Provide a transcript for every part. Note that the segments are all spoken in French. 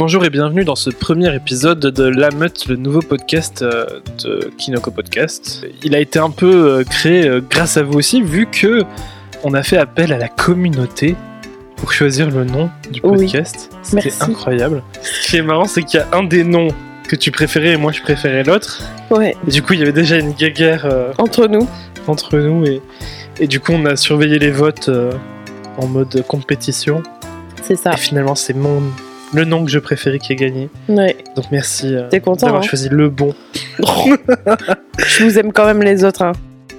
Bonjour et bienvenue dans ce premier épisode de La Meute, le nouveau podcast euh, de Kinoko Podcast. Il a été un peu euh, créé euh, grâce à vous aussi, vu que on a fait appel à la communauté pour choisir le nom du Oui. podcast. C'était Merci. incroyable. Ce qui est marrant, c'est qu'il y a un des noms que tu préférais et moi je préférais l'autre. Ouais, Et du coup, il y avait déjà une guéguerre euh, entre nous. entre nous et, et du coup, on a surveillé les votes euh, en mode compétition. C'est ça. Et finalement, c'est mon le nom que je préférais qui a gagné. Ouais. Donc merci euh, d'avoir hein choisi le bon. Je vous aime quand même les autres. hein.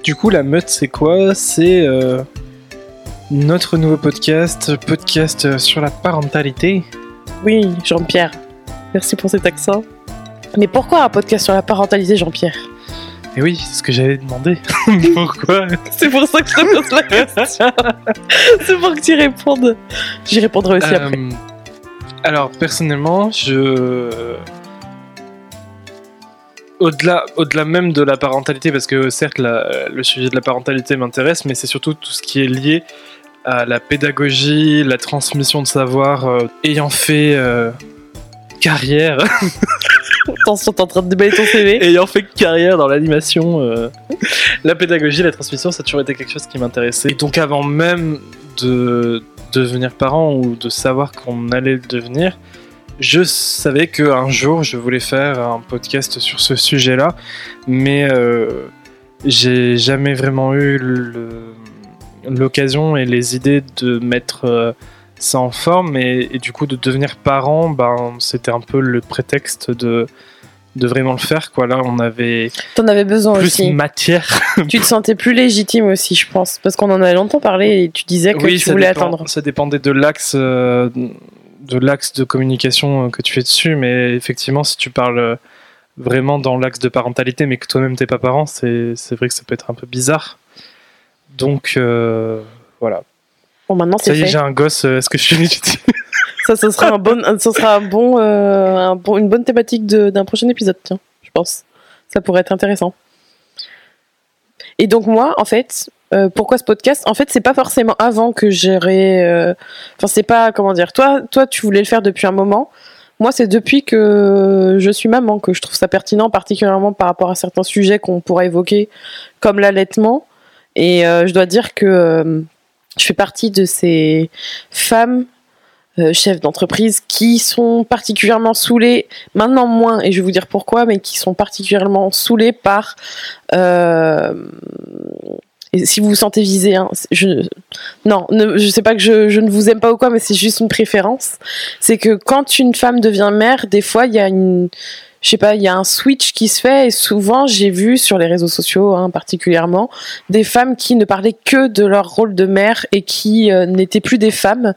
Du coup, la meute, c'est quoi? C'est euh, notre nouveau podcast, podcast euh, sur la parentalité. Oui, Jean-Pierre. Merci pour cet accent. Mais pourquoi un podcast sur la parentalité, Jean-Pierre? Et oui, c'est ce que j'avais demandé. Pourquoi? C'est pour ça que je te pose la question. C'est pour que tu répondes. J'y répondrai aussi après. Alors, personnellement, je. Au-delà, au-delà même de la parentalité, parce que certes, la- le sujet de la parentalité m'intéresse, mais c'est surtout tout ce qui est lié à la pédagogie, la transmission de savoir. euh, ayant fait euh, carrière, Attention, t'es en train de déballer ton CV. ayant fait carrière dans l'animation, euh, la pédagogie, la transmission, ça a toujours été quelque chose qui m'intéressait. Et donc, avant même de devenir parent ou de savoir qu'on allait le devenir, je savais qu'un jour je voulais faire un podcast sur ce sujet-là, mais euh, j'ai jamais vraiment eu l'occasion et les idées de mettre euh, ça en forme et, et du coup de devenir parent, ben, c'était un peu le prétexte de, de vraiment le faire. Quoi. Là, on avait T'en avais besoin plus aussi. matière. Tu te sentais plus légitime aussi, je pense. Parce qu'on en avait longtemps parlé et tu disais que tu ça voulais dépend- attendre. Ça dépendait de l'axe euh, de l'axe de communication euh, que tu fais dessus, mais effectivement, si tu parles euh, vraiment dans l'axe de parentalité, mais que toi-même t'es pas parent, c'est c'est vrai que ça peut être un peu bizarre. Donc euh, voilà. Bon, maintenant Ça c'est y est, fait. j'ai un gosse. Est-ce que je suis légitime? Ça, ce sera, un bon, ça sera euh, un bon- une bonne thématique d'un prochain épisode, tiens, je pense. Ça pourrait être intéressant. Et donc moi, en fait, euh, pourquoi ce podcast? En fait, c'est pas forcément avant que j'aurais... euh, Enfin, c'est pas, comment dire, toi, toi, tu voulais le faire depuis un moment. Moi, c'est depuis que je suis maman que je trouve ça pertinent, particulièrement par rapport à certains sujets qu'on pourrait évoquer, comme l'allaitement. Et euh, je dois dire que je fais partie de ces femmes euh, chefs d'entreprise qui sont particulièrement saoulés, maintenant moins, et je vais vous dire pourquoi, mais qui sont particulièrement saoulés par... euh, si vous vous sentez visé, hein, je, non, ne, je sais pas que je, je ne vous aime pas ou quoi, mais c'est juste une préférence. C'est que quand une femme devient mère, des fois, il y a une, je sais pas, il y a un switch qui se fait, et souvent, j'ai vu sur les réseaux sociaux, hein, particulièrement, des femmes qui ne parlaient que de leur rôle de mère et qui euh, n'étaient plus des femmes.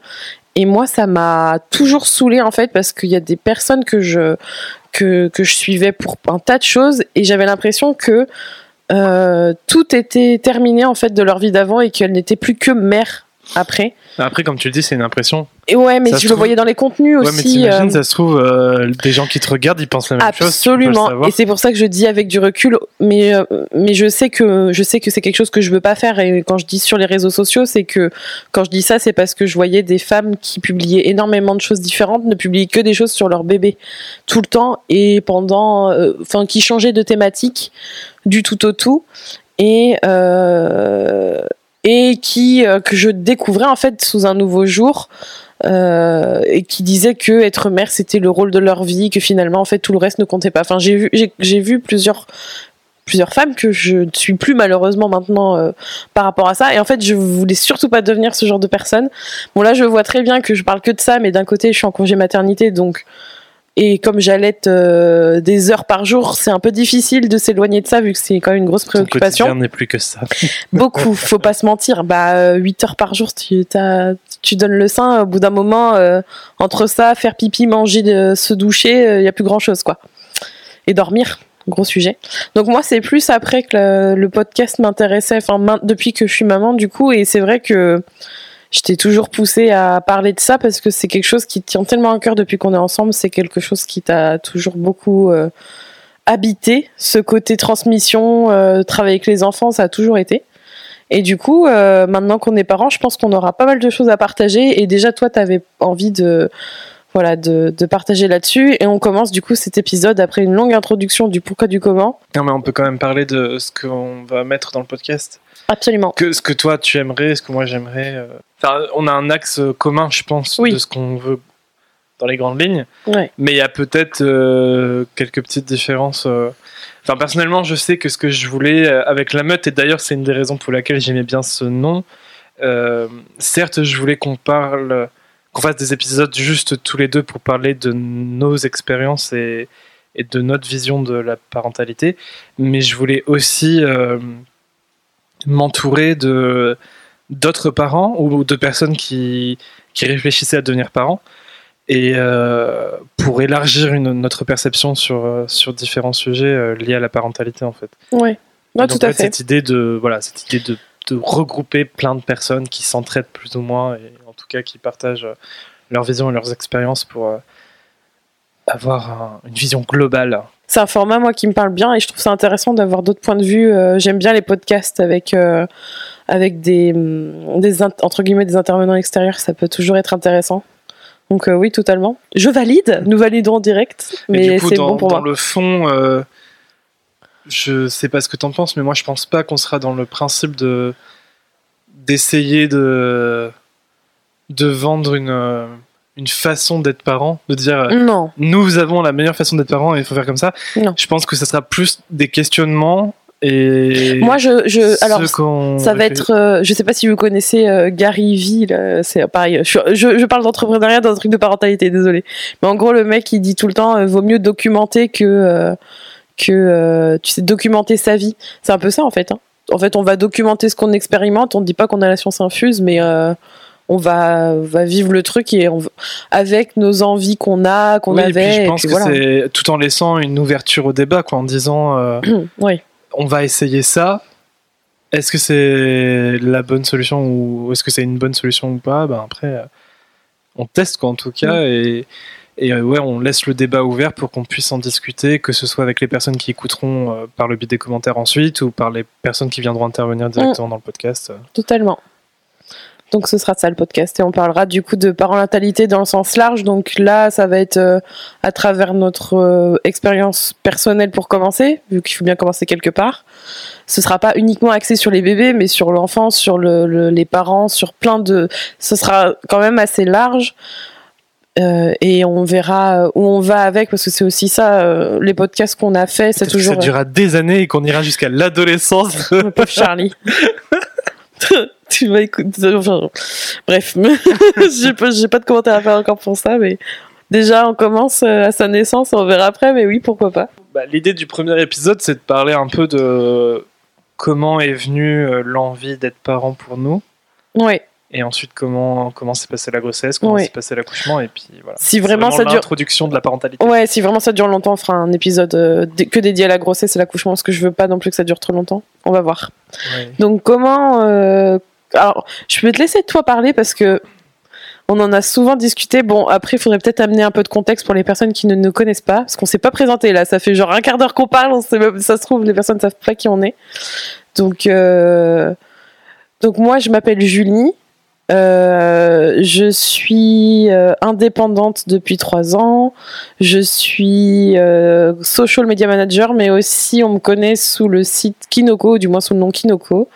Et moi, ça m'a toujours saoulée en fait parce qu'il y a des personnes que je que, que je suivais pour un tas de choses et j'avais l'impression que euh, tout était terminé en fait de leur vie d'avant et qu'elles n'étaient plus que mères après. Après, comme tu le dis, c'est une impression. Et ouais, mais Ça je le trouve- voyais dans les contenus Ouais, mais aussi. t'imagines, euh, ça se trouve, euh, des gens qui te regardent, ils pensent la même chose. peux le Absolument. Et c'est pour ça que je dis avec du recul, mais euh, mais je sais que je sais que c'est quelque chose que je veux pas faire. Et quand je dis sur les réseaux sociaux, c'est que quand je dis ça, c'est parce que je voyais des femmes qui publiaient énormément de choses différentes, ne publiaient que des choses sur leur bébé tout le temps et pendant, enfin, qui changeaient de thématique du tout au tout et et qui que je découvrais en fait sous un nouveau jour euh, et qui disaient que être mère c'était le rôle de leur vie que finalement en fait tout le reste ne comptait pas enfin j'ai vu j'ai, vu plusieurs plusieurs femmes que je ne suis plus malheureusement maintenant euh, par rapport à ça et en fait je voulais surtout pas devenir ce genre de personne bon là je vois très bien que je parle que de ça mais d'un côté je suis en congé maternité donc et comme j'allaite euh, des heures par jour, c'est un peu difficile de s'éloigner de ça vu que c'est quand même une grosse préoccupation. n'est plus que ça. Beaucoup, faut pas se mentir. Bah, 8 heures par jour, tu, t'as- tu donnes le sein. Au bout d'un moment, euh, entre ça, faire pipi, manger, de- se doucher, il y a plus grand chose, quoi. Et dormir, gros sujet. Donc moi, c'est plus après que le, podcast m'intéressait, enfin depuis que je suis maman, du coup. Et c'est vrai que je t'ai toujours poussé à parler de ça parce que c'est quelque chose qui tient tellement à cœur depuis qu'on est ensemble. C'est quelque chose qui t'a toujours beaucoup euh, habité. Ce côté transmission, euh, travailler avec les enfants, ça a toujours été. Et du coup, euh, maintenant qu'on est parents, je pense qu'on aura pas mal de choses à partager. Et déjà, toi, tu avais envie de. voilà, de, de partager là-dessus. Et on commence du coup cet épisode après une longue introduction du pourquoi du comment. Non, mais on peut quand même parler de ce qu'on va mettre dans le podcast. Absolument. Que, ce que toi tu aimerais, ce que moi j'aimerais. euh. Enfin, on a un axe commun, je pense, Oui. de ce qu'on veut dans les grandes lignes. Ouais. Mais il y a peut-être euh, quelques petites différences. euh. Personnellement, je sais que ce que je voulais euh, avec la meute, et d'ailleurs, c'est une des raisons pour laquelle j'aimais bien ce nom. euh, certes, je voulais qu'on parle, qu'on fasse des épisodes juste tous les deux pour parler de nos expériences et, de notre vision de la parentalité, mais je voulais aussi euh, m'entourer d'autres parents ou de personnes qui réfléchissaient à devenir parents et euh, pour élargir une, notre perception sur, euh, sur différents sujets euh, liés à la parentalité en fait. Non, Donc, tout à fait. Cette idée de voilà cette idée de, de regrouper plein de personnes qui s'entraident plus ou moins et en tout cas qui partagent leur vision et leurs expériences pour euh, avoir un- une vision globale. C'est un format, moi, qui me parle bien et je trouve ça intéressant d'avoir d'autres points de vue. Euh, J'aime bien les podcasts avec, euh, avec des, hum, des, entre guillemets, des intervenants extérieurs. Ça peut toujours être intéressant. Donc, euh, oui, totalement. Je valide. Nous validons en direct. Mais c'est dans, bon pour dans moi. le fond, euh, je sais pas ce que t'en penses, mais moi je pense pas qu'on sera dans le principe de d'essayer de de vendre une euh, une façon d'être parent, de dire Non. nous avons la meilleure façon d'être parent et il faut faire comme ça. Non. Je pense que ça sera plus des questionnements et Moi, je. alors, Ça va être, euh, je sais pas si vous connaissez euh, Gary là, c'est pareil. Je, suis- je, je parle d'entrepreneuriat dans un truc de parentalité, désolé. Mais en gros, le mec, il dit tout le temps, euh, vaut mieux documenter que euh, que euh, tu sais documenter sa vie. C'est un peu ça en fait. hein. En fait, on va documenter ce qu'on expérimente. On ne dit pas qu'on a la science infuse, mais euh, on va va vivre le truc et on, avec nos envies qu'on a, qu'on Oui, et puis avait. je et pense puis que voilà. c'est tout en laissant une ouverture au débat, quoi, en disant euh, oui. On va essayer ça. Est-ce que c'est la bonne solution ou est-ce que c'est une bonne solution ou pas? Ben après, euh, on teste quoi en tout cas et, et euh, ouais, on laisse le débat ouvert pour qu'on puisse en discuter, que ce soit avec les personnes qui écouteront euh, par le biais des commentaires ensuite ou par les personnes qui viendront intervenir directement dans le podcast. Totalement. Donc ce sera ça le podcast et on parlera du coup de parentalité dans le sens large. Donc là, ça va être euh, à travers notre euh, expérience personnelle pour commencer, vu qu'il faut bien commencer quelque part. Ce sera pas uniquement axé sur les bébés, mais sur l'enfance, sur le, le- les parents, sur plein de. Ce sera quand même assez large. Euh, et on verra où on va avec parce que c'est aussi ça euh, les podcasts qu'on a fait c'est toujours ça durera des années et qu'on ira jusqu'à l'adolescence. le pauvre Charlie. tu vas écouter. enfin, bref, j'ai pas, pas de commentaires à faire encore pour ça, mais déjà on commence euh, à sa naissance, on verra après, mais oui, pourquoi pas. Bah, L'idée du premier épisode, c'est de parler un peu de comment est venue euh, l'envie d'être parent pour nous. Ouais. Et ensuite, comment comment s'est passée la grossesse, comment s'est passé l'accouchement, et puis voilà. Si vraiment ça dure. l'introduction de la parentalité. Ouais, si vraiment ça dure longtemps, on fera un épisode euh, que dédié à la grossesse et l'accouchement, parce que je veux pas non plus que ça dure trop longtemps. On va voir. Ouais. Donc comment euh, alors je vais te laisser toi parler parce que on en a souvent discuté. Bon après il faudrait peut-être amener un peu de contexte pour les personnes qui ne nous connaissent pas parce qu'on s'est pas présenté là. Ça fait genre un quart d'heure qu'on parle. On sait même, ça se trouve les personnes ne savent pas qui on est. Donc euh, donc moi je m'appelle Julie. Euh, je suis euh, indépendante depuis trois ans. Je suis euh, social media manager, mais aussi on me connaît sous le site Kinoko, ou du moins sous le nom Kinoko,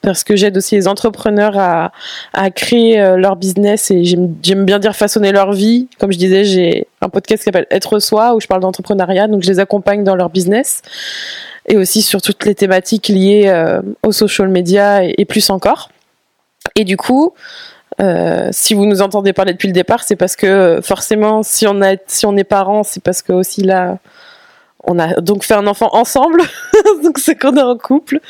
parce que j'aide aussi les entrepreneurs à, à créer euh, leur business et j'aime bien dire façonner leur vie. Comme je disais, j'ai un podcast qui s'appelle Être soi où je parle d'entrepreneuriat, donc je les accompagne dans leur business et aussi sur toutes les thématiques liées euh, aux social media et plus encore. Et du coup, euh, si vous nous entendez parler depuis le départ, c'est parce que euh, forcément, si on, a, si on est parents, c'est parce que aussi là, on a donc fait un enfant ensemble, donc c'est qu'on est en couple,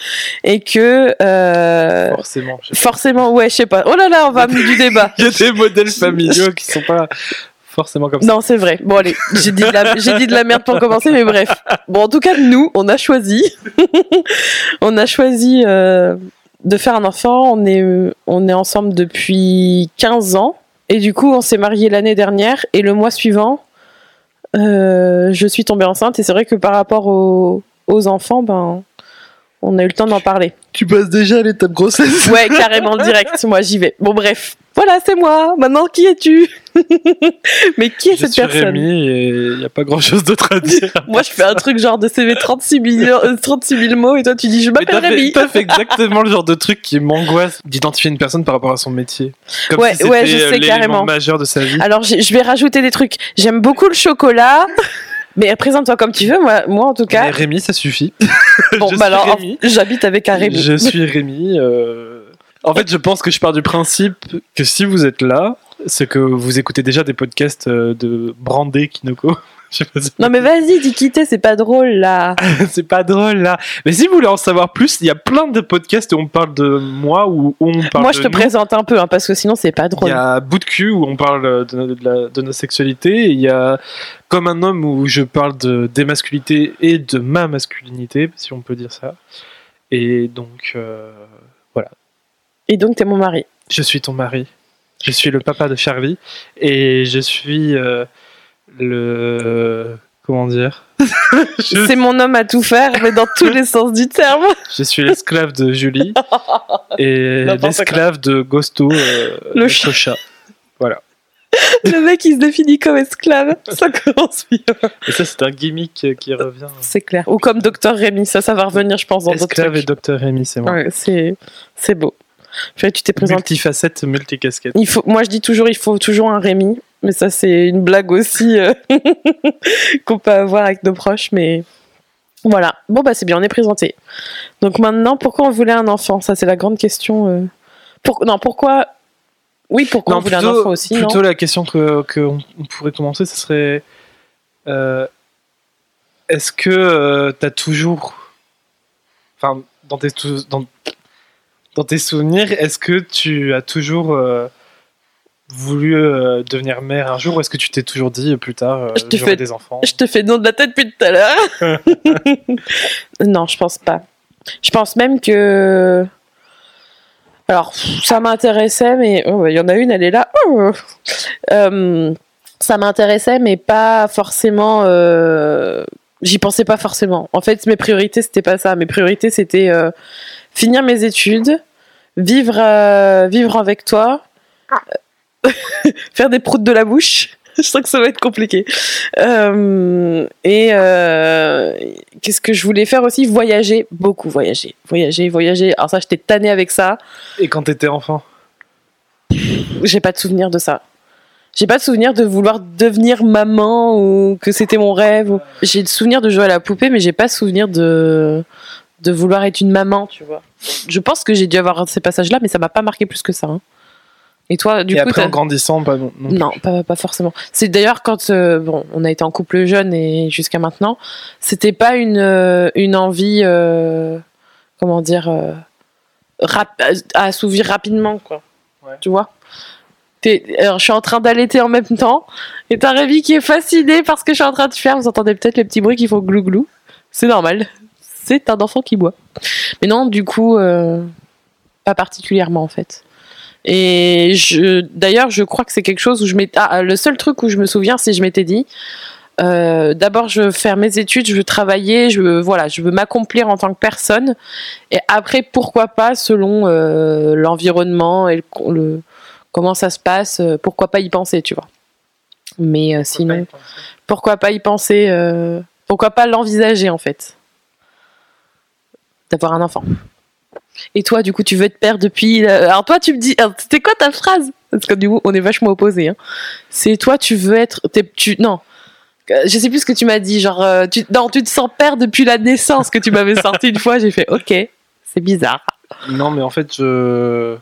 et que euh, Forcément. je sais pas. forcément, ouais, je sais pas. Oh là là, on va amener du débat. Il y a des modèles familiaux qui sont pas forcément comme ça. Non, c'est vrai. Bon, allez, j'ai dit, de la- j'ai dit de la merde pour commencer, mais bref. Bon, en tout cas, nous, on a choisi. on a choisi euh, de faire un enfant. On est, on est ensemble depuis 15 ans. Et du coup, on s'est mariés l'année dernière. Et le mois suivant, euh, je suis tombée enceinte. Et c'est vrai que par rapport aux enfants, ben, On a eu le temps d'en parler. Tu passes déjà à l'étape grossesse. Ouais, carrément direct. Moi, j'y vais. Bon, bref. Voilà, c'est moi. Maintenant, qui es-tu? Mais qui est Je cette suis personne? Rémi et il n'y a pas grand chose d'autre à dire. Moi, je fais un truc genre de CV 36 000, euh, 36 000 mots et toi, tu dis je m'appelle Rémi. t'as fait exactement le genre de truc qui m'angoisse d'identifier une personne par rapport à son métier. Comme Ouais, si c'était ouais, je sais l'élément carrément. majeur de sa vie. Alors, je vais rajouter des trucs. J'aime beaucoup le chocolat. Mais présente-toi comme tu veux. Moi, moi en tout Mais cas. Rémi, ça suffit. Bon, bah alors, j'habite avec un Rémi. Je suis Rémi. euh, En fait, je pense que je pars du principe que si vous êtes là, c'est que vous écoutez déjà des podcasts euh, de Brandé Kinoko. Non, mais vas-y, dis quitter, c'est pas drôle là. c'est pas drôle là. Mais si vous voulez en savoir plus, il y a plein de podcasts où on parle de moi ou on parle Moi, de je te nous. présente un peu, hein, parce que sinon, c'est pas Il drôle. y a Bout de cul où on parle de, de la- de notre sexualité. Il y a Comme un homme où je parle de, des masculinités et de ma masculinité, si on peut dire ça. Et donc, euh, Et donc, t'es mon mari. je suis ton mari. Je suis le papa de Charlie. Et je suis euh, le. Comment dire? Je, C'est mon homme à tout faire, mais dans tous les sens du terme. je suis l'esclave de Julie et l'esclave de Gosto, euh, Le notre chat. chat. Le mec, il se définit comme esclave. Ça commence bien. Et ça, c'est un gimmick euh, qui revient. C'est clair. Ou comme Docteur Rémi. Ça, ça va revenir, je pense, dans d'autres Esclave et. Docteur Rémi, c'est moi. Ouais, c'est, c'est beau. Tu t'es présenté. Multifacette, multicasquette. Il faut, moi, je dis toujours, il faut toujours un Rémi. Mais ça, c'est une blague aussi euh, qu'on peut avoir avec nos proches. Mais voilà. Bon, bah, c'est bien, on est présenté. Donc maintenant, pourquoi on voulait un enfant? Ça, c'est la grande question. euh. Pour... Non, pourquoi? Oui, pourquoi on voulait un enfant aussi non? plutôt la question que, que on, on pourrait commencer, ce serait euh, est-ce que tu as toujours, enfin, dans tes, dans, dans tes souvenirs, est-ce que tu as toujours voulu euh, devenir mère un jour ou est-ce que tu t'es toujours dit euh, plus tard, euh, Je te fais- des enfants? Je te fais nom de la tête depuis tout à l'heure. non, je pense pas. Je pense même que. Alors, ça m'intéressait, mais. oh, Il y en a une, elle est là. Oh. Euh, ça m'intéressait, mais pas forcément. J'y pensais pas forcément. En fait, mes priorités, c'était pas ça. Mes priorités, c'était finir mes études, vivre, vivre avec toi, faire des proutes de la bouche. Je sens que ça va être compliqué. Euh, et euh, qu'est-ce que je voulais faire aussi? Voyager, beaucoup voyager. Voyager, voyager. Alors ça, j'étais tannée avec ça. Et quand t'étais enfant? J'ai pas de souvenir de ça. J'ai pas de souvenir de vouloir devenir maman ou que c'était mon rêve. ou- J'ai le souvenir de jouer à la poupée, mais j'ai pas souvenir de de vouloir être une maman, tu vois. Je pense que j'ai dû avoir ces passages-là, mais ça m'a pas marqué plus que ça. hein. Et toi, du Et coup, après, en grandissant, pas non. non plus. non, pas, pas forcément. C'est d'ailleurs quand euh, bon, on a été en couple jeune et jusqu'à maintenant, c'était pas une euh, une envie, euh, comment dire, euh, rap- à assouvir rapidement quoi. Ouais. Tu vois? Alors, je suis en train d'allaiter en même temps et t'as Rémi qui est fasciné par ce que je suis en train de faire. Vous entendez peut-être les petits bruits qui font glou glou. C'est normal. C'est un enfant qui boit. Mais non, du coup, pas particulièrement en fait. Et je, d'ailleurs, je crois que c'est quelque chose où je m'étais. Ah, le seul truc où je me souviens, c'est que je m'étais dit. euh, D'abord, je veux faire mes études, je veux travailler, je veux, voilà, je veux m'accomplir en tant que personne. Et après, pourquoi pas, selon euh, l'environnement et le, le- comment ça se passe, euh, pourquoi pas y penser, tu vois. Mais euh, sinon, pourquoi pas y penser Pourquoi pas l'envisager en fait D'avoir un enfant. Et toi, du coup, tu veux être père depuis. euh, Alors, toi, tu me dis. C'était quoi ta phrase? Parce que du coup, on est vachement opposés. Hein. C'est toi, tu veux être. Non. Euh, Je sais plus ce que tu m'as dit. Genre, euh, tu... non, tu te sens père depuis la naissance que tu m'avais sorti une fois. J'ai fait OK, c'est bizarre. Non, mais en fait, je.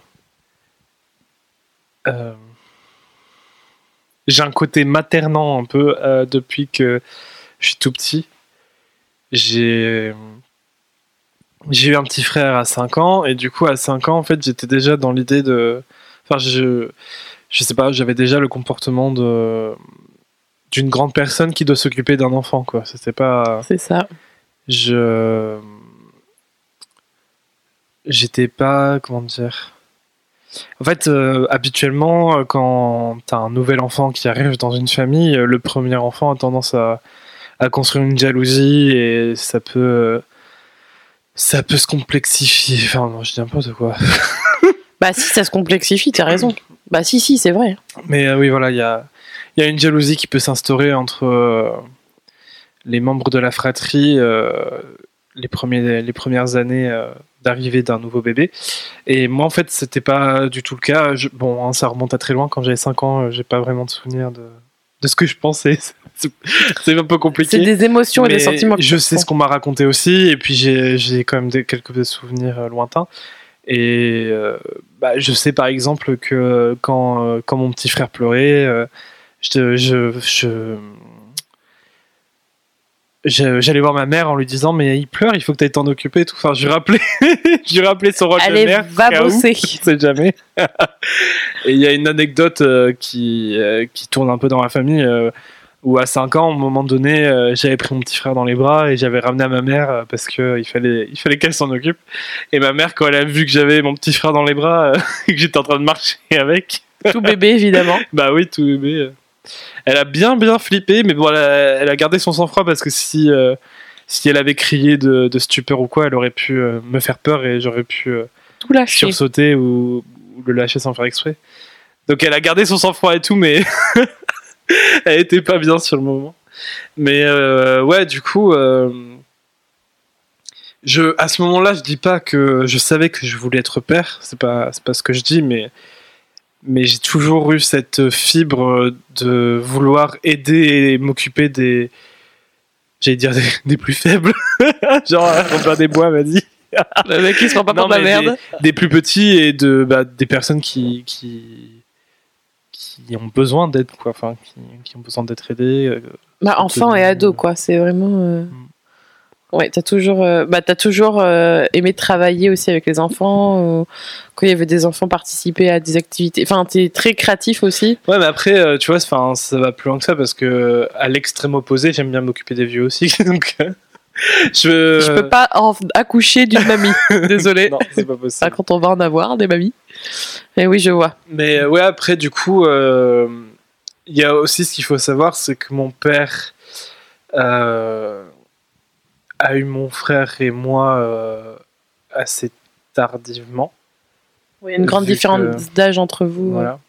J'ai un côté maternant un peu depuis que je suis tout petit. J'ai. J'ai eu un petit frère à 5 ans, et du coup, à 5 ans, en fait, j'étais déjà dans l'idée de. Enfin, je. Je sais pas, j'avais déjà le comportement de. d'une grande personne qui doit s'occuper d'un enfant, quoi. C'était pas C'est ça. je j'étais pas comment dire en fait euh, habituellement euh, quand t'as un nouvel enfant qui arrive dans une famille euh, le premier enfant a tendance à, à construire une jalousie et ça peut Ça peut se complexifier. Enfin, non, je dis n'importe quoi. Bah si, ça se complexifie, t'as raison. Bah si, si, c'est vrai. Mais euh, oui, voilà, il y a, y a une jalousie qui peut s'instaurer entre euh, les membres de la fratrie euh, les, premiers, les premières années d'arrivée d'un nouveau bébé. Et moi, en fait, c'était pas du tout le cas. Je- bon, hein, ça remonte à très loin. Quand j'avais 5 ans, j'ai pas vraiment de souvenir de, de ce que je pensais. C'est un peu compliqué. C'est des émotions et des sentiments. Je sais ce qu'on m'a raconté aussi, et puis j'ai quand même des, quelques souvenirs euh, lointains. Et euh, bah, je sais par exemple que quand, euh, quand mon petit frère pleurait, je- je- j'allais voir ma mère en lui disant mais il pleure, il faut que tu ailles t'en occuper et tout. Enfin, je lui rappelais, je lui rappelais son rôle de Allez, mère. va au bosser. on sait jamais. et il y a une anecdote euh, qui, euh, qui tourne un peu dans la famille. euh, où à 5 ans, un moment donné, j'avais pris mon petit frère dans les bras et j'avais ramené à ma mère parce que il fallait, il fallait qu'elle s'en occupe. Et ma mère, quand elle a vu que j'avais mon petit frère dans les bras et que j'étais en train de marcher avec, Tout bébé, évidemment. bah oui, tout bébé. Elle a bien, bien flippé, mais bon, elle a, elle a gardé son sang-froid parce que si, euh, si elle avait crié de, de stupeur ou quoi, elle aurait pu euh, me faire peur et j'aurais pu euh, Tout lâché. sursauter ou, ou le lâcher sans faire exprès. Donc elle a gardé son sang-froid et tout, mais elle était pas bien sur le moment. Mais ouais, du coup, je, à ce moment-là, je dis pas que je savais que je voulais être père. C'est pas, c'est pas ce que je dis, mais mais j'ai toujours eu cette fibre de vouloir aider et m'occuper des, j'allais dire des, des plus faibles, genre Robin des Bois m'a dit Le mec qui se rend pas pour de la merde. des plus petits et de bah, des personnes qui qui qui ont besoin d'aide quoi enfin qui, qui ont besoin d'être aidées euh, Bah, enfant et ado, quoi. C'est vraiment. euh, Mm. Ouais, t'as toujours, euh, bah, t'as toujours euh, aimé travailler aussi avec les enfants. ou Quand il y avait des enfants participer à des activités. Enfin, t'es très créatif aussi. ouais mais après euh, tu vois enfin ça va plus loin que ça parce que à l'extrême opposé j'aime bien m'occuper des vieux aussi donc je Je peux pas en- accoucher d'une mamie. Désolé. non c'est pas Pas possible quand on va en avoir des mamies. Mais oui, je vois. mais ouais après du coup il y a aussi ce qu'il faut savoir c'est que mon père euh, a eu mon frère et moi euh, assez tardivement Il y a une grande différence que- d'âge entre vous. Voilà.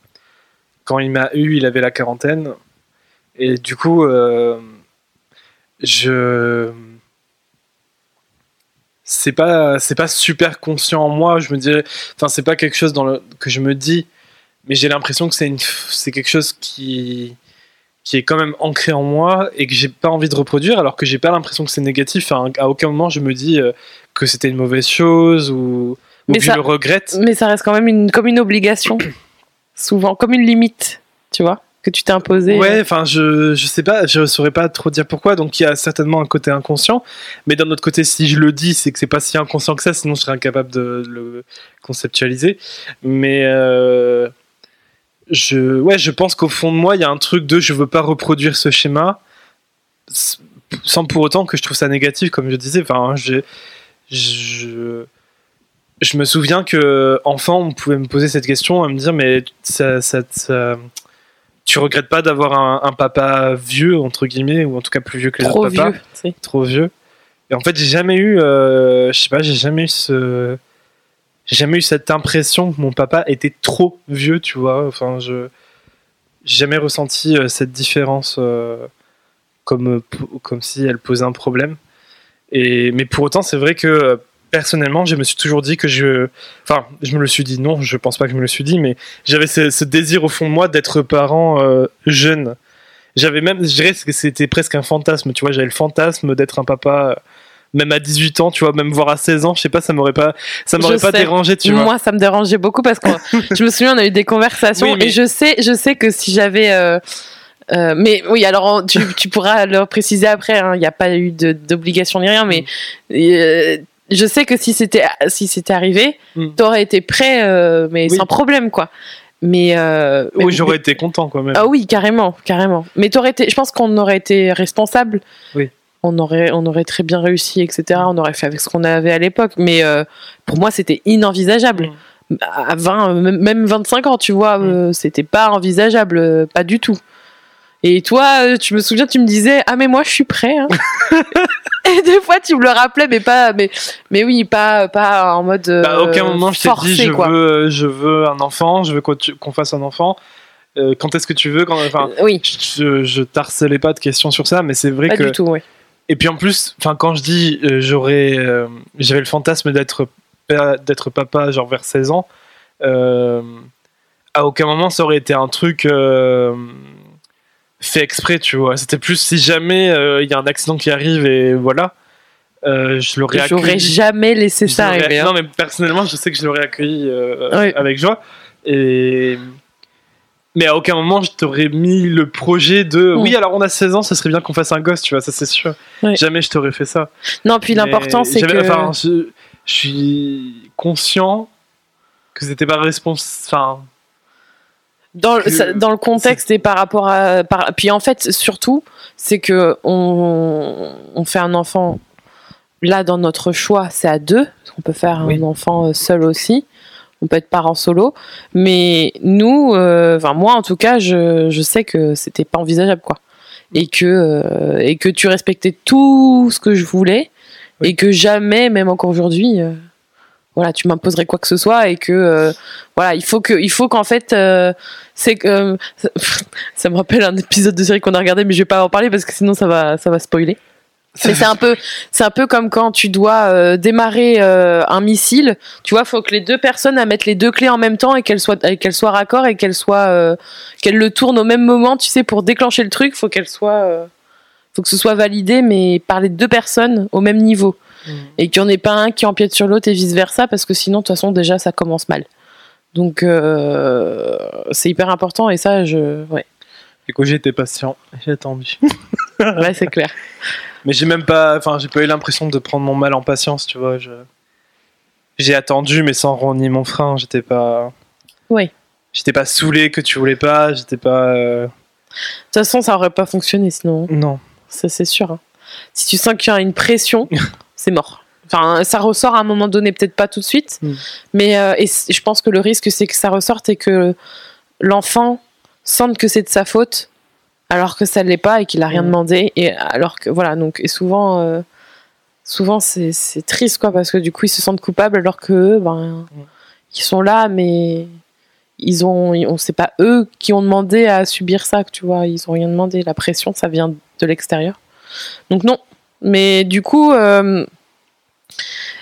Quand il m'a eu, il avait la quarantaine. Et du coup, euh, je. C'est pas, c'est pas super conscient en moi. Je me dirais. Enfin, c'est pas quelque chose dans le, que je me dis. Mais j'ai l'impression que c'est, une, c'est quelque chose qui, qui est quand même ancré en moi et que j'ai pas envie de reproduire, alors que j'ai pas l'impression que c'est négatif. Enfin, à aucun moment je me dis euh, que c'était une mauvaise chose ou, que ça- je le regrette. Mais ça reste quand même une, comme une obligation. Souvent, comme une limite, tu vois, que tu t'es imposée. Ouais, enfin, je, je sais pas, je saurais pas trop dire pourquoi. Donc, il y a certainement un côté inconscient. Mais d'un autre côté, si je le dis, c'est que c'est pas si inconscient que ça, sinon je serais incapable de le conceptualiser. Mais euh, je, ouais, je pense qu'au fond de moi, il y a un truc de je veux pas reproduire ce schéma sans pour autant que je trouve ça négatif, comme je disais. Enfin, je, je, je me souviens que enfant, on pouvait me poser cette question, à me dire, mais ça, ça, ça- tu regrettes pas d'avoir un, un papa vieux entre guillemets, ou en tout cas plus vieux que les trop autres papas, vieux. trop vieux. Et en fait, j'ai jamais eu, euh, je sais pas, j'ai jamais eu ce, j'ai jamais eu cette impression que mon papa était trop vieux, tu vois. Enfin, je, j'ai jamais ressenti euh, cette différence euh, comme, comme si elle posait un problème. Et, mais pour autant, c'est vrai que euh, personnellement, je me suis toujours dit que je. Enfin, je me le suis dit, non, je pense pas que je me le suis dit, mais j'avais ce, désir au fond de moi d'être parent euh, jeune. J'avais même, je dirais que c'était presque un fantasme, tu vois, j'avais le fantasme d'être un papa. euh, Même à 18 ans, tu vois, même voir à 16 ans, je sais pas, ça m'aurait pas, ça m'aurait pas sais. dérangé, tu vois. Moi, ça me dérangeait beaucoup parce que je me souviens, on a eu des conversations Oui, mais- et je sais, je sais que si j'avais. euh, euh, mais oui, alors tu, tu pourras le préciser après. hein, Il n'y a pas eu d'obligation ni rien, mais euh, je sais que si c'était si c'était arrivé, Mm. t'aurais été prêt, euh, mais Oui. sans problème, quoi. Mais, mais- Oui, j'aurais été content quand même. Ah oui, carrément, carrément. Mais t'aurais été, je pense qu'on aurait été responsable. Oui. On aurait, on aurait très bien réussi, etc. On aurait fait avec ce qu'on avait à l'époque. Mais euh, pour moi, c'était inenvisageable. À 20, même- même 25 ans, tu vois, euh, c'était pas envisageable, euh, pas du tout. Et toi, tu me souviens, tu me disais, ah mais moi je suis prêt. hein. Et des fois, tu me le rappelais, mais pas, mais, mais oui, pas, pas en mode. Bah, à aucun moment je t'ai forcé, dit je quoi. veux, je veux un enfant, je veux qu'on fasse un enfant. Quand est-ce que tu veux quand, enfin, oui, je, je t'harcelais pas de questions sur ça, mais c'est vrai pas que du tout, ouais. Et puis en plus, enfin quand je dis euh, j'aurais, euh, j'avais le fantasme d'être pa- d'être papa genre vers 16 ans, euh, à aucun moment ça aurait été un truc fait exprès, tu vois. C'était plus si jamais il y a un accident qui arrive et voilà, je l'aurais J'aurais accueilli. jamais laissé ça arriver. hein. Non mais personnellement, je sais que je l'aurais accueilli avec joie. Et mais à aucun moment je t'aurais mis le projet de Mm. oui alors on a 16 ans ça serait bien qu'on fasse un gosse tu vois ça c'est sûr jamais je t'aurais fait ça Non, puis l'important, c'est que. Enfin, je, je suis conscient que c'était pas responsable. Dans, que- dans le contexte et par rapport à par, puis en fait surtout c'est que on, on fait un enfant là dans notre choix c'est à deux on peut faire Oui. un enfant euh, seul aussi on peut être parent solo. Mais nous euh, enfin moi en tout cas je, je sais que c'était pas envisageable quoi. Et que euh, et que tu respectais tout ce que je voulais. Oui. et que jamais même encore aujourd'hui euh, voilà tu m'imposerais quoi que ce soit et que euh, voilà il faut que il faut qu'en fait euh, c'est que euh, ça, ça me rappelle un épisode de série qu'on a regardé mais je vais pas en parler parce que sinon ça va ça va spoiler mais c'est un peu c'est un peu comme quand tu dois euh, démarrer euh, un missile. Tu vois faut que les deux personnes mettent les deux clés en même temps et qu'elles soient et qu'elles soient raccord et qu'elles soient euh, qu'elles le tournent au même moment tu sais pour déclencher le truc. Faut qu'elles soient euh, faut que ce soit validé mais par les deux personnes au même niveau. Et qu'il n'y en ait pas un qui empiète sur l'autre et vice versa parce que sinon de toute façon déjà ça commence mal. Donc euh, c'est hyper important et ça je ouais, Et que été patient, j'ai attendu. ouais c'est clair Mais j'ai même pas, enfin, j'ai pas eu l'impression de prendre mon mal en patience, tu vois. Je... J'ai attendu, mais sans renier mon frein. J'étais pas. Oui. J'étais pas saoulé que tu voulais pas. J'étais pas. euh, de toute façon ça aurait pas fonctionné sinon Non. ça c'est sûr hein. si tu sens qu'il y a une pression c'est mort enfin ça ressort à un moment donné peut-être pas tout de suite Mm. mais euh, et je pense que le risque c'est que ça ressorte et que l'enfant sente que c'est de sa faute alors que ça l'est pas et qu'il a rien Mm. demandé. Et alors que voilà donc et souvent euh, souvent c'est c'est triste quoi parce que du coup ils se sentent coupables alors que eux, ben ils sont là mais ils ont on sait pas eux qui ont demandé à subir ça tu vois. Ils ont rien demandé. La pression ça vient de l'extérieur. Donc non. Mais du coup euh,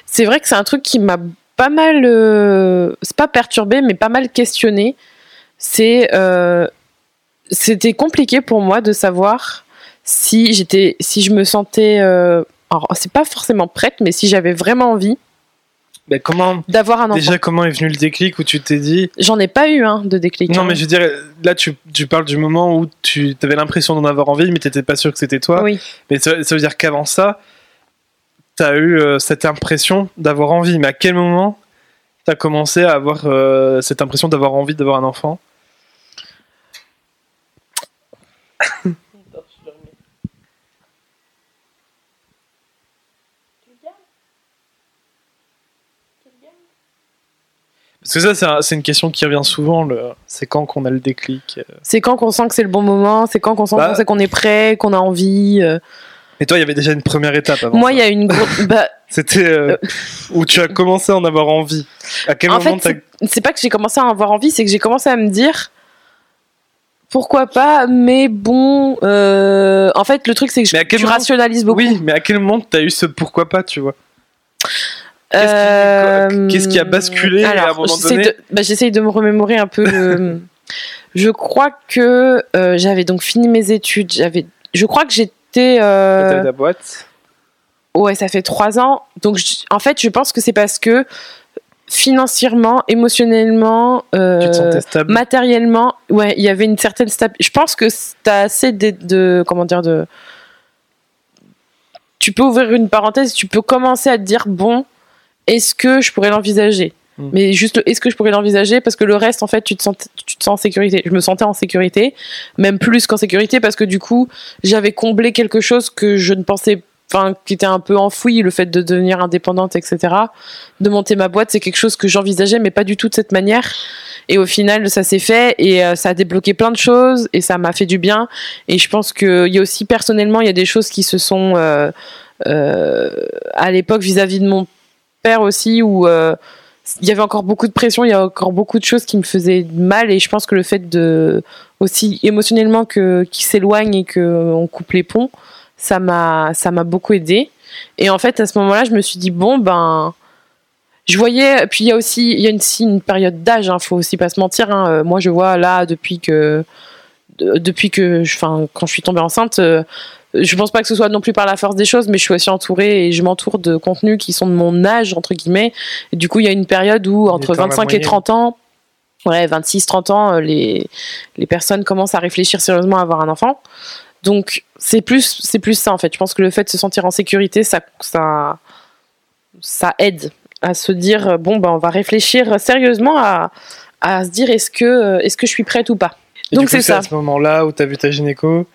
c'est vrai que c'est un truc qui m'a pas mal euh, c'est pas perturbé mais pas mal questionné. C'est c'était compliqué pour moi de savoir si j'étais si je me sentais euh, alors c'est pas forcément prête mais si j'avais vraiment envie Mais comment. d'avoir un enfant Déjà, comment est venu le déclic où tu t'es dit. j'en ai pas eu un de déclic Non, hein. mais je veux dire, là, tu, tu parles du moment où tu avais l'impression d'en avoir envie, mais t'étais pas sûr que c'était toi. oui Mais ça, ça veut dire qu'avant ça, t'as eu euh, cette impression d'avoir envie. Mais à quel moment t'as commencé à avoir euh, cette impression d'avoir envie d'avoir un enfant? Parce que ça, c'est un- c'est une question qui revient souvent. le- C'est quand qu'on a le déclic euh. C'est quand qu'on sent que c'est le bon moment, c'est quand qu'on sent Bah. qu'on est prêt, qu'on a envie. euh. Mais toi, il y avait déjà une première étape avant. Moi, il y a une grosse. bah, C'était euh, Euh. où tu as commencé à en avoir envie. À quel en moment fait, c'est pas que j'ai commencé à en avoir envie, c'est que j'ai commencé à me dire pourquoi pas, mais bon. euh, En fait, le truc, c'est que je, tu moment- rationalises beaucoup. Oui, mais à quel moment t'as eu ce pourquoi pas, tu vois? Euh, Qu'est-ce qui- qu'est-ce qui a basculé à un moment j'essaie donné de- bah, J'essaye de me remémorer un peu. le- je crois que euh, j'avais donc fini mes études. J'avais, je crois que j'étais. euh, la boîte? Ouais, ça fait trois ans. Donc, je- en fait, je pense que c'est parce que financièrement, émotionnellement, euh, Tu matériellement, ouais, il y avait une certaine stabilité. Je pense que t'as assez de, de- comment dire de. Tu peux ouvrir une parenthèse, tu peux commencer à te dire bon, est-ce que je pourrais l'envisager? Mm. Mais juste, est-ce que je pourrais l'envisager? Parce que le reste, en fait, tu te, sens, tu te sens en sécurité. Je me sentais en sécurité, même plus qu'en sécurité, parce que du coup, j'avais comblé quelque chose que je ne pensais qui était un peu enfoui le fait de devenir indépendante etc de monter ma boîte c'est quelque chose que j'envisageais mais pas du tout de cette manière. Et au final, ça s'est fait et euh, ça a débloqué plein de choses et ça m'a fait du bien. Et je pense qu'il y a aussi personnellement, il y a des choses qui se sont euh, euh, à l'époque vis-à-vis de mon père aussi où il y avait encore beaucoup de pression, il y a encore beaucoup de choses qui me faisaient mal. Et je pense que le fait de aussi émotionnellement que qui s'éloigne et que on coupe les ponts, ça m'a ça m'a beaucoup aidé. Et en fait, à ce moment-là, je me suis dit bon ben je voyais, puis il y a aussi, il y a une, une période d'âge, hein, faut aussi pas se mentir. Hein, euh, moi, je vois là depuis que, de- depuis que, enfin, quand je suis tombée enceinte, euh, je pense pas que ce soit non plus par la force des choses, mais je suis aussi entourée et je m'entoure de contenus qui sont de mon âge entre guillemets. Et du coup, il y a une période où entre Étant la 25 et moyenne. 30 ans, ouais, 26, 30 ans, euh, les les personnes commencent à réfléchir sérieusement à avoir un enfant. Donc c'est plus c'est plus ça en fait. Je pense que le fait de se sentir en sécurité, ça ça ça aide à se dire euh, bon ben on va réfléchir sérieusement à, à se dire est-ce que euh, est-ce que je suis prête ou pas. Et Donc c'est ça. à ce moment-là où t'as vu ta gynéco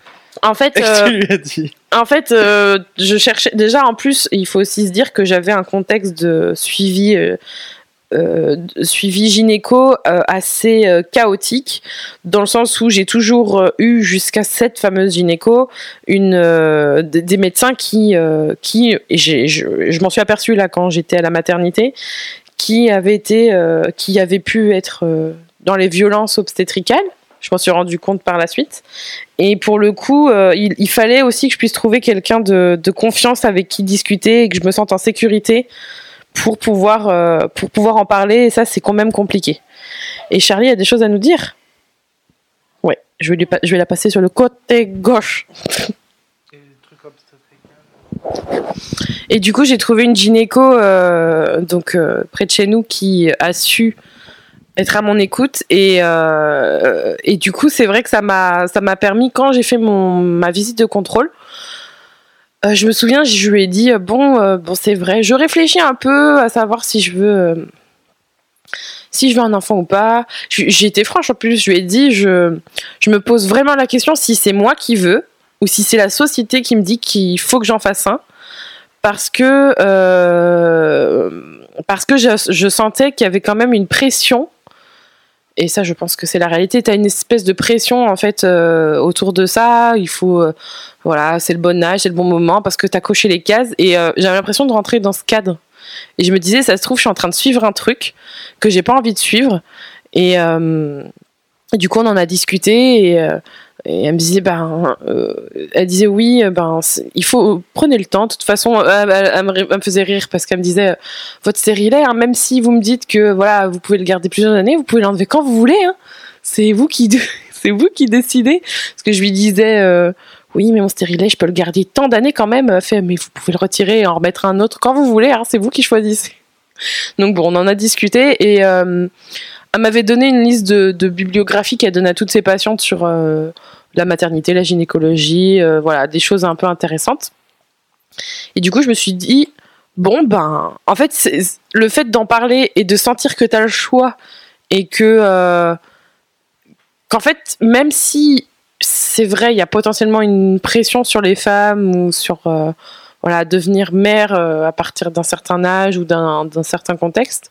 En fait euh, tu as en fait euh, je cherchais déjà en plus il faut aussi se dire que j'avais un contexte de suivi euh, euh, suivi gynéco euh, assez euh, chaotique dans le sens où j'ai toujours euh, eu jusqu'à cette fameuse gynéco une euh, des médecins qui euh, qui et je, je m'en suis aperçue là quand j'étais à la maternité qui avaient été qui avaient pu être dans les violences obstétricales. Je m'en suis rendu compte par la suite. Et pour le coup euh, il, il fallait aussi que je puisse trouver quelqu'un de, de confiance avec qui discuter et que je me sente en sécurité pour pouvoir euh, pour pouvoir en parler et ça c'est quand même compliqué. Et Charlie a des choses à nous dire. Ouais je vais la passer sur le côté gauche. Et du coup, j'ai trouvé une gynéco euh, donc euh, près de chez nous qui a su être à mon écoute. Et et du coup, c'est vrai que ça m'a ça m'a permis quand j'ai fait mon ma visite de contrôle. Euh, je me souviens, je lui ai dit euh, bon euh, bon c'est vrai, je réfléchis un peu à savoir si je veux si je veux un enfant ou pas. J'ai été franche en plus, je lui ai dit je je me pose vraiment la question si c'est moi qui veux ou si c'est la société qui me dit qu'il faut que j'en fasse un parce que parce que je, je sentais qu'il y avait quand même une pression et ça je pense que c'est la réalité. Tu as une espèce de pression en fait euh, autour de ça. Il faut euh, voilà c'est le bon âge c'est le bon moment parce que tu as coché les cases. Et euh, j'avais l'impression de rentrer dans ce cadre. Et je me disais ça se trouve je suis en train de suivre un truc que j'ai pas envie de suivre. Et, du coup on en a discuté et et elle me disait, ben, euh, elle disait oui, ben, il faut prenez le temps. De toute façon, euh, elle, me, faisait rire parce qu'elle me disait, euh, votre stérilet, hein, même si vous me dites que voilà, vous pouvez le garder plusieurs années, vous pouvez l'enlever quand vous voulez. Hein. C'est vous qui, c'est vous qui décidez. Parce que je lui disais, oui, mais mon stérilet, je peux le garder tant d'années quand même. Fait, mais vous pouvez le retirer et en remettre un autre quand vous voulez. Hein, c'est vous qui choisissez. Donc bon, on en a discuté et elle m'avait donné une liste de, bibliographies qu'elle donne à toutes ses patientes sur euh, la maternité, la gynécologie, euh, voilà, des choses un peu intéressantes. Et du coup, je me suis dit, bon, ben, en fait, le fait d'en parler et de sentir que tu as le choix et que, euh, qu'en fait, même si c'est vrai, il y a potentiellement une pression sur les femmes ou sur, voilà, devenir mère euh, à partir d'un certain âge ou d'un certain contexte,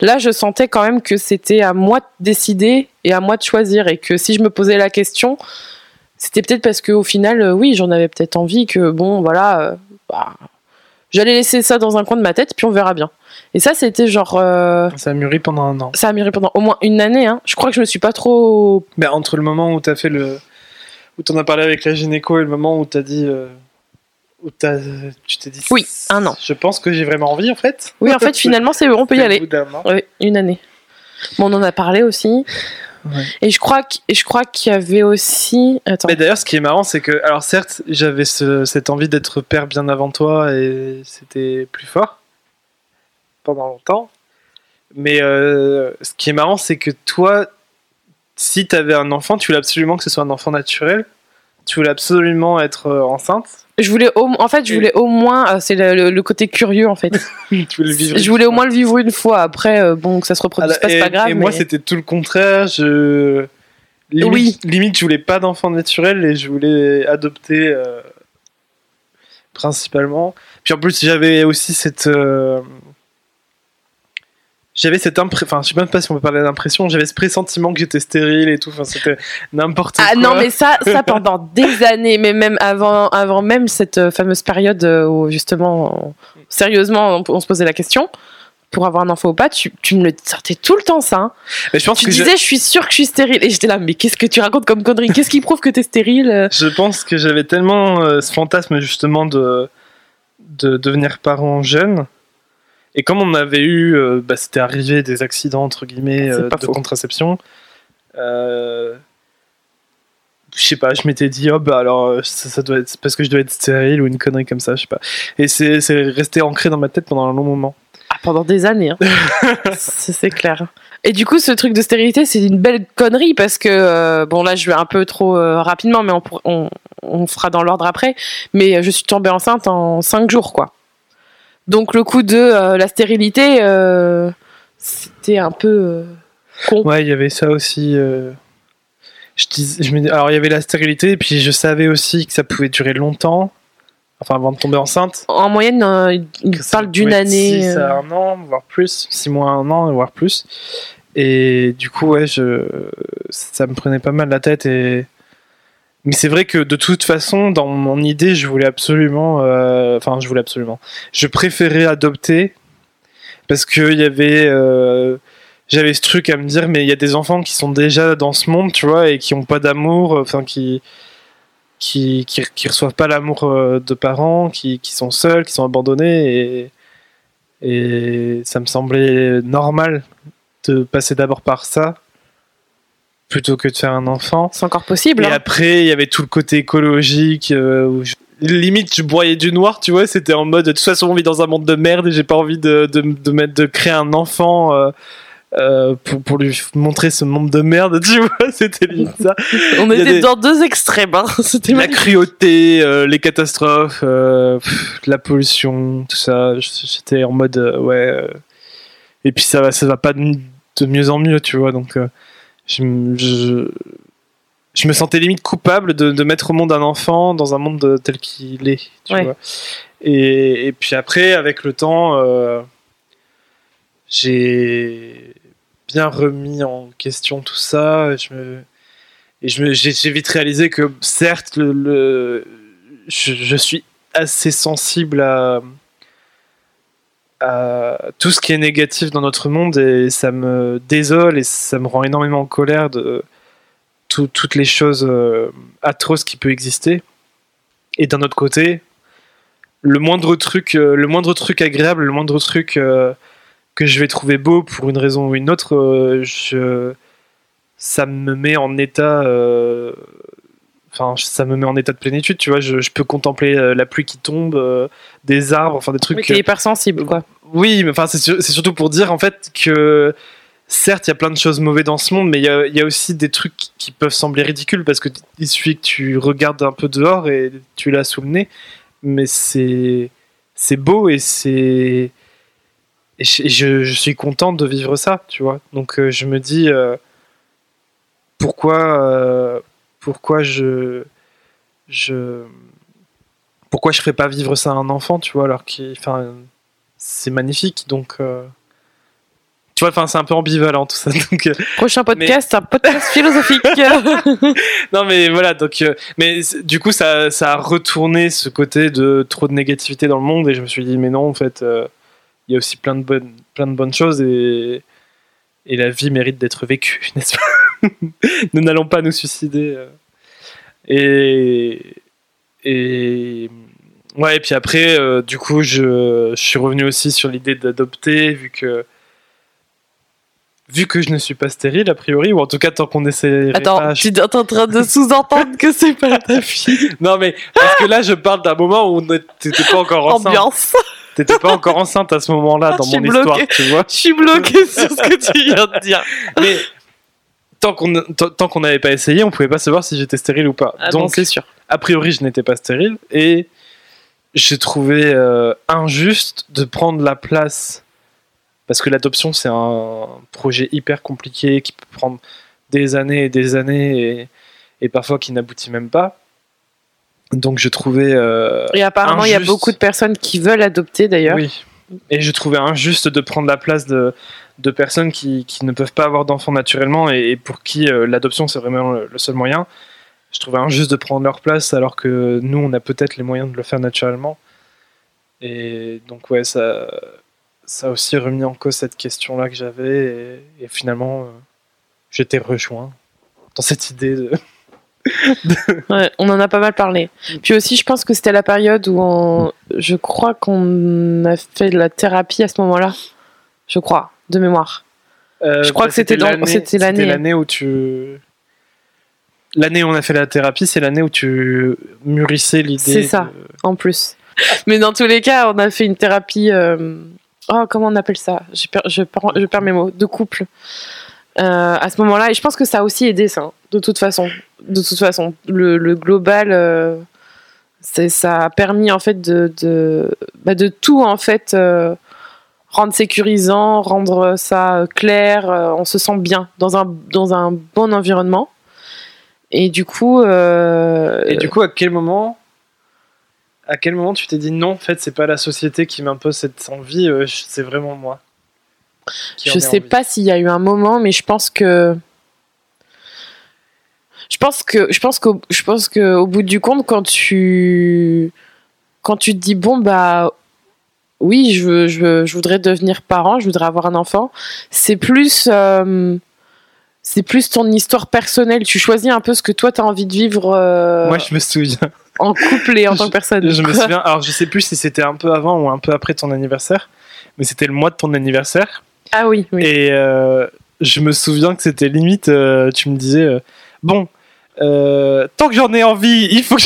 là, je sentais quand même que c'était à moi de décider et à moi de choisir et que si je me posais la question, c'était peut-être parce qu'au final, euh, oui, j'en avais peut-être envie que, bon, voilà, euh, bah, j'allais laisser ça dans un coin de ma tête, puis on verra bien. Et ça, c'était genre. euh, Ça a mûri pendant un an. ça a mûri pendant au moins une année. Hein. Je crois que je me suis pas trop. Mais entre le moment où t'as fait le. où t'en as parlé avec la gynéco et le moment où t'as dit. euh, où tu t'es dit. Oui, un an. Je pense que j'ai vraiment envie en fait. Oui, en fait, finalement, c'est on peut y aller. bout d'un an. Oui, une année. Bon, on en a parlé aussi. Ouais. Et je crois qu'- et je crois qu'il y avait aussi. Attends. Mais d'ailleurs, ce qui est marrant, c'est que, alors certes, j'avais ce- cette envie d'être père bien avant toi et c'était plus fort pendant longtemps. Mais euh, ce qui est marrant, c'est que toi, si tu avais un enfant, tu voulais absolument que ce soit un enfant naturel. Tu voulais absolument être euh, enceinte? Je voulais au, en fait, je voulais au moins. euh, c'est le, côté curieux en fait. tu voulais vivre. je voulais au moins le vivre une fois. Après, euh, bon, que ça se reproduise pas, c'est pas grave. et moi, mais- c'était tout le contraire. Je limite, Oui. limite, je voulais pas d'enfant naturel et je voulais adopter euh, principalement. Puis en plus, j'avais aussi cette euh, j'avais cette impression, enfin, je sais même pas si on peut parler d'impression, j'avais ce pressentiment que j'étais stérile et tout, enfin, c'était n'importe quoi. Ah non, mais ça, ça pendant des années, mais même avant, avant même cette euh, fameuse période euh, où justement, sérieusement, on, on se posait la question pour avoir un enfant ou pas, tu, tu me le sortais tout le temps ça. hein. Mais je pense Tu que disais, je suis sûre que je suis stérile. Et j'étais là, mais qu'est-ce que tu racontes comme connerie Qu'est-ce qui prouve que t'es stérile? Je pense que j'avais tellement euh, ce fantasme justement de, de devenir parent jeune. Et comme on avait eu, euh, bah, c'était arrivé des accidents entre guillemets euh, de faux. contraception. euh, je sais pas, je m'étais dit, oh bah alors euh, ça, ça doit être parce que je dois être stérile ou une connerie comme ça, je sais pas. Et c'est resté ancré dans ma tête pendant un long moment. Ah, pendant des années. hein. c'est clair. Et du coup, ce truc de stérilité, c'est une belle connerie parce que, euh, bon, là, je vais un peu trop euh, rapidement, mais on, on, on fera dans l'ordre après. Mais je suis tombée enceinte en 5 jours, quoi. Donc, le coup de euh, la stérilité, euh, c'était un peu euh, con. Ouais, il y avait ça aussi. Je dis, je me dis- alors il y avait la stérilité, et puis je savais aussi que ça pouvait durer longtemps. Enfin, avant de tomber enceinte. En moyenne, il parle d'une année. six euh, à un an, voire plus. 6 mois à un an, voire plus. Et du coup, ouais, je... ça me prenait pas mal la tête. Et... Mais c'est vrai que de toute façon, dans mon idée, je voulais absolument. euh, Enfin, je voulais absolument. Je préférais adopter parce qu'il y avait. euh, J'avais ce truc à me dire, mais il y a des enfants qui sont déjà dans ce monde, tu vois, et qui ont pas d'amour, enfin, qui. Qui, reçoivent pas l'amour euh, de parents, qui, qui sont seuls, qui sont abandonnés, et, et ça me semblait normal de passer d'abord par ça plutôt que de faire un enfant. C'est encore possible. Et hein. après, il y avait tout le côté écologique euh, où je- limite je broyais du noir, tu vois. C'était en mode de toute façon on vit dans un monde de merde et j'ai pas envie de, de, de mettre de créer un enfant. euh, euh, pour, pour lui montrer ce monde de merde, tu vois, c'était limite ça. On était des- dans deux extrêmes. hein. C'était La magnifique. cruauté, euh, les catastrophes, euh, pff, la pollution, tout ça. J'étais en mode ouais. et puis ça va, ça va pas de, de mieux en mieux, tu vois. Donc je, je, je me sentais limite coupable de, de mettre au monde un enfant dans un monde de- tel qu'il est, tu Ouais. vois. Et, et puis après, avec le temps, euh, j'ai bien remis en question tout ça. Je me, et je me- j'ai j'ai vite réalisé que certes, le, le- je, je suis assez sensible à, à tout ce qui est négatif dans notre monde et ça me désole et ça me rend énormément en colère de tout- toutes les choses euh, atroces qui peuvent exister. Et d'un autre côté, le moindre truc, euh, le moindre truc agréable, le moindre truc euh, que je vais trouver beau pour une raison ou une autre, euh, je, ça me met en état euh, enfin ça me met en état de plénitude tu vois je, je peux contempler euh, la pluie qui tombe euh, des arbres enfin des trucs Oui, t'es hypersensible, quoi. Oui mais enfin c'est sur- c'est surtout pour dire en fait que certes il y a plein de choses mauvaises dans ce monde mais il y a, aussi des trucs qui peuvent sembler ridicules parce que il suffit que tu regardes un peu dehors et tu l'as sous le nez. Mais c'est beau et c'est et je, suis content de vivre ça tu vois. Donc euh, je me dis euh, pourquoi euh, pourquoi je je pourquoi je ferais pas vivre ça à un enfant tu vois alors qu'il c'est magnifique donc euh, tu vois enfin c'est un peu ambivalent tout ça donc euh, Prochain podcast, un podcast philosophique. non mais voilà donc euh, mais du coup ça, ça a retourné ce côté de trop de négativité dans le monde et je me suis dit mais non en fait il y a aussi plein de bonnes plein de bonnes choses et et la vie mérite d'être vécue n'est-ce pas? Nous n'allons pas nous suicider et et ouais et puis après euh, du coup je, je suis revenu aussi sur l'idée d'adopter vu que vu que je ne suis pas stérile a priori ou en tout cas tant qu'on essaie Attends, tu es en train de sous-entendre que c'est pas ta fille. non mais parce que là je parle d'un moment où t'étais pas encore enceinte. Ambiance. T'étais pas encore enceinte à ce moment-là dans mon histoire, tu vois. Je suis bloquée sur ce que tu viens de dire. Mais tant qu'on tant qu'on n'avait pas essayé, on pouvait pas savoir si j'étais stérile ou pas. Ah Donc c'est sûr. a priori je n'étais pas stérile et j'ai trouvé euh, injuste de prendre la place parce que l'adoption c'est un projet hyper compliqué qui peut prendre des années et des années et, et parfois qui n'aboutit même pas. Donc je trouvais euh, Et apparemment, il y a beaucoup de personnes qui veulent adopter d'ailleurs. oui Et je trouvais injuste de prendre la place de, de personnes qui, qui ne peuvent pas avoir d'enfants naturellement et, et pour qui euh, l'adoption c'est vraiment le, le seul moyen. Je trouvais injuste de prendre leur place alors que nous on a peut-être les moyens de le faire naturellement. Et donc ouais, ça, ça a aussi remis en cause cette question-là que j'avais et, et finalement euh, j'étais rejoint dans cette idée de... Ouais, on en a pas mal parlé. Puis aussi, je pense que c'était la période où on... je crois qu'on a fait de la thérapie à ce moment-là. Je crois, de mémoire. Euh, Je crois que c'était dans- l'année où tu. L'année où on a fait la thérapie, c'est l'année où tu mûrissais l'idée. C'est ça. de- En plus. Mais dans tous les cas, on a fait une thérapie. euh, Oh, comment on appelle ça? Je perds, je, perds, je perds mes mots. De couple. Euh, à ce moment-là, et je pense que ça a aussi aidé ça, hein, de toute façon. De toute façon, le, le global, euh, c'est ça a permis en fait de de, bah, de tout en fait euh, rendre sécurisant, rendre ça clair. on se sent bien dans un dans un bon environnement. Et du coup, euh, Et du coup, à quel moment. À quel moment tu t'es dit non, en fait, c'est pas la société qui m'impose cette envie, euh, c'est vraiment moi. Je ai sais envie. pas s'il y a eu un moment, mais je pense que. Je pense que je pense qu'au je pense que au bout du compte, quand tu quand tu te dis bon bah oui, je je je voudrais devenir parent, je voudrais avoir un enfant, c'est plus euh, c'est plus ton histoire personnelle. Tu choisis un peu ce que toi tu as envie de vivre euh, Moi, je me souviens. en couple et en tant que personne. Je me souviens. Alors, je sais plus si c'était un peu avant ou un peu après ton anniversaire, mais c'était le mois de ton anniversaire. Ah oui, oui. Et euh, je me souviens que c'était limite, euh, tu me disais, bon, tant que j'en ai envie, il faut que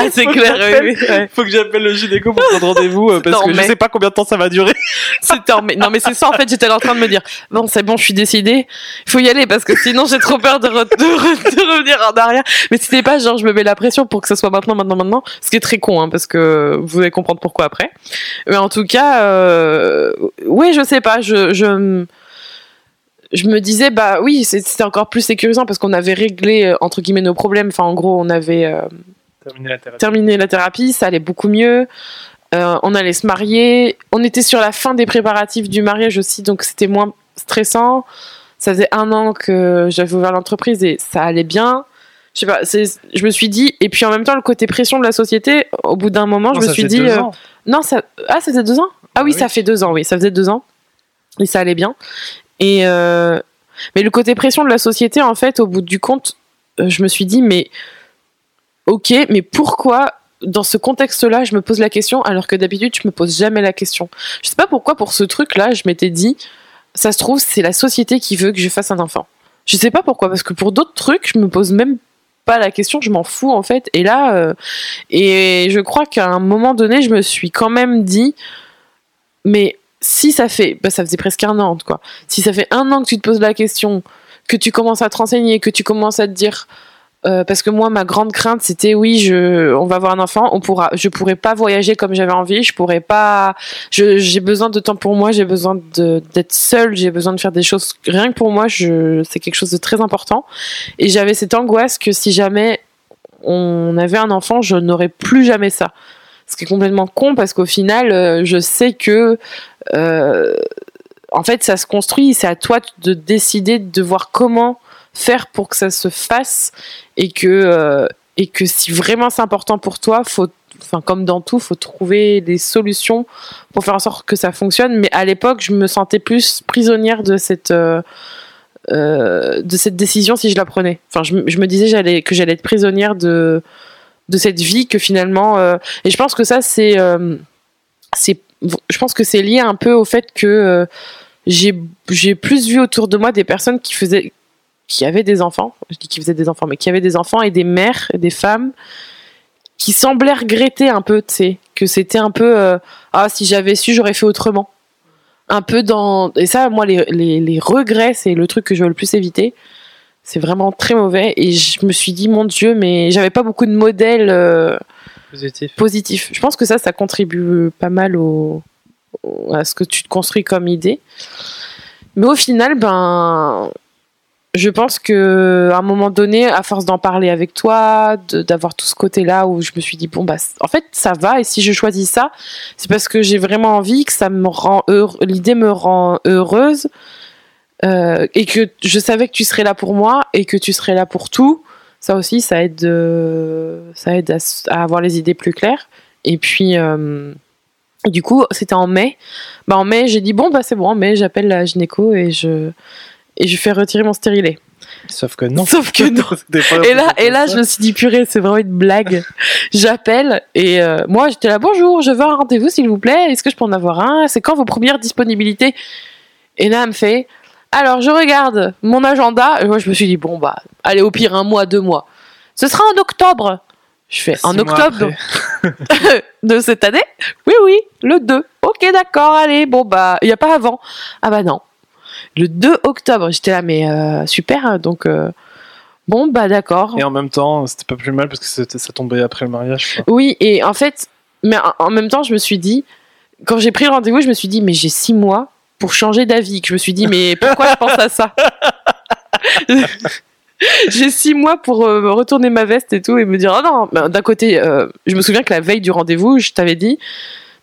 Ah, c'est clair, oui, oui, faut que j'appelle le gynéco pour prendre rendez-vous euh, parce Non, que je mais- sais pas combien de temps ça va durer. C'était en- mais- Non, mais c'est ça, en fait, j'étais en train de me dire, bon, c'est bon, je suis décidée, il faut y aller, parce que sinon, j'ai trop peur de, re- de re- de revenir en arrière. Mais c'était pas genre, je me mets la pression pour que ce soit maintenant, maintenant, maintenant, ce qui est très con, hein, parce que vous allez comprendre pourquoi après. Mais en tout cas, euh, oui, je sais pas, je, je, je me disais, bah oui, c'était encore plus sécurisant parce qu'on avait réglé, euh, entre guillemets, nos problèmes. Enfin, en gros, on avait, euh, Terminer la thérapie. terminé la thérapie, ça allait beaucoup mieux. Euh, on allait se marier. On était sur la fin des préparatifs du mariage aussi, donc c'était moins stressant. Ça faisait un an que j'avais ouvert l'entreprise et ça allait bien. Je sais pas, c'est- je me suis dit, et puis en même temps, le côté pression de la société, au bout d'un moment, Non, je me suis dit. deux euh, ans. non, ça. Ah, ça faisait deux ans? Ah oui, Ah oui. ça fait deux ans, oui, ça faisait deux ans. Et ça allait bien. Et. euh, Mais le côté pression de la société, en fait, au bout du compte, euh, je me suis dit, mais. Ok, mais pourquoi, dans ce contexte-là, je me pose la question alors que d'habitude, je me pose jamais la question? Je sais pas pourquoi, pour ce truc-là, je m'étais dit, ça se trouve, c'est la société qui veut que je fasse un enfant. Je sais pas pourquoi, parce que pour d'autres trucs, je me pose même pas la question, je m'en fous en fait. Et là, euh, et je crois qu'à un moment donné, je me suis quand même dit, mais si ça fait, bah, ça faisait presque un an, quoi. Si ça fait un an que tu te poses la question, que tu commences à te renseigner, que tu commences à te dire, euh, parce que moi, ma grande crainte, c'était oui, je, on va avoir un enfant, on pourra, je pourrais pas voyager comme j'avais envie, je pourrais pas, j'ai besoin de temps pour moi, j'ai besoin d'être seule, j'ai besoin de faire des choses rien que pour moi, c'est quelque chose de très important. Et j'avais cette angoisse que si jamais on avait un enfant, je n'aurais plus jamais ça. Ce qui est complètement con parce qu'au final, euh, je sais que euh, en fait, ça se construit. C'est à toi de décider de voir comment faire pour que ça se fasse et que euh, et que si vraiment c'est important pour toi, faut comme dans tout, faut trouver des solutions pour faire en sorte que ça fonctionne. Mais à l'époque, je me sentais plus prisonnière de cette euh, euh, de cette décision si je la prenais. Enfin, je, je me disais que j'allais être prisonnière de de cette vie que finalement et je pense que ça c'est c'est je pense que c'est lié un peu au fait que j'ai j'ai plus vu autour de moi des personnes qui faisaient qui avaient des enfants je dis qui faisaient des enfants mais qui avaient des enfants et des mères et des femmes qui semblaient regretter un peu tu sais que c'était un peu euh, ah si j'avais su j'aurais fait autrement un peu dans et ça moi les, les, les regrets c'est le truc que je veux le plus éviter c'est vraiment très mauvais et je me suis dit mon dieu mais j'avais pas beaucoup de modèles euh, Positif. positif. Je pense que ça, ça contribue pas mal au, au- à ce que tu te construis comme idée. Mais au final, ben, je pense que à un moment donné, à force d'en parler avec toi, d'avoir tout ce côté-là où je me suis dit bon bah en fait ça va et si je choisis ça, c'est parce que j'ai vraiment envie que ça me rend l'idée me rend heureuse euh, et que je savais que tu serais là pour moi et que tu serais là pour tout. Ça aussi, ça aide, euh, ça aide à avoir les idées plus claires. Et puis euh, du coup, c'était en mai. Bah en mai, j'ai dit bon bah c'est bon, en mai j'appelle la gynéco et je et je fais retirer mon stérilet. Sauf que non. Sauf que non. Et là, et là, je me suis dit, purée, c'est vraiment une blague. J'appelle et euh, moi, j'étais là, bonjour, je veux un rendez-vous, s'il vous plaît. Est-ce que je peux en avoir un? C'est quand vos premières disponibilités? Et là, elle me fait, alors, je regarde mon agenda. Et moi, je me suis dit, bon, bah, allez, au pire, un mois, deux mois. Ce sera en octobre. Je fais, Six en octobre de cette année? Oui, oui, le 2. Ok, d'accord, allez, bon, bah, il n'y a pas avant. Ah bah non. Le 2 octobre, j'étais là, mais euh, super, donc... euh, Bon, bah d'accord. Et en même temps, c'était pas plus mal parce que ça tombait après le mariage. quoi. Oui, et en fait, mais en- même temps, je me suis dit, quand j'ai pris le rendez-vous, je me suis dit, mais j'ai six mois pour changer d'avis. Je me suis dit, mais pourquoi je pense à ça? J'ai six mois pour euh, me retourner ma veste et tout et me dire, oh non, Ben, d'un côté, euh, je me souviens que la veille du rendez-vous, je t'avais dit,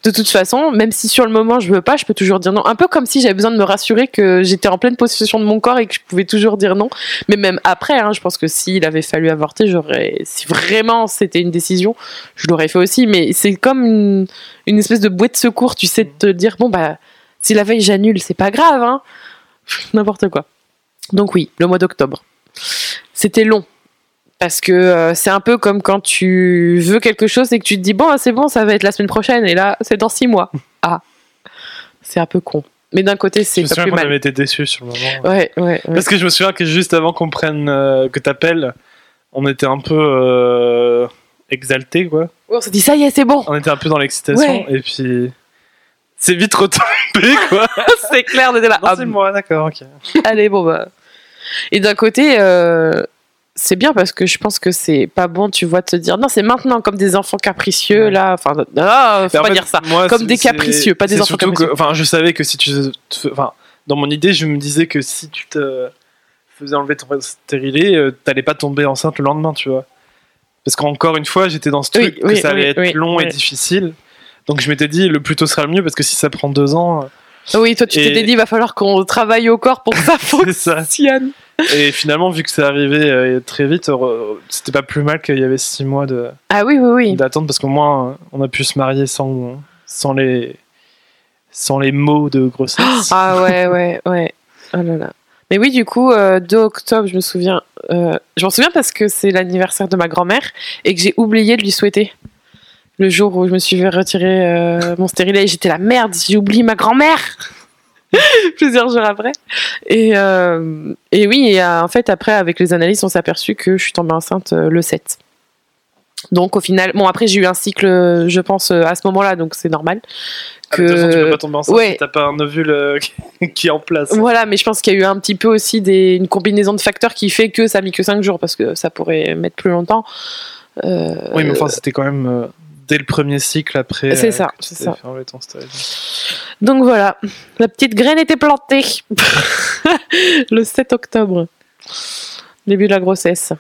de toute façon, même si sur le moment je veux pas, je peux toujours dire non. Un peu comme si j'avais besoin de me rassurer que j'étais en pleine possession de mon corps et que je pouvais toujours dire non. Mais même après, hein, je pense que s'il avait fallu avorter, j'aurais, si vraiment c'était une décision, je l'aurais fait aussi. Mais c'est comme une, espèce de bouée de secours, tu sais, de te dire bon bah si la veille j'annule, c'est pas grave, hein. N'importe quoi. Donc oui, le mois d'octobre. C'était long. Parce que euh, c'est un peu comme quand tu veux quelque chose et que tu te dis bon, c'est bon, ça va être la semaine prochaine et là, c'est dans six mois. Ah, c'est un peu con. Mais d'un côté, Je c'est me pas souviens plus qu'on mal. avait été déçus sur le moment. Ouais, ouais, ouais. Parce que je me souviens que juste avant qu'on prenne, euh, que t'appelles, on était un peu euh, exaltés, quoi. On s'est dit ça y est, c'est bon. On était un peu dans l'excitation, Ouais. et puis c'est vite retombé, quoi. c'est clair, on était là. Non, Ah, c'est moi, d'accord, ok. Allez, bon bah. Et d'un côté, euh, c'est bien parce que je pense que c'est pas bon, tu vois, de te dire non, c'est maintenant comme des enfants capricieux Ouais. là. Enfin, ah, faut en pas fait, dire ça. moi, Comme des capricieux, pas des enfants capricieux. Enfin, je savais que si tu. Enfin, dans mon idée, je me disais que si tu te faisais enlever ton stérilet, euh, t'allais pas tomber enceinte le lendemain, tu vois. Parce qu'encore une fois, j'étais dans ce Oui, truc que oui, ça allait oui, être oui, long et oui. difficile. Donc je m'étais dit, le plus tôt sera le mieux, parce que si ça prend deux ans, euh, Oui, toi, tu Et- t'étais dit, il va falloir qu'on travaille au corps pour que ça. fonctionne. Et finalement, vu que c'est arrivé euh, très vite, euh, c'était pas plus mal qu'il y avait six mois de- Ah oui, oui, oui. d'attente, parce qu'au moins, on a pu se marier sans, sans, les, sans les mots de grossesse. Ah ouais, ouais, ouais. Oh là là. Mais oui, du coup, euh, 2 octobre, je me souviens. euh, je m'en souviens parce que c'est l'anniversaire de ma grand-mère et que j'ai oublié de lui souhaiter. Le jour où je me suis fait retirer euh, mon stérilet, et j'étais la merde, j'ai oublié ma grand-mère Plusieurs jours après. Et, euh, et oui, et euh, en fait, après, avec les analyses, on s'est aperçu que je suis tombée enceinte euh, le 7. Donc au final, bon après j'ai eu un cycle, je pense, à ce moment-là, donc c'est normal. Ah, de toute façon, tu peux pas tomber enceinte Ouais. si t'as pas un ovule euh, qui est en place. Voilà, mais je pense qu'il y a eu un petit peu aussi des, une combinaison de facteurs qui fait que ça a mis que 5 jours parce que ça pourrait mettre plus longtemps. Euh, Oui, mais enfin, c'était quand même euh, dès le premier cycle après. C'est euh, ça, c'est ça. fait ton stérilet. Donc voilà, la petite graine était plantée le 7 octobre, début de la grossesse.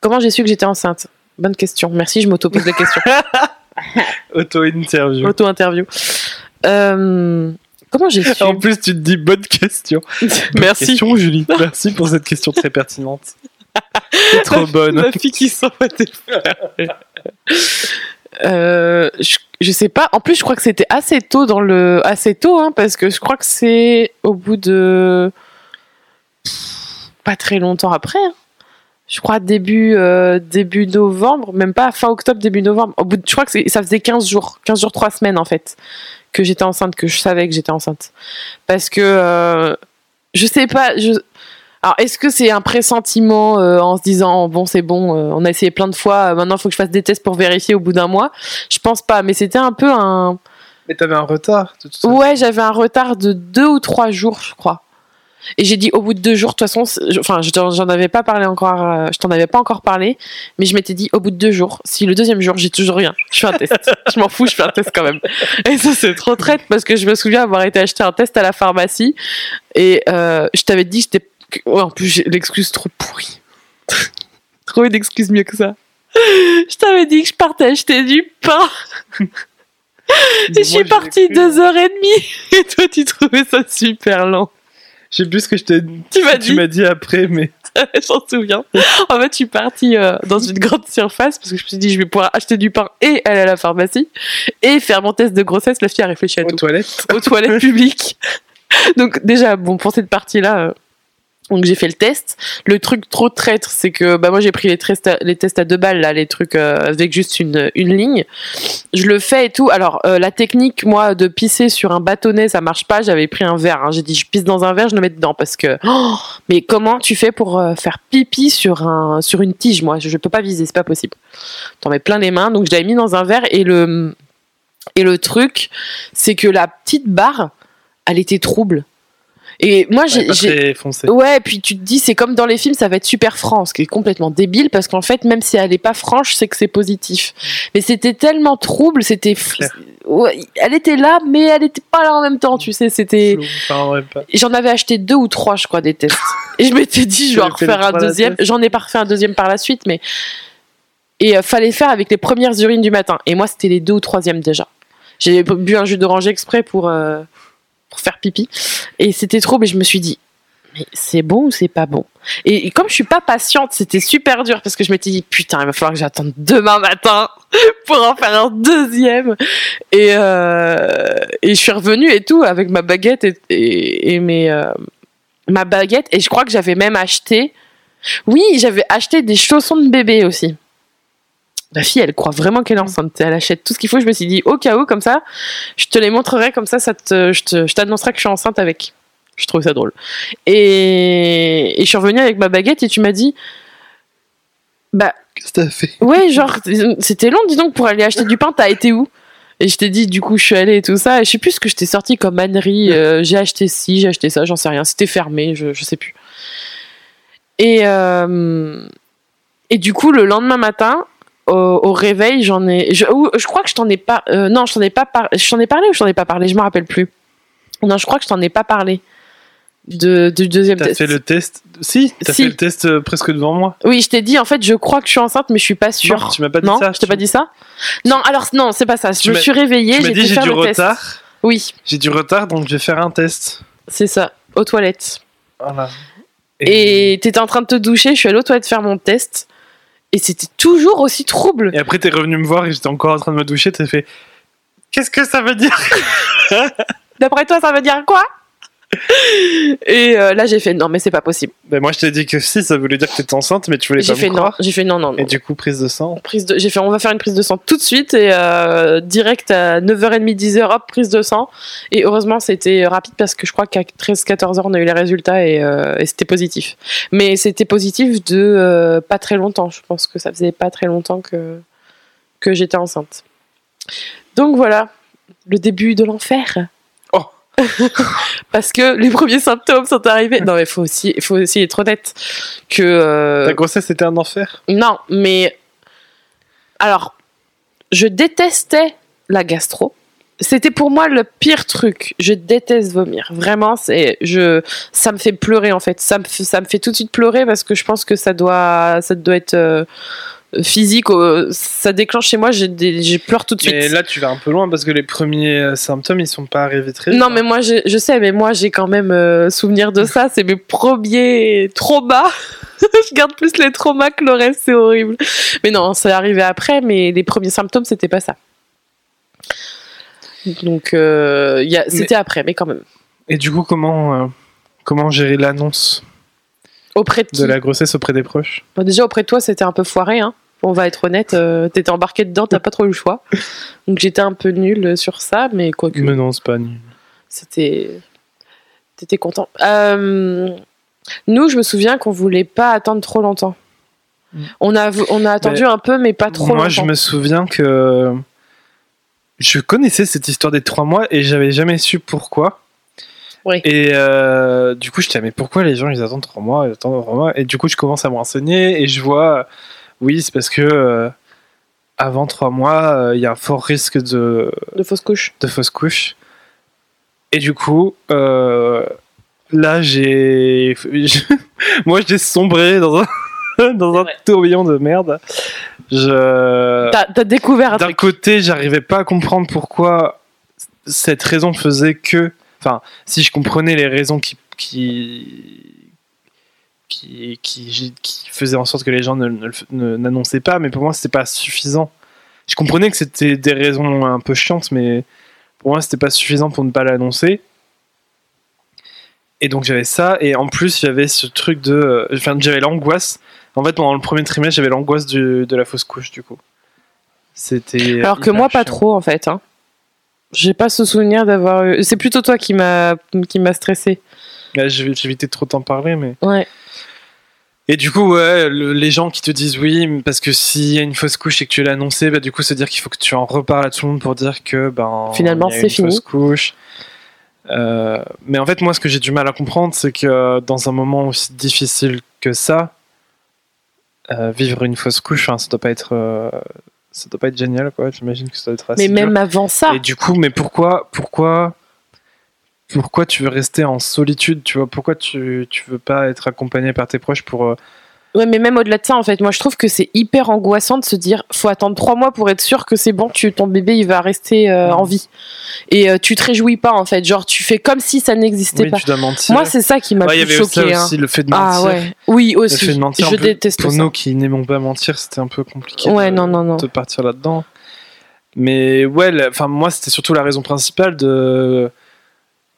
Comment j'ai su que j'étais enceinte? Bonne question. Merci, je m'auto-pose la question. Auto-interview. Auto-interview. Euh, comment j'ai su? En plus, tu te dis bonne question. Bonne Merci. question, Julie. Merci pour cette question très pertinente. C'est trop bonne. La fille qui des euh, je, sais pas. En plus, je crois que c'était assez tôt dans le, assez tôt, hein, parce que je crois que c'est au bout de pas très longtemps après. hein. Je crois début euh, début novembre, même pas fin octobre, début novembre. Au bout de- je crois que ça faisait 15 jours, 15 jours, 3 semaines en fait, que j'étais enceinte, que je savais que j'étais enceinte. Parce que euh, je sais pas, je, alors, est-ce que c'est un pressentiment euh, en se disant bon, c'est bon, euh, on a essayé plein de fois, euh, maintenant il faut que je fasse des tests pour vérifier au bout d'un mois? Je pense pas, mais c'était un peu un. Mais t'avais un retard. de toute façon. Ouais, j'avais un retard de deux ou trois jours, je crois. Et j'ai dit au bout de deux jours, de toute façon, enfin, j'en avais pas parlé encore, je t'en avais pas encore parlé, mais je m'étais dit au bout de deux jours, si le deuxième jour j'ai toujours rien, je fais un test. je m'en fous, je fais un test quand même. Et ça, c'est trop traite parce que je me souviens avoir été acheter un test à la pharmacie et je t'avais dit j'étais que- ouais, en plus, j'ai l'excuse trop pourrie. trop une excuse mieux que ça. Je t'avais dit que je partais acheter du pain. Et je suis partie deux heures et demie. Et toi, tu trouvais ça super lent. Je sais plus ce que je t'ai Tu m'as tu dit, m'as dit après, mais j'en souviens. En fait, je suis partie euh, dans une grande surface parce que je me suis dit, je vais pouvoir acheter du pain et aller à la pharmacie et faire mon test de grossesse. La fille a réfléchi à aux tout. toilettes. aux toilettes publiques. Donc déjà, bon, pour cette partie-là, euh, donc j'ai fait le test. Le truc trop traître, c'est que bah, moi j'ai pris les tests, à, deux balles, là, les trucs euh, avec juste une, une ligne. Je le fais et tout. Alors euh, la technique, moi, de pisser sur un bâtonnet, ça marche pas. J'avais pris un verre. hein. J'ai dit, je pisse dans un verre, je le mets dedans parce que. Oh, mais comment tu fais pour euh, faire pipi sur un sur une tige Moi, je, je peux pas viser, c'est pas possible. T'en mets plein les mains. Donc je l'avais mis dans un verre et le et le truc, c'est que la petite barre, elle était trouble. Et moi, j'ai. Ouais, puis tu te dis, c'est comme dans les films, ça va être super franc, ce qui est complètement débile, parce qu'en fait, même si elle n'est pas franche, c'est que c'est positif. Mais c'était tellement trouble, c'était. Ouais, elle était là, mais elle n'était pas là en même temps, tu sais, c'était. J'en avais acheté deux ou trois, je crois, des tests. Et je m'étais dit, je vais en refaire un deuxième. J'en ai pas refait un deuxième par la suite, mais. Et euh, fallait faire avec les premières urines du matin. Et moi, c'était les deux ou troisième déjà. J'ai bu un jus d'oranger exprès pour, euh, faire pipi. Et c'était trop, mais je me suis dit, mais c'est bon ou c'est pas bon? Et, comme je suis pas patiente, c'était super dur parce que je m'étais dit, putain, il va falloir que j'attende demain matin pour en faire un deuxième. Et, euh, et je suis revenue et tout avec ma baguette et, et, et mes, euh, ma baguette. Et je crois que j'avais même acheté. Oui, j'avais acheté des chaussons de bébé aussi. La fille, elle croit vraiment qu'elle est enceinte. Elle achète tout ce qu'il faut. Je me suis dit, au cas où, comme ça, je te les montrerai, comme ça, ça te, je te- je t'annoncerai que je suis enceinte avec. Je trouve ça drôle. Et, et je suis revenue avec ma baguette et tu m'as dit, bah, Qu'est-ce que t'as fait? Ouais, genre, c'était long, dis donc, pour aller acheter du pain, t'as été où? Et je t'ai dit, du coup, je suis allée et tout ça. Et je sais plus ce que je t'ai sorti comme ânerie. euh, j'ai acheté ci, j'ai acheté ça, j'en sais rien. C'était fermé, je, je sais plus. Et, euh, et du coup, le lendemain matin, au, au réveil, j'en ai. Je, ou- je crois que je t'en ai pas. euh, non, je t'en ai pas parlé. Je t'en ai parlé ou je t'en ai pas parlé? Je me rappelle plus. Non, je crois que je t'en ai pas parlé. De, du deuxième T'as test. fait le test Si, t'as Si. fait le test euh, presque devant moi. Oui, je t'ai dit, en fait, je crois que je suis enceinte, mais je suis pas sûre. Non, tu m'as pas dit Non, ça. je t'ai pas dit ça? Non, alors non, c'est pas ça. Je me suis réveillée, j'ai dit dû j'ai du le test. retard. Oui, J'ai du retard, donc je vais faire un test. c'est ça, aux toilettes. Voilà. Et t'étais en train de te doucher, je suis allée aux toilettes faire mon test. Et c'était toujours aussi trouble. Et après, t'es revenu me voir et j'étais encore en train de me doucher. T'as fait Qu'est-ce que ça veut dire? D'après toi, ça veut dire quoi? Et euh, là, j'ai fait non, mais c'est pas possible. ben, Moi, je t'ai dit que si, ça voulait dire que t'étais enceinte, mais tu voulais pas fait me non, j'ai fait non, non, non. Et du coup, prise de sang. Prise de, j'ai fait, on va faire une prise de sang tout de suite et euh, direct à 9h30, 10h, hop, prise de sang. Et heureusement, c'était rapide parce que je crois qu'à 13-14h, on a eu les résultats et, euh, et c'était positif. Mais c'était positif de pas très longtemps. Je pense que ça faisait pas très longtemps que, que j'étais enceinte. Donc voilà, le début de l'enfer. Parce que les premiers symptômes sont arrivés. Non, mais faut aussi, faut aussi être honnête que. euh, Ta grossesse était un enfer? Non, mais alors, je détestais la gastro. C'était pour moi le pire truc. Je déteste vomir. Vraiment, c'est je ça me fait pleurer en fait. Ça me fait, ça me fait tout de suite pleurer parce que je pense que ça doit ça doit être euh, physique. ça déclenche chez moi. J'ai pleure tout de suite. Mais là, tu vas un peu loin parce que les premiers euh, symptômes, ils sont pas arrivés très vite. Non, hein. mais moi, je, sais, mais moi, j'ai quand même euh, souvenir de ça. C'est mes premiers traumas. je garde plus les traumas que le reste, c'est horrible. Mais non, c'est arrivé après, mais les premiers symptômes, c'était pas ça. Donc, euh, c'était après, mais quand même. Et du coup, comment, euh, comment gérer l'annonce? Auprès de qui de la grossesse auprès des proches Bon, Déjà, auprès de toi, c'était un peu foiré. Hein. On va être honnête, euh, t'étais embarqué dedans, t'as pas trop eu le choix. Donc, j'étais un peu nulle sur ça, mais quoi que. Mais non, c'est pas nul. C'était. T'étais content. Euh, Nous, je me souviens qu'on voulait pas attendre trop longtemps. Mm. On a, on a attendu un peu, mais pas trop Moi, longtemps. je me souviens que je connaissais cette histoire des trois mois et j'avais jamais su pourquoi. Oui. Et euh, du coup, je disais, mais pourquoi les gens ils attendent trois mois, ils attendent trois mois? Et du coup, je commence à me renseigner et je vois, oui, c'est parce que euh, avant trois mois, euh, il y a un fort risque de, De fausse couche. de fausse couche. Et du coup, là, j'ai. Moi, j'ai sombré dans un, dans un tourbillon de merde. Je. T'as découvert un D'un côté, j'arrivais pas à comprendre pourquoi cette raison faisait que. Enfin, si je comprenais les raisons qui. qui qui, qui, qui faisaient en sorte que les gens ne- n'annonçaient pas, mais pour moi, c'était pas suffisant. Je comprenais que c'était des raisons un peu chiantes, mais pour moi, c'était pas suffisant pour ne pas l'annoncer. Et donc, j'avais ça, et en plus, j'avais ce truc de. euh, Enfin, j'avais l'angoisse. En fait, pendant le premier trimestre, j'avais l'angoisse de la fausse couche, du coup. C'était. Alors que moi, pas trop, en fait. Hein. J'ai pas ce souvenir d'avoir eu. C'est plutôt toi qui m'a qui m'a stressé. Évité de trop t'en parler, mais. Ouais. Et du coup, ouais, le- les gens qui te disent oui, parce que s'il y a une fausse couche et que tu l'as annoncé, bah, du coup, se dire qu'il faut que tu en reparles à tout le monde pour dire que ben Finalement, c'est fini. fausse couche. Euh, mais en fait, moi, ce que j'ai du mal à comprendre, c'est que dans un moment aussi difficile que ça, euh, vivre une fausse couche, enfin, ça doit pas être, euh, ça doit pas être génial, quoi. J'imagine que ça doit être assez Mais dur. même avant ça. Et du coup, mais pourquoi, pourquoi, pourquoi tu veux rester en solitude, tu vois? Pourquoi tu, tu veux pas être accompagné par tes proches pour euh, Ouais, mais même au-delà de ça, en fait, moi je trouve que c'est hyper angoissant de se dire faut attendre trois mois pour être sûr que c'est bon, tu, ton bébé il va rester euh, en vie. Et euh, tu te réjouis pas en fait, genre tu fais comme si ça n'existait oui, pas. tu dois mentir Moi c'est ça qui m'a Ouais, plus choqué. hein. aussi, le fait de mentir. Ah ouais, oui Le aussi. fait de mentir, Je peu, déteste pour ça. nous qui n'aimons pas mentir, c'était un peu compliqué Ouais, de, non, non, non. de partir là-dedans. Mais ouais, enfin moi c'était surtout la raison principale de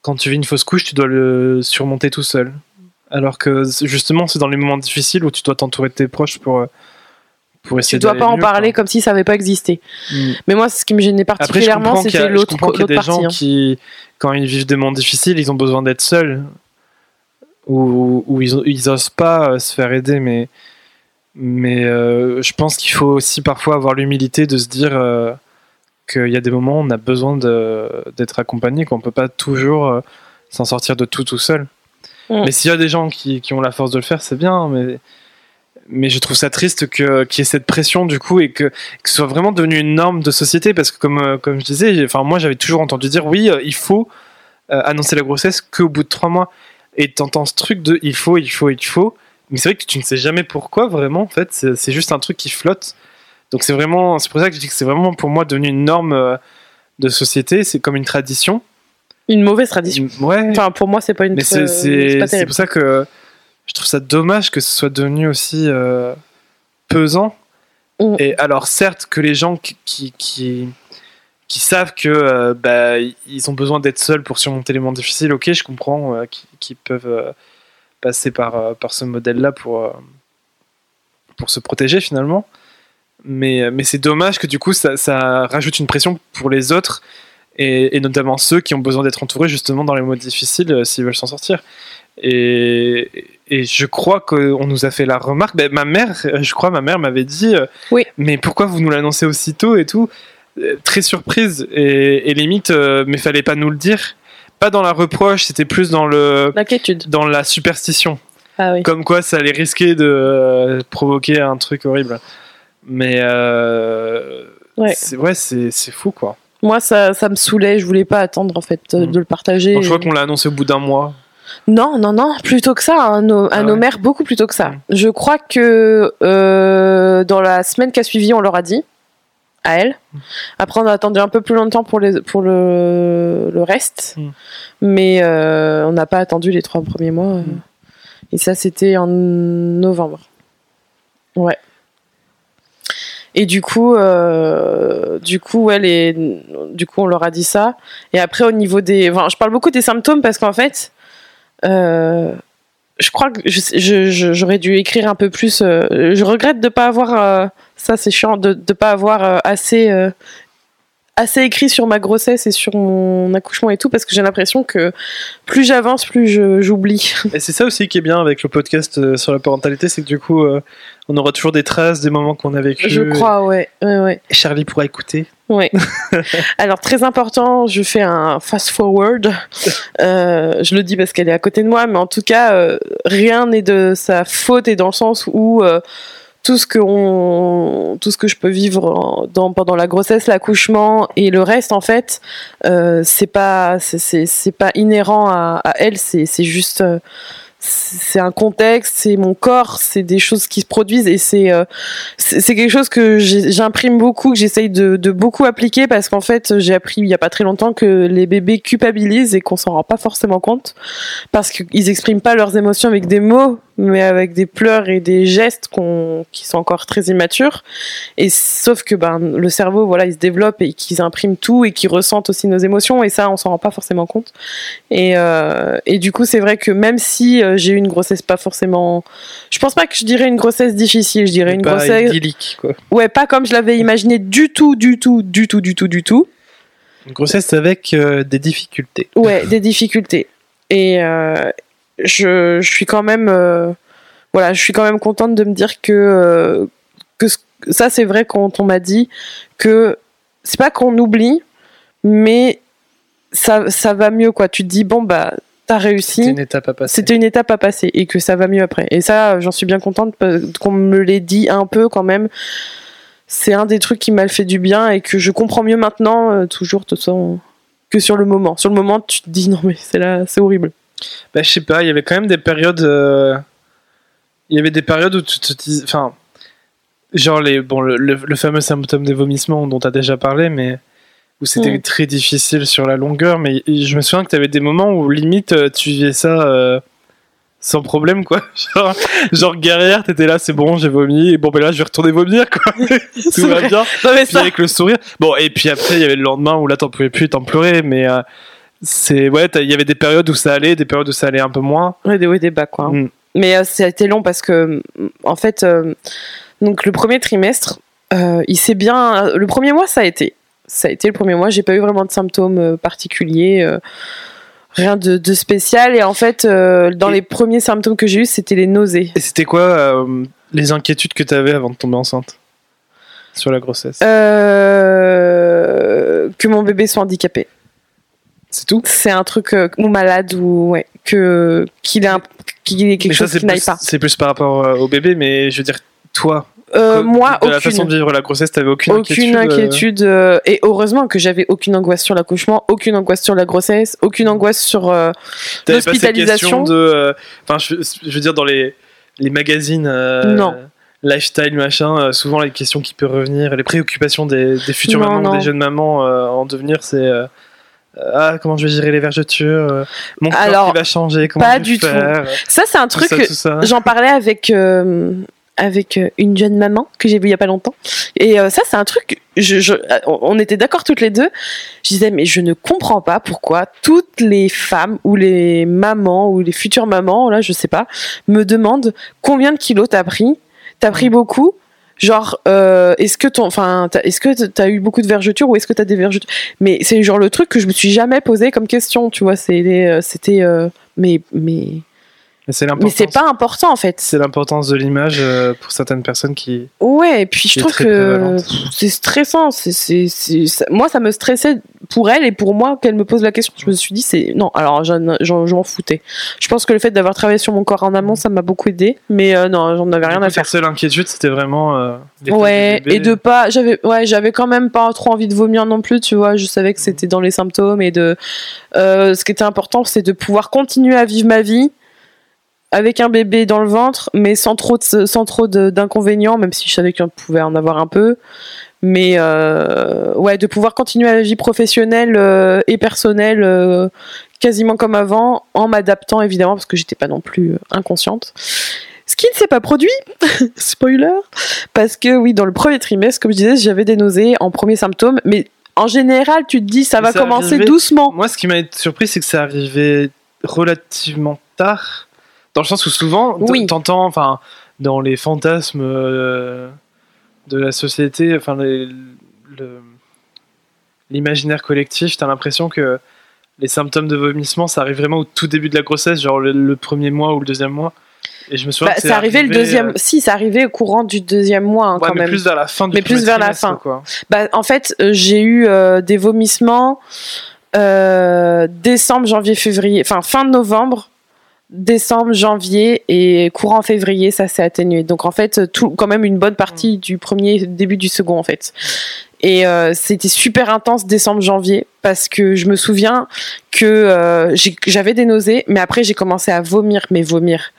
quand tu vis une fausse couche, tu dois le surmonter tout seul. Alors que justement, c'est dans les moments difficiles où tu dois t'entourer de tes proches pour euh, pour Tu essayer. dois d'aller pas en mieux, parler quoi. comme si ça avait pas existé. Mm. Mais moi ce qui me gênait je particulièrement comprends qu'il y a, c'était je l'autre comprends qu'il y a l'autre des partie. gens hein. qui, quand ils vivent des moments difficiles, ils ont besoin d'être seuls. Ou, ou ils, ils osent pas euh, se faire aider. Mais, mais euh, je pense qu'il faut aussi parfois avoir l'humilité de se dire euh, qu'il y a des moments où on a besoin d'être accompagné, qu'on peut pas toujours euh, s'en sortir de tout tout seul. Mm. Mais s'il y a des gens qui, qui ont la force de le faire, c'est bien. Mais, mais je trouve ça triste qu'il y ait cette pression du coup et que, que ce soit vraiment devenu une norme de société parce que comme, euh, comme je disais, moi j'avais toujours entendu dire oui, euh, il faut euh, annoncer la grossesse qu'au bout de trois mois. Et t'entends ce truc de il faut, il faut, il faut. Mais c'est vrai que tu ne sais jamais pourquoi vraiment en fait. C'est juste un truc qui flotte. Donc c'est vraiment, c'est pour ça que je dis que c'est vraiment pour moi devenu une norme de société. C'est comme une tradition. Une mauvaise tradition. Ouais. Enfin pour moi c'est pas une Mais c'est c'est- pour ça que je trouve ça dommage que ce soit devenu aussi euh, pesant. Et alors certes que les gens qui, qui, qui, qui savent que euh, bah, ils ont besoin d'être seuls pour surmonter les moments difficiles, ok, je comprends euh, qui, qui peuvent passer par, par ce modèle-là pour, pour se protéger finalement. Mais, mais c'est dommage que du coup ça, ça rajoute une pression pour les autres et, et notamment ceux qui ont besoin d'être entourés justement dans les modes difficiles euh, s'ils veulent s'en sortir. Et, et je crois qu'on nous a fait la remarque. Ben, ma mère, je crois, ma mère m'avait dit euh, Oui. Mais pourquoi vous nous l'annoncez aussitôt et tout? Euh, Très surprise. Et, et limite, mais fallait pas nous le dire. Pas dans la reproche, c'était plus dans, le, L'inquiétude. dans la superstition. Ah oui. Comme quoi ça allait risquer de provoquer un truc horrible. Mais Ouais. c'est ouais, c'est c'est fou quoi. Moi ça, ça me saoulait, je voulais pas attendre en fait euh, Mm. de le partager. Donc, je crois qu'on l'a annoncé au bout d'un mois. Non, non, non, plutôt que ça, à nos, à Ah ouais. mères, beaucoup plutôt que ça. Mm. Je crois que euh, dans la semaine qui a suivi, on leur a dit, à elles. Mm. Après, on a attendu un peu plus longtemps pour, les, pour le, le reste, Mm. mais euh, on n'a pas attendu les trois premiers mois. Mm. Et ça, c'était en novembre. Ouais. Et du coup, euh, du coup, ouais, les- du coup, on leur a dit ça. Et après, au niveau des, enfin, je parle beaucoup des symptômes parce qu'en fait, euh, je crois que j'aurais dû écrire un peu plus. euh, je regrette de pas avoir, ça c'est chiant, de ne pas avoir assez, assez écrit sur ma grossesse et sur mon accouchement et tout parce que j'ai l'impression que plus j'avance, plus j'oublie. Et c'est ça aussi qui est bien avec le podcast euh, sur la parentalité, c'est que du coup, euh, on aura toujours des traces des moments qu'on a vécu. Je crois, ouais, ouais, Charlie pourra écouter. Ouais. Alors très important, je fais un fast forward. Euh, je le dis parce qu'elle est à côté de moi, mais en tout cas, euh, rien n'est de sa faute et dans le sens où tout ce que on, tout ce que je peux vivre dans, pendant la grossesse, l'accouchement et le reste en fait, euh, c'est pas c'est- pas inhérent à, à elle, c'est juste euh, c'est un contexte, c'est mon corps, c'est des choses qui se produisent et c'est euh, c'est quelque chose que j'imprime beaucoup, que j'essaye de, de beaucoup appliquer parce qu'en fait j'ai appris il y a pas très longtemps que les bébés culpabilisent et qu'on s'en rend pas forcément compte parce qu'ils expriment pas leurs émotions avec des mots mais avec des pleurs et des gestes qu'on qui sont encore très immatures et sauf que ben le cerveau voilà il se développe et qu'ils impriment tout et qu'ils ressentent aussi nos émotions et ça on s'en rend pas forcément compte et euh, et du coup c'est vrai que même si euh, j'ai eu une grossesse pas forcément je pense pas que je dirais une grossesse difficile je dirais une Pas grossesse idyllique, quoi. ouais pas comme je l'avais imaginé du tout du tout du tout du tout du tout Une grossesse avec euh, des difficultés. ouais des difficultés et euh, je, je suis quand même euh, voilà je suis quand même contente de me dire que euh, que ce- ça c'est vrai quand on m'a dit que c'est pas qu'on oublie mais ça ça va mieux quoi tu te dis bon bah t'as réussi C'est une étape à passer. c'était une étape à passer et que ça va mieux après. Et ça, j'en suis bien contente qu'on me l'ait dit un peu quand même. C'est un des trucs qui m'a fait du bien et que je comprends mieux maintenant, euh, toujours de toute façon, que sur le moment. Sur le moment, tu te dis non mais c'est là, c'est horrible. Bah, je sais pas, il y avait quand même des périodes. euh, Il y avait des périodes où tu te dis. Enfin. Genre les, bon, le, le- le fameux symptôme des vomissements dont tu as déjà parlé, mais où c'était Mm. très difficile sur la longueur. Mais je me souviens que tu avais des moments où limite euh, tu vivais ça euh, sans problème, quoi. Genre, genre guerrière, t'étais là, c'est bon, j'ai vomi, et bon, ben là, je vais retourner vomir, quoi. Tout va bien. Non mais Puis ça, avec le sourire. Bon, et puis après, il y avait le lendemain où là, t'en pouvais plus, t'en pleurais, mais euh, c'est. Ouais, il y avait des périodes où ça allait, des périodes où ça allait un peu moins. ouais, des hauts et des bas quoi. Mm. Mais euh, ça a été long parce que en fait, euh, donc le premier trimestre, euh, il s'est bien. Le premier mois, ça a été. Ça a été le premier mois. J'ai pas eu vraiment de symptômes euh, particuliers. Rien de, de spécial et en fait dans Et- les premiers symptômes que j'ai eu c'était les nausées. Et c'était quoi les inquiétudes que t'avais avant de tomber enceinte sur la grossesse? Que mon bébé soit handicapé. C'est tout C'est un truc euh, ou malade ou ouais que qu'il a ait quelque Mais ça, chose c'est qui n'aille pas. C'est plus par rapport euh, au bébé, mais je veux dire, toi, Euh, moi de la façon aucune de vivre la grossesse, t'avais aucune, aucune inquiétude. euh, inquiétude et heureusement que j'avais aucune angoisse sur l'accouchement, aucune angoisse sur la grossesse, aucune angoisse sur L'hospitalisation. de. Enfin, je, je veux dire, dans les, les magazines. Non. Lifestyle, machin, euh, souvent les questions qui peuvent revenir, les préoccupations des, des futures Non, mamans, non. des jeunes mamans euh, en devenir, c'est. euh, ah, comment je vais gérer les vergetures euh, Mon corps Alors, qui va changer, comment pas je vais du tout. faire, ça c'est un truc que. J'en parlais avec euh, avec euh, une jeune maman que j'ai vue il y a pas longtemps. Et euh, ça, c'est un truc. Je, je- on on était d'accord toutes les deux. Je disais, mais je ne comprends pas pourquoi toutes les femmes ou les mamans ou les futures mamans, là, je sais pas, me demandent combien de kilos t'as pris. T'as pris beaucoup. Genre, euh, est-ce que ton, enfin, est-ce que t'as eu beaucoup de vergetures ou est-ce que t'as des vergetures? Mais c'est genre le truc que je me suis jamais posé comme question, tu vois. Euh, c'était, euh, mais, mais, Mais c'est pas important en fait. C'est l'importance de l'image euh, pour certaines personnes qui. Ouais, et puis je est trouve que c'est stressant. C'est- ça- moi, ça me stressait pour elle et pour moi qu'elle me pose la question. Je me suis dit, c'est non. Alors, j'en, foutais. Je pense que le fait d'avoir travaillé sur mon corps en amont, ça m'a beaucoup aidé. Mais euh, non, j'en avais rien à faire. Ta seule inquiétude, c'était vraiment. euh, Ouais, et de pas, j'avais, ouais, j'avais quand même pas trop envie de vomir non plus, tu vois. Je savais que c'était dans les symptômes et de, euh, ce qui était important, c'est de pouvoir continuer à vivre ma vie avec un bébé dans le ventre, mais sans trop, de, sans trop d'inconvénients, même si je savais qu'on pouvait en avoir un peu. Mais euh, ouais, de pouvoir continuer à la vie professionnelle euh, et personnelle euh, quasiment comme avant, en m'adaptant évidemment parce que j'étais pas non plus euh, inconsciente. Ce qui ne s'est pas produit, spoiler, parce que oui, dans le premier trimestre, comme je disais, j'avais des nausées en premier symptôme, mais en général, tu te dis ça va ça commencer arrivait- doucement. Moi, ce qui m'a surpris, c'est que ça arrivait relativement tard. Dans le sens où souvent, Oui. t'entends, enfin, dans les fantasmes euh, de la société, enfin, l'imaginaire collectif, t'as l'impression que les symptômes de vomissement, ça arrive vraiment au tout début de la grossesse, genre le, le premier mois ou le deuxième mois. Et je me souviens Bah, que c'est arrivé, le deuxième. euh, Si, c'est arrivé au courant du deuxième mois hein, ouais, quand mais même. plus vers la fin du Mais plus vers la fin. Quoi. Bah, en fait, euh, j'ai eu euh, des vomissements euh, décembre, janvier, février, enfin fin de novembre, décembre, janvier et courant février, ça s'est atténué. Donc en fait, tout, quand même une bonne partie du premier, début du second en fait. Et euh, c'était super intense décembre, janvier, parce que je me souviens que euh, j'avais des nausées, mais après j'ai commencé à vomir, mais vomir.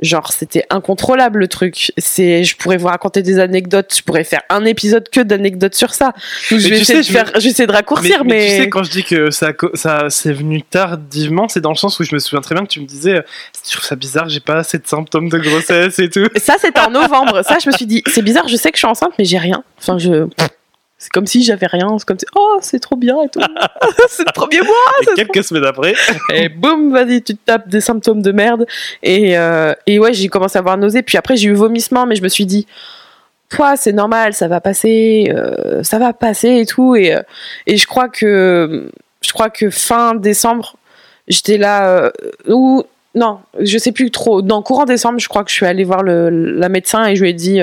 Genre c'était incontrôlable le truc. C'est, je pourrais vous raconter des anecdotes, je pourrais faire un épisode que d'anecdotes sur ça. Donc, je vais essayer sais, de faire, je vais essayer de raccourcir, mais mais, tu sais, quand je dis que ça, ça c'est venu tardivement, c'est dans le sens où je me souviens très bien que tu me disais, euh, je trouve ça bizarre, j'ai pas assez de symptômes de grossesse et tout. ça c'était en novembre. Ça je me suis dit, c'est bizarre, je sais que je suis enceinte, mais j'ai rien. Enfin je, c'est comme si j'avais rien. C'est comme si, oh c'est trop bien et tout. c'est le premier mois. Et quelques semaines après, Et boum, vas-y, tu te tapes des symptômes de merde. Et, euh, et ouais, j'ai commencé à avoir nausée. Puis après, j'ai eu vomissement, mais je me suis dit, toi, c'est normal, ça va passer, euh, ça va passer et tout. Et, euh, et je crois que, je crois que fin décembre, j'étais là, euh, ou non, je sais plus trop. Dans courant décembre, je crois que je suis allée voir le, la médecin et je lui ai dit.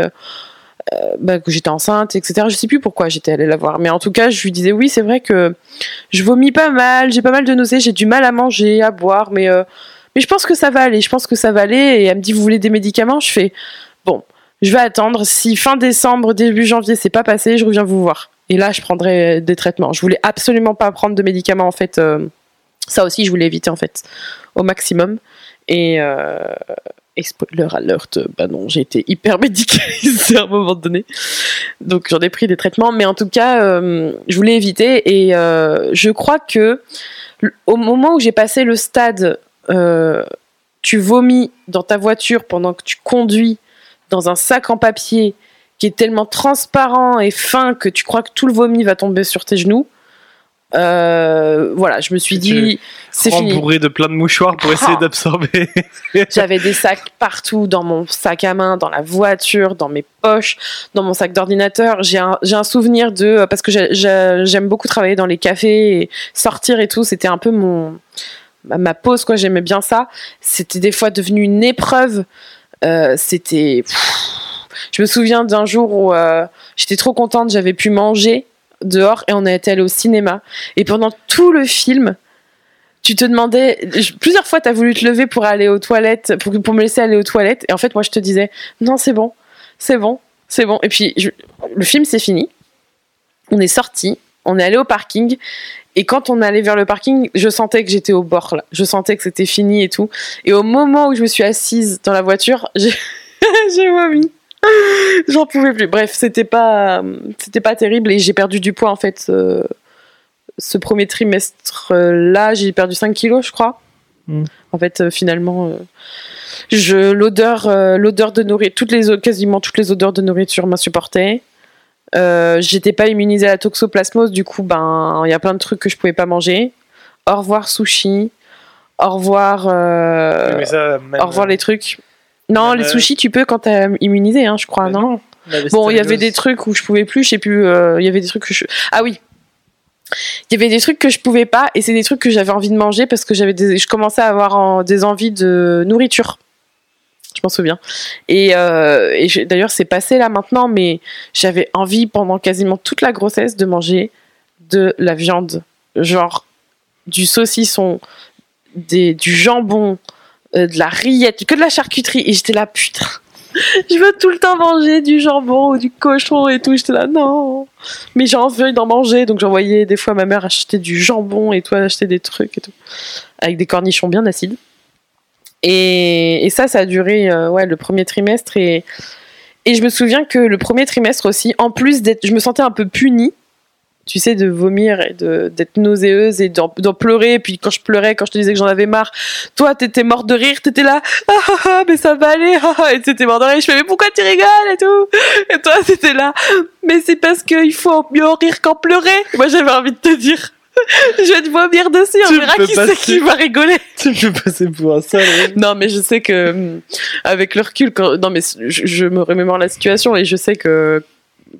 Euh, bah, que j'étais enceinte, etc. Je sais plus pourquoi j'étais allée la voir, mais en tout cas, je lui disais oui, c'est vrai que je vomis pas mal, j'ai pas mal de nausées, j'ai du mal à manger, à boire, mais euh, mais je pense que ça va aller, je pense que ça va aller. Et elle me dit, vous voulez des médicaments? Je fais, bon, je vais attendre. Si fin décembre, début janvier, c'est pas passé, je reviens vous voir. Et là, je prendrai des traitements. Je voulais absolument pas prendre de médicaments, en fait. euh, ça aussi, je voulais éviter, en fait, au maximum. Et, euh, et spoiler alert, bah non, j'ai été hyper médicalisée à un moment donné. Donc j'en ai pris des traitements, mais en tout cas, euh, je voulais éviter. Et euh, je crois que au moment où j'ai passé le stade, euh, tu vomis dans ta voiture pendant que tu conduis dans un sac en papier qui est tellement transparent et fin que tu crois que tout le vomi va tomber sur tes genoux. Euh, voilà, je me suis dit, c'est fini. rembourré de plein de mouchoirs pour essayer Ah. d'absorber. J'avais des sacs partout, dans mon sac à main, dans la voiture, dans mes poches, dans mon sac d'ordinateur. J'ai un, un souvenir de... Parce que j'ai- j'ai- j'aime beaucoup travailler dans les cafés, et sortir et tout. C'était un peu mon ma, pause, quoi. J'aimais bien ça. C'était des fois devenu une épreuve. Euh, C'était... Je me souviens d'un jour où euh, j'étais trop contente, j'avais pu manger dehors et on été allé au cinéma. Et pendant tout le film, tu te demandais plusieurs fois tu as voulu te lever pour aller aux toilettes pour, me laisser aller aux toilettes. Et en fait moi je te disais non c'est bon c'est bon c'est bon. Et puis le film c'est fini. On est sorti on est allé au parking. Et quand on allait vers le parking je sentais que j'étais au bord là. Je sentais que c'était fini et tout. Et au moment où je me suis assise dans la voiture j'ai vomi j'en pouvais plus. Bref c'était pas c'était pas terrible et j'ai perdu du poids en fait euh, ce premier trimestre euh, là j'ai perdu 5 kilos je crois. Mm. en fait euh, finalement euh, je l'odeur l'odeur de nourriture toutes les quasiment toutes les odeurs de nourriture m'insupportaient. J'étais pas immunisée à la toxoplasmose du coup ben il y a plein de trucs que je pouvais pas manger. Au revoir sushi. Au revoir Mais ça, même, au revoir les trucs non même, les euh, sushis tu peux quand t'es immunisé hein, je crois non Bon, il y avait des trucs où je pouvais plus, je sais plus, euh, il y avait des trucs que je... Ah oui Il y avait des trucs que je pouvais pas, et c'est des trucs que j'avais envie de manger parce que j'avais des... je commençais à avoir en- des envies de nourriture. Je m'en souviens. Et, euh, et je- d'ailleurs, c'est passé là maintenant, mais j'avais envie pendant quasiment toute la grossesse de manger de la viande. Genre du saucisson, des, du jambon, euh, de la rillette, que de la charcuterie. Et j'étais là, putain je veux tout le temps manger du jambon ou du cochon et tout. J'étais là, non. Mais j'ai envie d'en manger, donc j'envoyais des fois ma mère acheter du jambon et toi acheter des trucs et tout. Avec des cornichons bien acides. Et, et ça, ça a duré euh, ouais, le premier trimestre. Et, et je me souviens que le premier trimestre aussi, en plus d'être. Je me sentais un peu punie. Tu sais, de vomir et de- d'être nauséeuse et d'en pleurer. Et puis quand je pleurais, quand je te disais que j'en avais marre, toi, t'étais morte de rire, t'étais là, ah ah ah, mais ça va aller, ah, ah, et t'étais mort de rire. Je fais, mais pourquoi tu rigoles et tout? Et toi, t'étais là, mais c'est parce qu'il faut mieux en rire qu'en pleurer. Moi, j'avais envie de te dire, je vais te vomir dessus, on verra qui c'est qui va rigoler. Tu peux passer pour un sale. Non, mais je sais que, avec le recul, quand... non, mais je, je me remémore la situation et je sais que,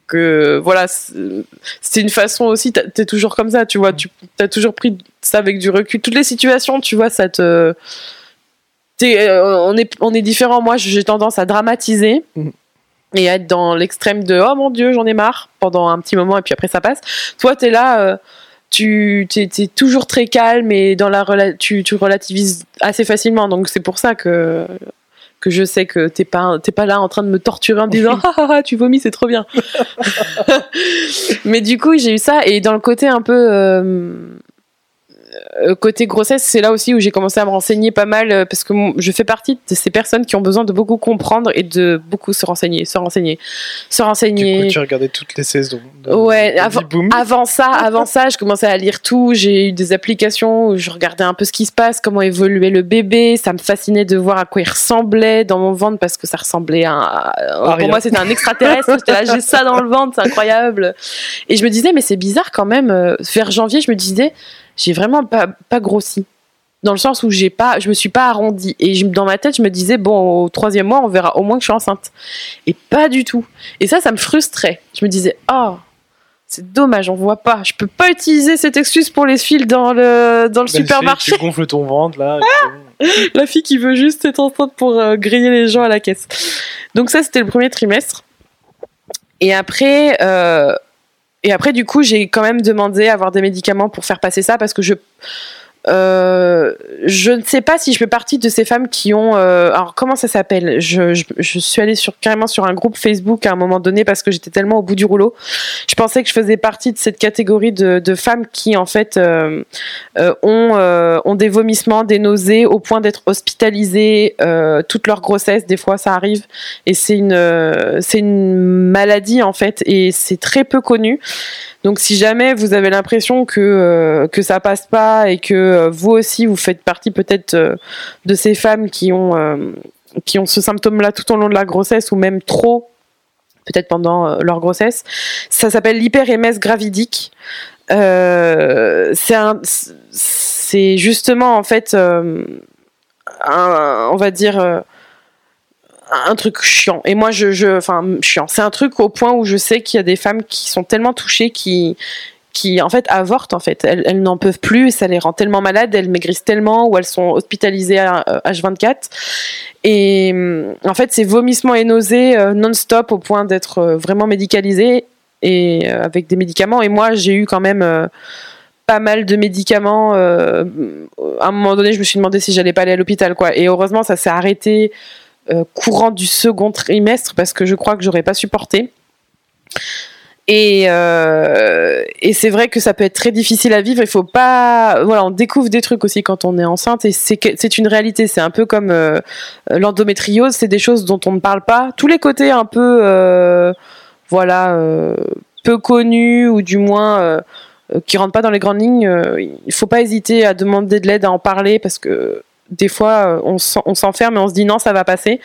que voilà, c'est une façon aussi, t'es toujours comme ça, tu vois, tu as toujours pris ça avec du recul. Toutes les situations, tu vois, ça te. t'es, euh, on, est, on est différents. Moi, j'ai tendance à dramatiser. Mhm. Et à être dans l'extrême de oh mon dieu, j'en ai marre pendant un petit moment et puis après ça passe. Toi, t'es là, euh, tu es, toujours très calme et dans la tu, tu relativises assez facilement. Donc c'est pour ça que que je sais que t'es pas t'es pas là en train de me torturer en me disant ah, ah, ah, tu vomis c'est trop bien. Mais du coup j'ai eu ça et dans le côté un peu euh, côté grossesse, c'est là aussi où j'ai commencé à me renseigner pas mal euh, parce que je fais partie de ces personnes qui ont besoin de beaucoup comprendre et de beaucoup se renseigner, se renseigner, se renseigner. Du coup, tu regardais toutes les saisons. ouais, avant, avant, ça, avant ça, je commençais à lire tout. J'ai eu des applications où je regardais un peu ce qui se passe, comment évoluait le bébé. Ça me fascinait de voir à quoi il ressemblait dans mon ventre parce que ça ressemblait à. pour moi, c'était un extraterrestre. j'ai ça dans le ventre, c'est incroyable. Et je me disais, mais c'est bizarre quand même. Euh, vers janvier, je me disais j'ai vraiment pas, pas grossi. Dans le sens où j'ai pas, je me suis pas arrondie. Et dans ma tête, je me disais, bon, au troisième mois, on verra au moins que je suis enceinte. Et pas du tout. Et ça, ça me frustrait. Je me disais, oh, c'est dommage, on voit pas. Je peux pas utiliser cette excuse pour les fils dans le, dans le supermarché. Tu gonfles ton ventre, là. la fille qui veut juste être enceinte pour euh, griller les gens à la caisse. Donc ça, c'était le premier trimestre. Et après, euh, et après, du coup, j'ai quand même demandé à avoir des médicaments pour faire passer ça parce que je je ne sais pas si je fais partie de ces femmes qui ont. Euh, alors comment ça s'appelle? Je, je, suis allée sur carrément sur un groupe Facebook à un moment donné parce que j'étais tellement au bout du rouleau. Je pensais que je faisais partie de cette catégorie de, de femmes qui en fait euh, euh ont euh, ont des vomissements, des nausées au point d'être hospitalisées toute leur grossesse. Des fois, ça arrive et c'est une c'est une maladie en fait et c'est très peu connu. Donc si jamais vous avez l'impression que euh, que ça passe pas et que euh, vous aussi vous faites partie peut-être euh, de ces femmes qui ont qui ont ce symptôme-là tout au long de la grossesse ou même trop peut-être pendant leur grossesse, ça s'appelle l'hyperémèse gravidique. c'est c'est justement en fait un, on va dire un truc chiant. Et moi, je, je enfin, chiant. C'est un truc au point où je sais qu'il y a des femmes qui sont tellement touchées qui, qui en fait avortent en fait. Elles, n'en peuvent plus, ça les rend tellement malades, elles maigrissent tellement ou elles sont hospitalisées à H24. Et en fait, c'est vomissements et nausées euh, non-stop au point d'être euh, vraiment médicalisées et euh, avec des médicaments. Et moi, j'ai eu quand même pas mal de médicaments. à un moment donné, je me suis demandé si j'allais pas aller à l'hôpital, quoi. Et heureusement, ça s'est arrêté euh, courant du second trimestre parce que je crois que j'aurais pas supporté. Et, euh, et c'est vrai que ça peut être très difficile à vivre. Il faut pas, voilà, on découvre des trucs aussi quand on est enceinte et c'est c'est une réalité. C'est un peu comme euh, l'endométriose, c'est des choses dont on ne parle pas. Tous les côtés un peu, voilà, peu connus ou du moins qui rentrent pas dans les grandes lignes. il faut pas hésiter à demander de l'aide, à en parler parce que des fois, euh, on s'enferme et on se dit non, ça va passer.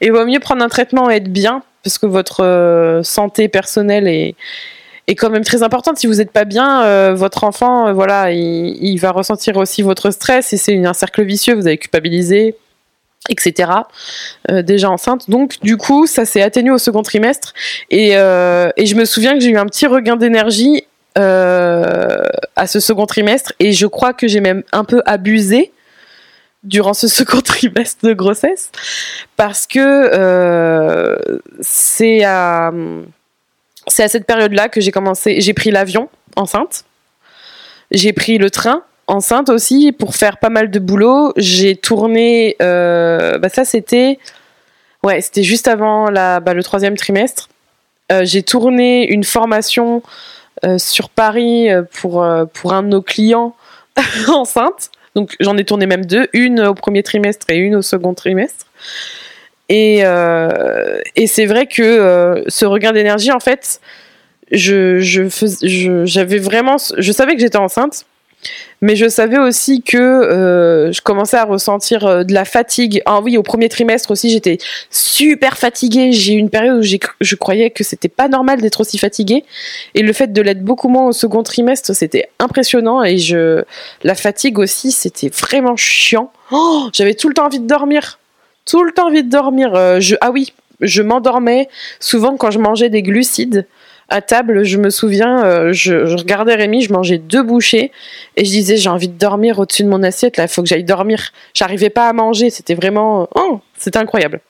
Et il vaut mieux prendre un traitement et être bien, parce que votre euh, santé personnelle est, est quand même très importante. Si vous n'êtes pas bien, euh, votre enfant, voilà, il, va ressentir aussi votre stress et c'est un cercle vicieux. Vous allez culpabiliser, etc. déjà enceinte. Donc, du coup, ça s'est atténué au second trimestre et, et je me souviens que j'ai eu un petit regain d'énergie à ce second trimestre et je crois que j'ai même un peu abusé durant ce second trimestre de grossesse parce que euh, c'est à à cette période-là que j'ai commencé j'ai pris l'avion enceinte. J'ai pris le train enceinte aussi pour faire pas mal de boulot. J'ai tourné euh, bah ça c'était ouais juste avant la bah, le troisième trimestre. Euh, j'ai tourné une formation sur Paris pour pour un de nos clients enceinte donc j'en ai tourné même deux, une au premier trimestre et une au second trimestre. Et, euh, c'est vrai que euh, ce regain d'énergie, en fait, j'avais vraiment, je savais que j'étais enceinte, mais je savais aussi que euh, je commençais à ressentir euh, de la fatigue. Ah oui, au premier trimestre aussi, j'étais super fatiguée. J'ai eu une période où je croyais que c'était pas normal d'être aussi fatiguée. Et le fait de l'être beaucoup moins au second trimestre, c'était impressionnant. Et la fatigue aussi, c'était vraiment chiant. Oh, j'avais tout le temps envie de dormir. Tout le temps envie de dormir. Euh, ah oui, je m'endormais souvent quand je mangeais des glucides table, je me souviens, euh, je, regardais Rémi, je mangeais deux bouchées et je disais j'ai envie de dormir au-dessus de mon assiette, là, il faut que j'aille dormir. J'arrivais pas à manger, c'était vraiment, oh, c'était incroyable.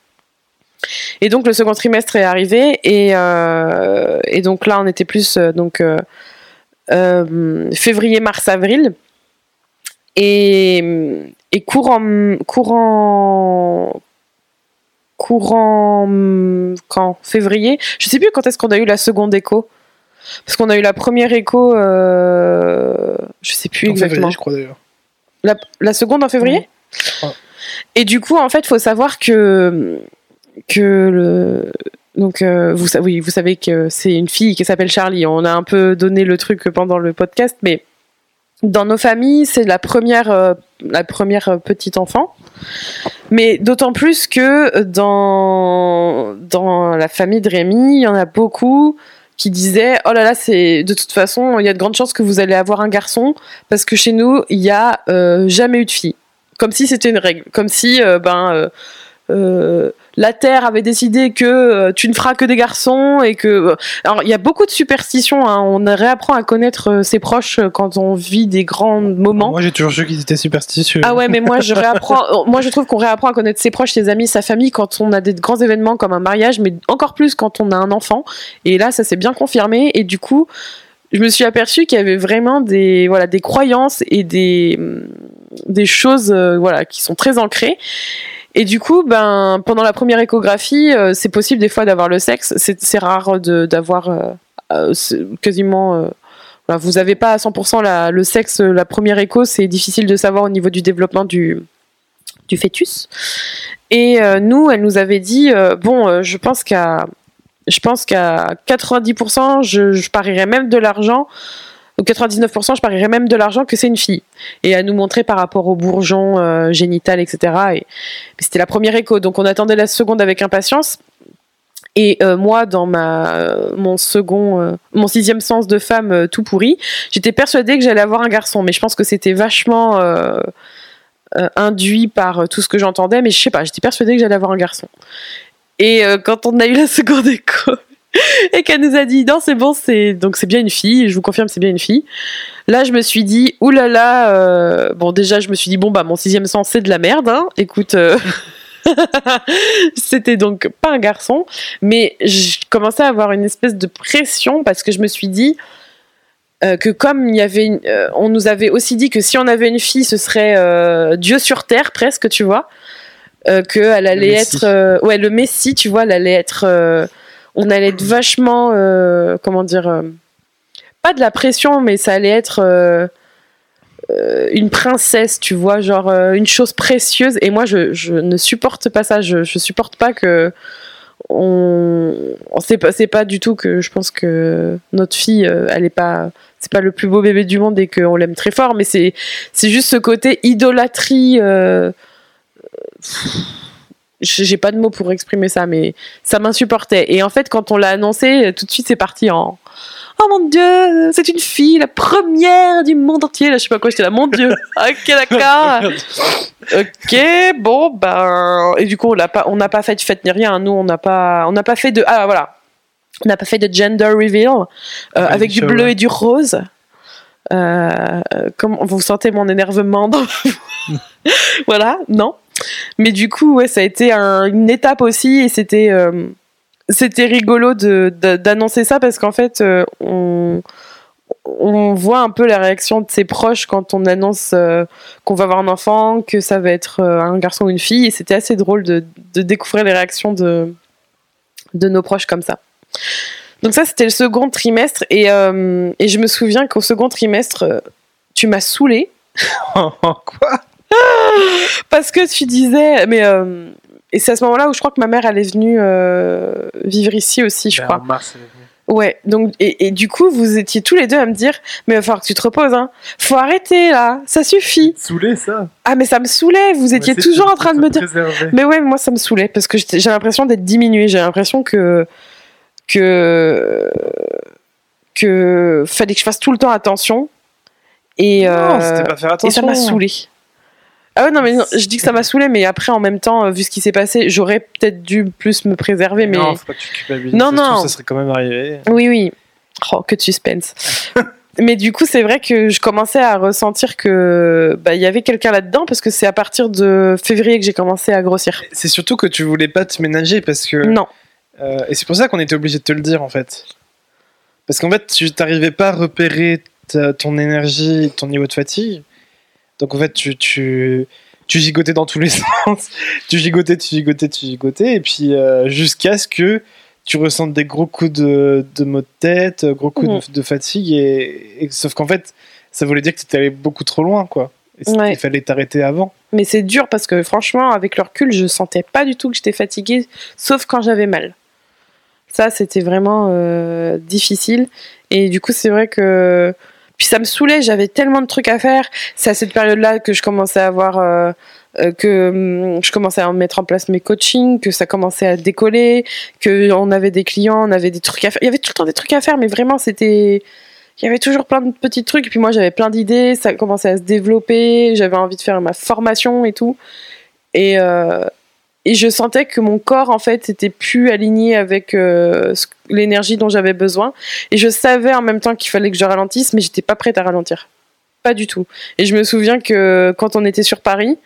Et donc le second trimestre est arrivé et, euh, donc là on était plus euh, donc février, mars, avril. Et, et courant, courant, courant, quand Février Je sais plus quand est-ce qu'on a eu la seconde écho. Parce qu'on a eu la première écho, euh, je sais plus En exactement. février, je crois d'ailleurs. La, la seconde en février Ouais. Et du coup, en fait, faut savoir que que le donc euh, vous oui, vous savez que c'est une fille qui s'appelle Charlie. On a un peu donné le truc pendant le podcast, mais dans nos familles, c'est la première euh, la première petite enfant. Mais d'autant plus que dans la famille de Rémi, il y en a beaucoup qui disaient oh là là c'est de toute façon il y a de grandes chances que vous allez avoir un garçon parce que chez nous il y a euh, jamais eu de fille. Comme si c'était une règle. Comme si euh, ben euh, euh, la terre avait décidé que euh, tu ne feras que des garçons et que euh, alors il y a beaucoup de superstitions hein. on réapprend à connaître ses proches quand on vit des grands moments Moi, j'ai toujours su qu'ils étaient superstitieux. ah ouais, mais moi je réapprends. Moi je trouve qu'on réapprend à connaître ses proches, ses amis, sa famille quand on a des grands événements comme un mariage, mais encore plus quand on a un enfant. Et là, ça s'est bien confirmé. Et du coup, je me suis aperçue qu'il y avait vraiment des voilà des croyances et des des choses euh, voilà qui sont très ancrées. Et du coup, ben pendant la première échographie, euh, c'est possible des fois d'avoir le sexe. C'est rare d'avoir euh, euh, quasiment. vous n'avez pas à 100% la- le sexe, la première écho, c'est difficile de savoir au niveau du développement du, du fœtus. Et nous, elle nous avait dit, bon, je pense qu'à je pense qu'à 90%, je, je parierais même de l'argent, ou 99%, je parierais même de l'argent que c'est une fille. Et à nous montrer par rapport au bourgeon euh, génital, etc. Et c'était la première écho, donc on attendait la seconde avec impatience. Et euh, moi, dans ma euh, mon second, mon sixième sens de femme tout pourri, j'étais persuadée que j'allais avoir un garçon, mais je pense que c'était vachement induit par tout ce que j'entendais, mais je sais pas, j'étais persuadée que j'allais avoir un garçon. Et quand on a eu la seconde écho et qu'elle nous a dit non c'est bon c'est donc c'est bien une fille, je vous confirme c'est bien une fille. Là je me suis dit oulala, là là, euh, bon déjà je me suis dit bon bah mon sixième sens c'est de la merde, hein. écoute. euh, C'était donc pas un garçon, mais je commençais à avoir une espèce de pression parce que je me suis dit euh, que comme il y avait, une- on nous avait aussi dit que si on avait une fille, ce serait Dieu sur terre presque, tu vois, euh, que elle allait être, ouais, le Messie, tu vois, elle allait être, on allait être vachement, euh, comment dire, euh, pas de la pression, mais ça allait être euh, une princesse, tu vois, genre une chose précieuse. Et moi, je, ne supporte pas ça. Je, je supporte pas que on, c'est pas du tout que je pense que notre fille, elle est pas, c'est pas le plus beau bébé du monde et qu'on l'aime très fort, mais c'est, juste ce côté idolâtrie. J'ai pas de mots pour exprimer ça, mais ça m'insupportait. Et en fait, quand on l'a annoncé, tout de suite, c'est parti en Oh mon dieu, c'est une fille, la première du monde entier. Là, je sais pas quoi, j'étais là, mon dieu. ok, d'accord. Ok, bon, ben. Et du coup, on l'a pas, on n'a pas fait de fête ni rien. Nous, on n'a pas, on n'a pas fait de. Ah, voilà. On n'a pas fait de gender reveal euh, Baby avec du bleu et du rose. Euh, comme vous sentez mon énervement dans voilà, non. Mais du coup, ouais, ça a été un- une étape aussi et c'était euh, rigolo d'annoncer ça parce qu'en fait, euh, on on voit un peu la réaction de ses proches quand on annonce euh, qu'on va avoir un enfant, que ça va être un garçon ou une fille. Et c'était assez drôle de, de découvrir les réactions de, de nos proches comme ça. Donc ça, c'était le second trimestre. Et, et je me souviens qu'au second trimestre, tu m'as saoulée Quoi? Parce que tu disais... Mais, euh, et c'est à ce moment-là où je crois que ma mère, elle est venue euh, vivre ici aussi, je Ben, crois. en mars, elle est venue. Ouais, donc et, et du coup vous étiez tous les deux à me dire mais il va falloir que tu te reposes hein. Faut arrêter là, ça suffit. Saoulé, ça. Ah mais ça me saulait, vous étiez toujours en train de me dire préserver. Mais ouais, moi ça me saoulait parce que j'ai l'impression d'être diminuée, j'ai l'impression que que que fallait que je fasse tout le temps attention et Non, euh, pas faire et attention. ça m'a saoulé. Ah ouais, non, mais non, je dis que ça m'a saoulé, mais après, en même temps, euh, vu ce qui s'est passé, j'aurais peut-être dû plus me préserver, mais. Non, faut pas que tu culpabilises. Non, trouve, non. Ça serait quand même arrivé. Oui, oui. Oh, que de suspense. Mais du coup, c'est vrai que je commençais à ressentir que bah, y avait quelqu'un là-dedans parce que c'est à partir de février que j'ai commencé à grossir. C'est surtout que tu voulais pas te ménager parce que. Non. Euh, et c'est pour ça qu'on était obligé de te le dire en fait. Parce qu'en fait, tu t'arrivais pas à repérer ta- ton énergie, ton niveau de fatigue. Donc en fait, tu, tu, tu gigotais dans tous les sens. tu gigotais, tu gigotais, tu gigotais. Et puis euh, jusqu'à ce que tu ressentes des gros coups de, de maux de tête, gros coups Mhm. de, de fatigue. Et, et- sauf qu'en fait, ça voulait dire que tu étais allé beaucoup trop loin, quoi. Et Ouais. il fallait t'arrêter avant. Mais c'est dur parce que franchement, avec le recul, je sentais pas du tout que j'étais fatiguée, sauf quand j'avais mal. Ça, c'était vraiment euh, difficile. Et du coup, c'est vrai que. Puis ça me saoulait, j'avais tellement de trucs à faire. C'est à cette période-là que je commençais à avoir. euh, euh, que hum, je commençais à mettre en place mes coachings, que ça commençait à décoller, que on avait des clients, on avait des trucs à faire. Il y avait tout le temps des trucs à faire, mais vraiment, c'était. Il y avait toujours plein de petits trucs. Et puis moi, j'avais plein d'idées, ça commençait à se développer, j'avais envie de faire ma formation et tout. Et, euh, et je sentais que mon corps, en fait, était plus aligné avec euh, l'énergie dont j'avais besoin. Et je savais en même temps qu'il fallait que je ralentisse, mais j'étais pas prête à ralentir. Pas du tout. Et je me souviens que quand on était sur Paris,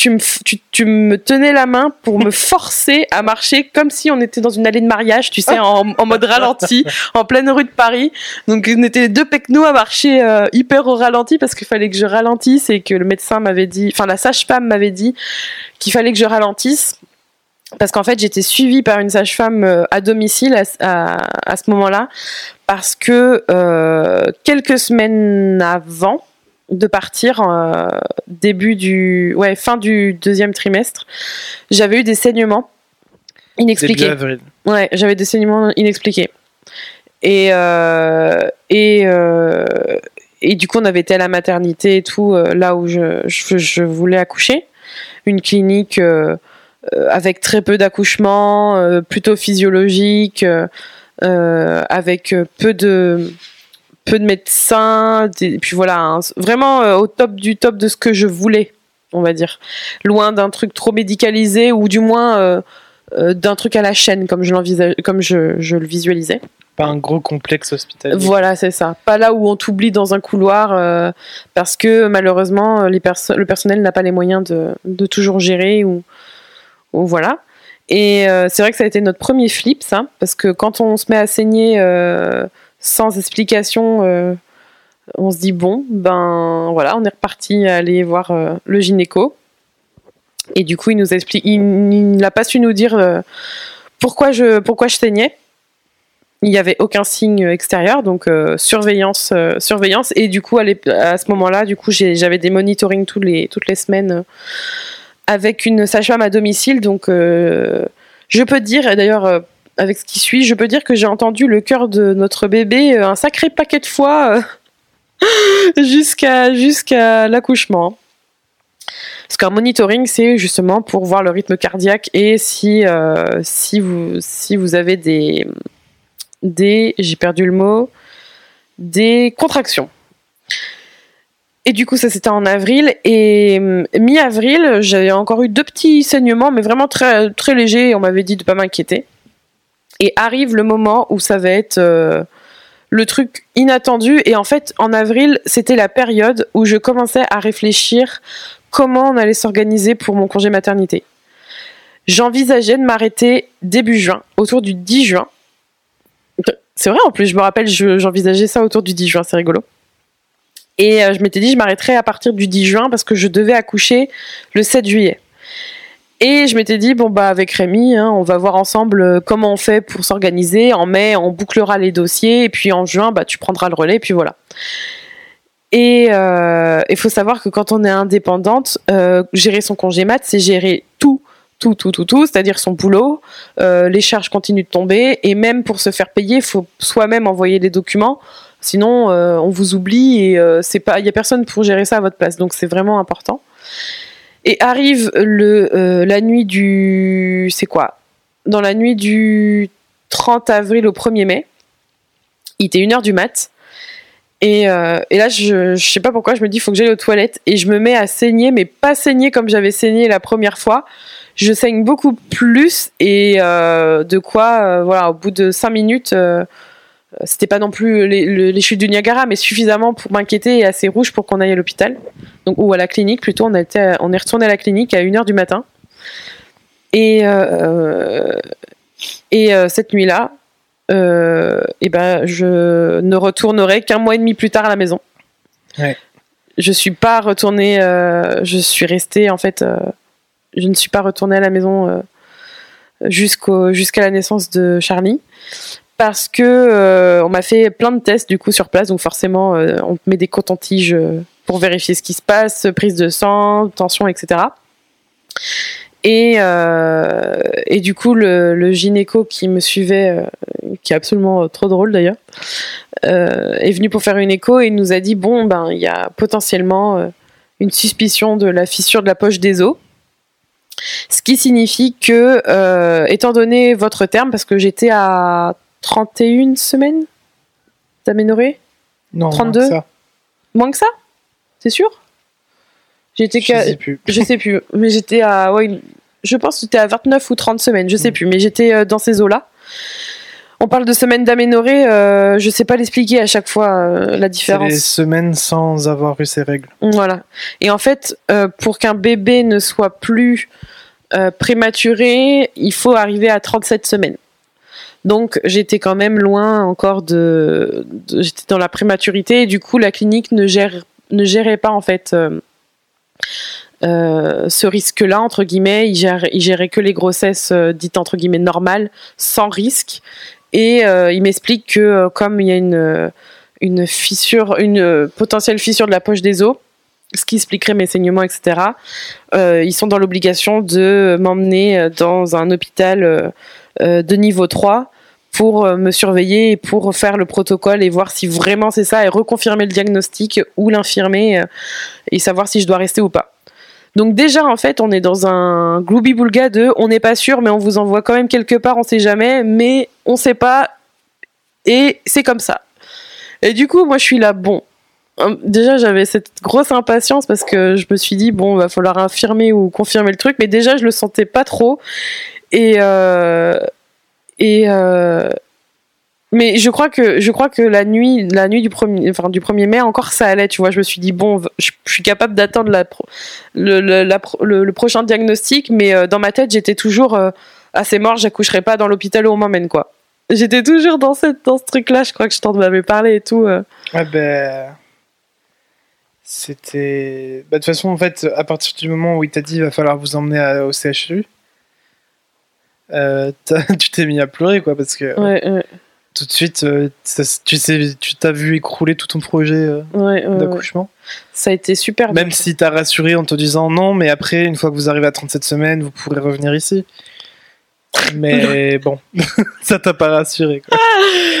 tu me, tu, tu me tenais la main pour me forcer à marcher comme si on était dans une allée de mariage, tu sais, en, en mode ralenti, en pleine rue de Paris. Donc on était les deux pecnos à marcher euh, hyper au ralenti parce qu'il fallait que je ralentisse et que le médecin m'avait dit, enfin la sage-femme m'avait dit qu'il fallait que je ralentisse. Parce qu'en fait, j'étais suivie par une sage-femme euh, à domicile à, à- à ce moment-là, parce que euh, quelques semaines avant de partir, euh, début du, ouais, fin du deuxième trimestre, j'avais eu des saignements Début inexpliqués. avril. Ouais, j'avais des saignements inexpliqués. Et, euh, et, euh, et du coup, on avait été à la maternité et tout, là où je, je, je voulais accoucher. Une clinique avec très peu d'accouchements, plutôt physiologique, avec peu de, peu de médecins. Et puis voilà, hein, vraiment euh, au top du top de ce que je voulais, on va dire. Loin d'un truc trop médicalisé ou du moins. euh, euh, d'un truc à la chaîne comme je comme je, je le visualisais. Pas un gros complexe hospitalier. Voilà, c'est ça. Pas là où on t'oublie dans un couloir parce que malheureusement les perso- le personnel n'a pas les moyens de, de toujours gérer ou, ou voilà. Et euh, c'est vrai que ça a été notre premier flip, ça, parce que quand on se met à saigner euh, sans explication, euh, on se dit bon, ben voilà, on est reparti aller voir euh, le gynéco. Et du coup, il nous explique, il, n'a pas su nous dire euh, pourquoi je pourquoi je saignais. Il n'y avait aucun signe extérieur, donc surveillance, surveillance. Et du coup, à, ce moment-là, du coup, j'avais des monitorings tous les, toutes les semaines avec une sage-femme à domicile. Donc, je peux dire, et d'ailleurs, avec ce qui suit, je peux dire que j'ai entendu le cœur de notre bébé euh, un sacré paquet de fois euh, jusqu'à l'accouchement. Parce qu'un monitoring, c'est justement pour voir le rythme cardiaque et si, euh, si, vous, si vous avez des, des, j'ai perdu le mot, des contractions. Et du coup, ça c'était en avril. Et mi-avril, j'avais encore eu deux petits saignements, mais vraiment très, très légers. On m'avait dit de pas m'inquiéter. Et arrive le moment où ça va être euh, le truc inattendu. Et en fait, en avril, c'était la période où je commençais à réfléchir comment on allait s'organiser pour mon congé maternité. J'envisageais de m'arrêter début juin, autour du 10 juin. C'est vrai, en plus, je me rappelle, je- j'envisageais ça autour du 10 juin, c'est rigolo. Et euh, je m'étais dit, je m'arrêterais à partir du 10 juin parce que je devais accoucher le 7 juillet. Et je m'étais dit, bon, bah, avec Rémi, hein, on va voir ensemble euh, comment on fait pour s'organiser. En mai, on bouclera les dossiers. Et puis en juin, bah, tu prendras le relais. Et puis voilà. Et il faut savoir que quand on est indépendante, euh, gérer son congé mat, c'est gérer tout, tout, tout, tout, tout, c'est-à-dire son boulot, euh, les charges continuent de tomber, et même pour se faire payer, il faut soi-même envoyer les documents. Sinon, euh, on vous oublie et euh, il y a personne pour gérer ça à votre place. Donc c'est vraiment important. Et arrive euh, la nuit du, c'est quoi? Dans la nuit du 30 avril au 1er mai, il était 1h du mat. Et, euh, et là, je, je sais pas pourquoi, je me dis, il faut que j'aille aux toilettes. Et je me mets à saigner, mais pas saigner comme j'avais saigné la première fois. Je saigne beaucoup plus. Et euh, de quoi, voilà, au bout de 5 minutes, c'était pas non plus les, le- les chutes du Niagara, mais suffisamment pour m'inquiéter et assez rouge pour qu'on aille à l'hôpital. Donc, ou à la clinique, plutôt. On, a été à- on est retourné à la clinique à 1h du matin. Et, euh, et euh, cette nuit-là, euh, et ben je ne retournerai qu'un mois et demi plus tard à la maison. Ouais. Je suis pas retournée, euh, je suis restée en fait, euh, je ne suis pas retournée à la maison euh, jusqu'au jusqu'à la naissance de Charlie parce que euh, on m'a fait plein de tests du coup sur place, donc forcément euh, on met des cotons-tiges euh, pour vérifier ce qui se passe, prise de sang, tension, etc. Et, du coup, le, le gynéco qui me suivait, qui est absolument trop drôle d'ailleurs, est venu pour faire une écho et il nous a dit bon, ben, il y a potentiellement une suspicion de la fissure de la poche des os. Ce qui signifie que, étant donné votre terme, parce que j'étais à 31 semaines d'aménorrhée, Non, 32? non, ça, moins que ça? C'est sûr? J'étais je sais plus. je sais plus, mais j'étais à. Ouais, je pense que j'étais à 29 ou 30 semaines, je sais Mm. plus, mais j'étais euh, dans ces eaux-là. On parle de semaines d'aménorrhée, euh, je sais pas l'expliquer à chaque fois euh, la C'est les différence. semaines sans avoir eu ses règles. Voilà. Et en fait, euh, pour qu'un bébé ne soit plus prématuré, il faut arriver à 37 semaines. Donc j'étais quand même loin encore de, j'étais dans la prématurité et du coup la clinique ne gérait pas en fait euh, euh, ce risque-là entre guillemets. Il, gère, il gérait que les grossesses euh, dites entre guillemets normales, sans risque. Et il m'explique que comme il y a une une fissure, une potentielle fissure de la poche des os, ce qui expliquerait mes saignements, etc. ils sont dans l'obligation de m'emmener dans un hôpital de niveau 3 pour euh, me surveiller et pour faire le protocole et voir si vraiment c'est ça et reconfirmer le diagnostic ou l'infirmer euh, et savoir si je dois rester ou pas. Donc déjà en fait on est dans un gloubi boulga de on n'est pas sûr mais on vous envoie quand même quelque part on sait jamais mais on sait pas et c'est comme ça. Et du coup moi je suis là bon Hum, déjà j'avais cette grosse impatience parce que je me suis dit bon va falloir infirmer ou confirmer le truc mais déjà je le sentais pas trop et euh, et euh, mais je crois que je crois que la nuit la nuit du premier enfin du 1er mai encore ça allait tu vois je me suis dit bon je, suis capable d'attendre la le, le, le- prochain diagnostic mais euh, dans ma tête j'étais toujours euh, ah c'est mort j'accoucherai pas dans l'hôpital où on m'emmène quoi j'étais toujours dans cette dans ce truc là je crois que je t'en avais parlé et tout euh. Ouais, ben. C'était. Bah, de toute façon, en fait, à partir du moment où il t'a dit il va falloir vous emmener au CHU, euh, tu t'es mis à pleurer, quoi, parce que ouais ouais tout de suite, euh, tu sais, tu t'as vu écrouler tout ton projet euh, ouais, d'accouchement. ça a été super Même si t'as rassuré en te disant non, mais après, une fois que vous arrivez à 37 semaines, vous pourrez revenir ici. Mais bon, ça t'a pas rassuré. Quoi.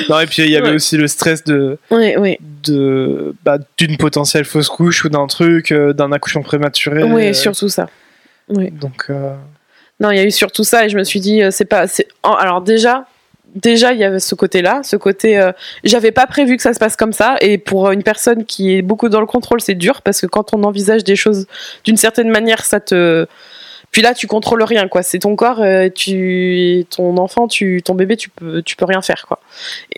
Non, et puis il y avait Ouais. aussi le stress de, ouais ouais de bah, d'une potentielle fausse couche ou d'un truc, euh, d'un accouchement prématuré. euh, surtout ça Donc, euh, Non, il y a eu surtout ça et je me suis dit euh, c'est pas alors déjà déjà il y avait ce côté-là, ce côté euh, j'avais pas prévu que ça se passe comme ça et pour une personne qui est beaucoup dans le contrôle, c'est dur parce que quand on envisage des choses d'une certaine manière, ça te puis là tu contrôles rien quoi, c'est ton corps euh, tu ton enfant, tu ton bébé, tu peux tu peux rien faire quoi.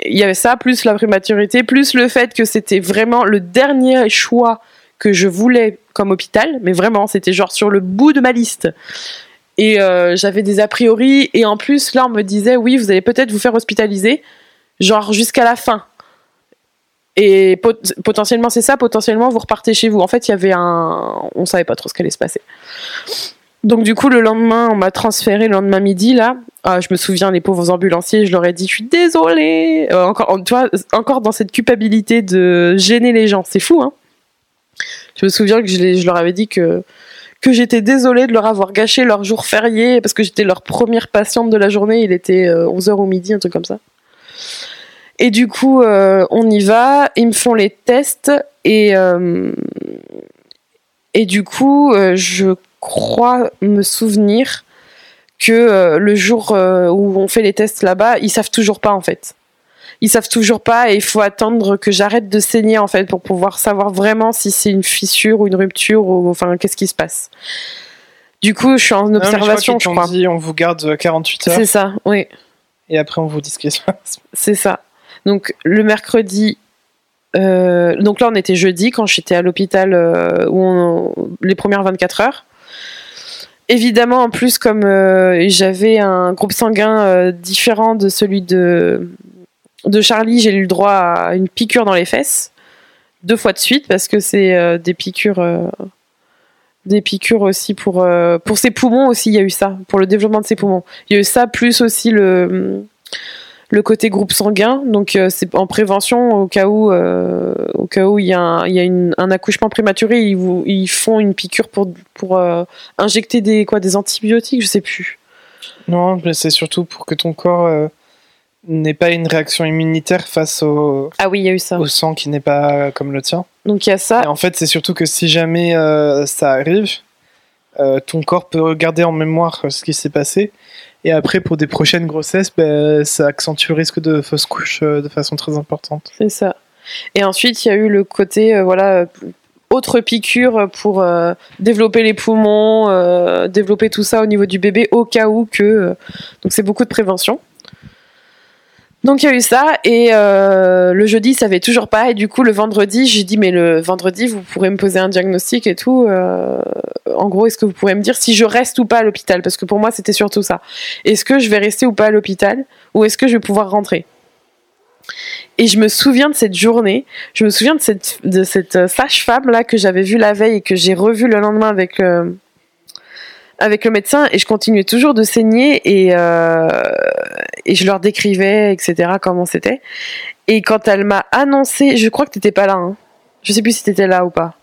Il y avait ça plus la prématurité, plus le fait que c'était vraiment le dernier choix que je voulais comme hôpital, mais vraiment c'était genre sur le bout de ma liste. Et euh, j'avais des a priori. Et en plus, là, on me disait, oui, vous allez peut-être vous faire hospitaliser, genre jusqu'à la fin. Et pot- potentiellement, c'est ça, potentiellement, vous repartez chez vous. En fait, il y avait un. On savait pas trop ce qu'allait se passer. Donc, du coup, le lendemain, on m'a transféré le lendemain midi, là. Ah, je me souviens, les pauvres ambulanciers, je leur ai dit, je suis désolée. Euh, encore, encore dans cette culpabilité de gêner les gens. C'est fou, hein. Je me souviens que je, je leur avais dit que que j'étais désolée de leur avoir gâché leur jour férié parce que j'étais leur première patiente de la journée. Il était 11h au midi, un truc comme ça. Et du coup, euh, on y va, ils me font les tests et, euh, du coup, euh, je crois me souvenir que euh, le jour euh, où on fait les tests là-bas, ils savent toujours pas en fait. Ils savent toujours pas et il faut attendre que j'arrête de saigner en fait pour pouvoir savoir vraiment si c'est une fissure ou une rupture ou enfin qu'est-ce qui se passe. Du coup, je suis en non, mais je crois observation, qu'ils je crois. dit on vous garde euh, 48 heures C'est ça, oui. et après on vous dit ce qui se passe. C'est ça. Donc le mercredi, euh, donc là on était jeudi quand j'étais à l'hôpital euh, où on- les premières 24 heures. Évidemment, en plus, comme euh, j'avais un groupe sanguin différent de celui de de Charlie, j'ai eu le droit à une piqûre dans les fesses deux fois de suite parce que c'est euh, des piqûres euh, des piqûres aussi pour euh, pour ses poumons aussi il y a eu ça pour le développement de ses poumons. Il y a eu ça plus aussi le le côté groupe sanguin donc c'est en prévention au cas où au cas où il y a un, il y a un accouchement prématuré ils vous ils font une piqûre pour pour injecter des quoi des antibiotiques je sais plus. Non mais c'est surtout pour que ton corps n'est pas une réaction immunitaire face au, ah oui, y a eu ça. au sang qui n'est pas comme le tien. Donc il y a ça. Et en fait, c'est surtout que si jamais euh, ça arrive, euh, ton corps peut garder en mémoire ce qui s'est passé. Et après, pour des prochaines grossesses, ben, ça accentue le risque de fausse couche euh, de façon très importante. C'est ça. Et ensuite, il y a eu le côté, voilà, autre piqûre pour développer les poumons, développer tout ça au niveau du bébé au cas où que. donc c'est beaucoup de prévention. Donc il y a eu ça et euh, le jeudi ça avait toujours pas et du coup le vendredi j'ai dit mais le vendredi vous pourrez me poser un diagnostic et tout. Euh, en gros est-ce que vous pourrez me dire si je reste ou pas à l'hôpital? Parce que pour moi c'était surtout ça. Est-ce que je vais rester ou pas à l'hôpital? Ou est-ce que je vais pouvoir rentrer? Et je me souviens de cette journée, je me souviens de cette, euh, sage-femme là que j'avais vue la veille et que j'ai revue le lendemain avec avec le médecin et je continuais toujours de saigner et, euh, je leur décrivais, etc., comment c'était. Et quand elle m'a annoncé, je crois que t'étais pas là, hein. je sais plus si t'étais là ou pas.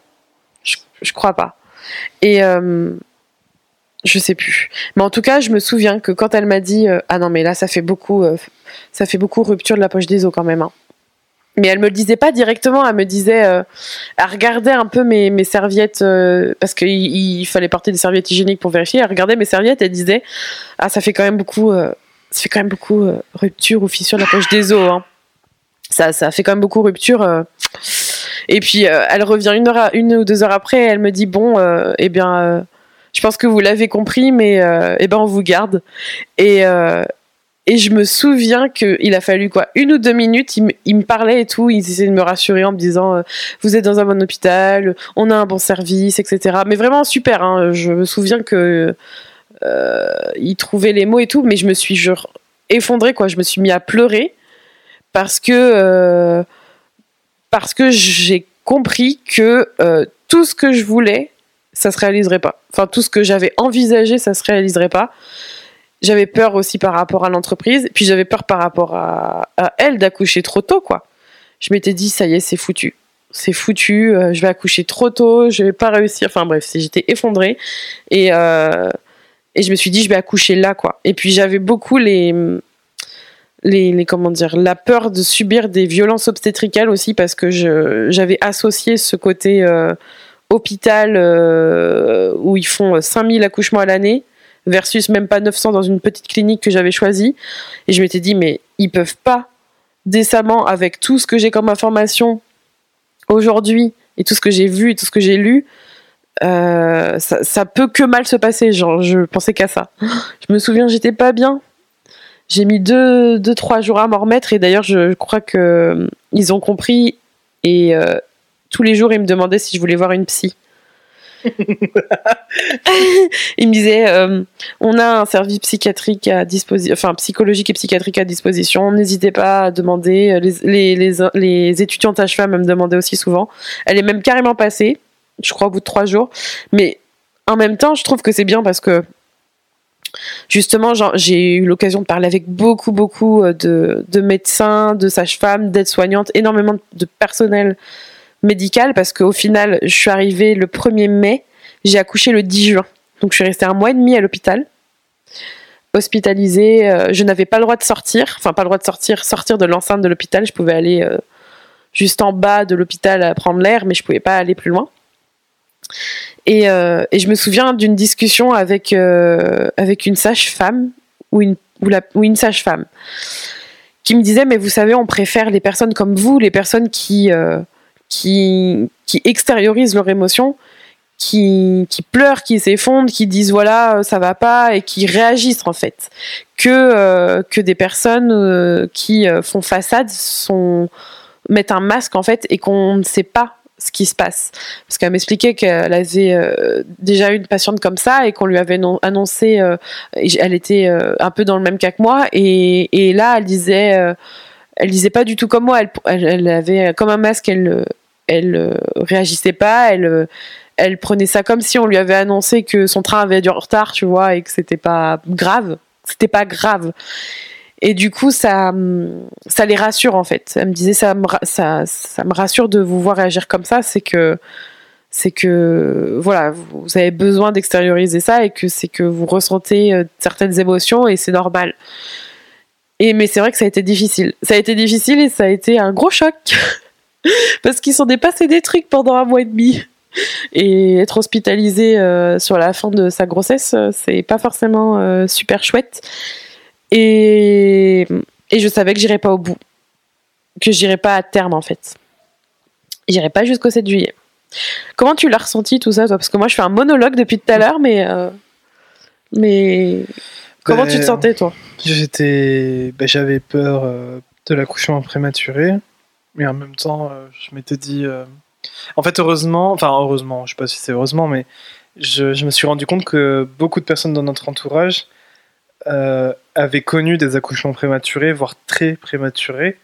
Je, je crois pas. Et euh, je sais plus. Mais en tout cas, je me souviens que quand elle m'a dit euh, ah non mais là ça fait beaucoup, euh, ça fait beaucoup rupture de la poche des os quand même. Hein mais elle me le disait pas directement, elle me disait, euh, elle regardait un peu mes, serviettes, euh, parce qu'il il fallait porter des serviettes hygiéniques pour vérifier, elle regardait mes serviettes, elle disait, ah ça fait quand même beaucoup, euh, ça fait quand même beaucoup rupture ou fissure de la poche des os, hein. ça, ça fait quand même beaucoup rupture. Et puis elle revient une, heure une ou deux heures après, elle me dit, bon, eh bien, je pense que vous l'avez compris, mais eh ben on vous garde. Et et je me souviens qu'il a fallu quoi une ou deux minutes, il, me parlait et tout, il essayait de me rassurer en me disant euh, vous êtes dans un bon hôpital, on a un bon service, etc. Mais vraiment super. Hein, je me souviens que euh, il trouvait les mots et tout, mais je me suis effondrée quoi. Je me suis mis à pleurer parce que euh, que j'ai compris que tout ce que je voulais, ça se réaliserait pas. Enfin tout ce que j'avais envisagé, ça se réaliserait pas j'avais peur aussi par rapport à l'entreprise, puis j'avais peur par rapport à, elle d'accoucher trop tôt, quoi. Je m'étais dit, ça y est, c'est foutu. C'est foutu, euh, je vais accoucher trop tôt, je vais pas réussir. Enfin bref, j'étais effondrée. Et, euh, et je me suis dit, je vais accoucher là, quoi. Et puis j'avais beaucoup les, les, comment dire, la peur de subir des violences obstétricales aussi, parce que j'avais associé ce côté euh, hôpital où ils font 5000 accouchements à l'année versus même pas 900 dans une petite clinique que j'avais choisie. Et je m'étais dit, mais ils peuvent pas décemment, avec tout ce que j'ai comme information aujourd'hui, et tout ce que j'ai vu et tout ce que j'ai lu, euh, ça, peut que mal se passer. Genre, je pensais qu'à ça. Je me souviens, j'étais pas bien. J'ai mis deux, deux, trois jours à m'en remettre, et d'ailleurs, je, crois que euh, ils ont compris. Et euh, tous les jours, ils me demandaient si je voulais voir une psy. Il me disait euh, on a un service psychiatrique à disposition, enfin psychologique et psychiatrique à disposition. N'hésitez pas à demander. Les, les, les, me demandaient aussi souvent. Elle est même carrément passée, je crois au bout de trois jours. Mais en même temps, je trouve que c'est bien parce que justement, j'ai eu l'occasion de parler avec beaucoup, beaucoup euh, de, de médecins, de sages-femmes, d'aides-soignantes, énormément de personnel médical parce qu'au final, je suis arrivée le 1er mai, j'ai accouché le 10 juin. Donc je suis restée un mois et demi à l'hôpital, hospitalisée. Euh, je n'avais pas le droit de sortir, enfin pas le droit de sortir, sortir de l'enceinte de l'hôpital. Je pouvais aller euh, juste en bas de l'hôpital à prendre l'air, mais je pouvais pas aller plus loin. Et, euh, et je me souviens d'une discussion avec, avec une sage-femme ou une, ou, la, ou une sage-femme qui me disait mais vous savez on préfère les personnes comme vous, les personnes qui qui, qui extériorisent leur émotion, qui, qui pleurent, qui s'effondrent, qui disent voilà ça va pas et qui réagissent en fait, que euh, que des personnes euh, qui euh, font façade sont mettent un masque en fait et qu'on ne sait pas ce qui se passe. Parce qu'elle m'expliquait qu'elle avait déjà eu une patiente comme ça et qu'on lui avait annoncé, elle était un peu dans le même cas que moi, et, et là elle disait, elle disait pas du tout comme moi. Elle, elle, elle avait comme un masque. Elle, euh, elle euh, réagissait pas. Elle, euh, elle prenait ça comme si on lui avait annoncé que son train avait du retard, tu vois, et que c'était pas grave. C'était pas grave. Et du coup, ça, hum, ça les rassure en fait. Elle me disait ça, me ça, ça me rassure de vous voir réagir comme ça. C'est que, c'est que, voilà, vous avez besoin d'extérioriser ça et que c'est que vous ressentez euh, certaines émotions et c'est normal. Et mais c'est vrai que ça a été difficile. Ça a été difficile et ça a été un gros choc parce qu'ils sont dépassés des trucs pendant un mois et demi. Et être hospitalisé euh, sur la fin de sa grossesse, euh, c'est pas forcément euh, super chouette. Et, et je savais que j'irais pas au bout, que j'irais pas à terme en fait. J'irais pas jusqu'au 7 juillet. Comment tu l'as ressenti tout ça, toi? Parce que moi, je fais un monologue depuis tout à l'heure, mais euh, mais comment Ben, tu te sentais toi? J'étais, ben, j'avais peur de l'accouchement prématuré, mais en même temps, euh, je m'étais dit, euh, en fait, heureusement, enfin heureusement, je sais pas si c'est heureusement, mais je, je me suis rendu compte que beaucoup de personnes dans notre entourage euh, avaient connu des accouchements prématurés, voire très prématurés,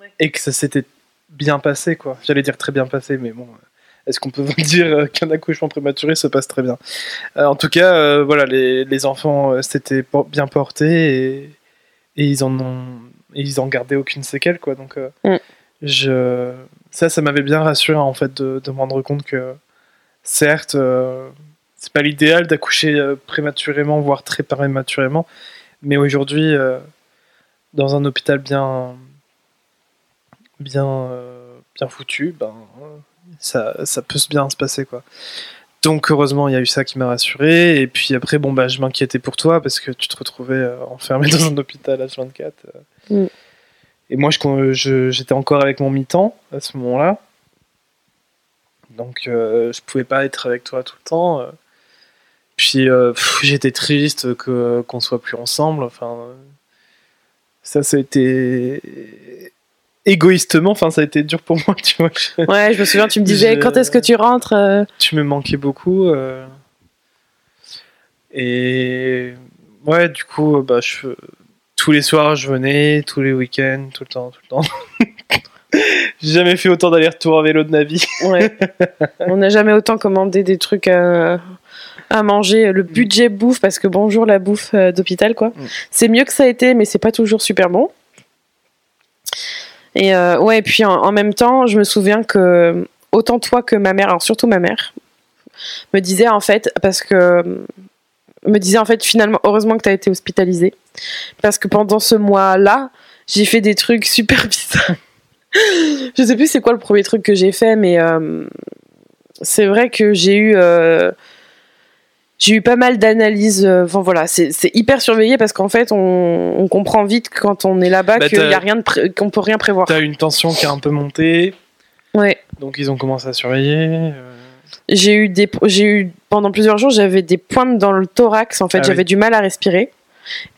Ouais. et que ça s'était bien passé, quoi. J'allais dire très bien passé, mais bon. Est-ce qu'on peut vous dire qu'un accouchement prématuré se passe très bien? Euh, En tout cas, euh, voilà, les, les enfants euh, s'étaient por- bien portés et, et ils en ont, et ils en gardaient aucune séquelle, quoi. Donc, euh, Mm. Je, ça, ça m'avait bien rassuré en fait de, de me rendre compte que, certes, euh, c'est pas l'idéal d'accoucher euh, prématurément, voire très prématurément, mais aujourd'hui, euh, dans un hôpital bien, bien, bien foutu, ben, ça, ça peut bien se passer, quoi. Donc heureusement, il y a eu ça qui m'a rassuré. Et puis après, bon bah, je m'inquiétais pour toi parce que tu te retrouvais enfermé dans un hôpital à 24. euh. Mm. Et moi, je- quand je- j'étais encore avec mon mi-temps à ce moment-là. Donc euh, je pouvais pas être avec toi tout le temps. euh. Puis euh, j'étais triste que qu'on soit plus ensemble. Enfin, euh, ça, ça a été égoïstement. Enfin, ça a été dur pour moi, tu vois. Je- Ouais, je me souviens, tu me disais Je- quand est-ce que tu rentres tu me manquais beaucoup. euh. Et ouais, du coup, bah, je... tous les soirs, je venais, tous les week-ends, tout le temps, tout le temps. J'ai jamais fait autant d'allers-retours à vélo de ma vie. Ouais. On n'a jamais autant commandé des trucs à, à manger. Le budget bouffe, parce que bonjour la bouffe euh, d'hôpital, quoi. Mm. C'est mieux que ça a été, mais c'est pas toujours super bon. Et euh, ouais, et puis en, en même temps, je me souviens que autant toi que ma mère, alors surtout ma mère, me disait en fait, parce que me disait en fait finalement, heureusement que tu as été hospitalisée, parce que pendant ce mois-là, j'ai fait des trucs super bizarres. je sais plus c'est quoi le premier truc que j'ai fait, mais euh, c'est vrai que j'ai eu euh, j'ai eu pas mal d'analyses. euh, Enfin voilà, c'est hyper surveillé parce qu'en fait, on, on comprend vite quand on est là-bas Bah, qu'il y a rien qu'on peut rien prévoir. T'as une tension qui a un peu monté, Ouais. donc ils ont commencé à surveiller. euh. J'ai eu des, j'ai eu pendant plusieurs jours, j'avais des pointes dans le thorax. En fait, Ah j'avais oui. du mal à respirer.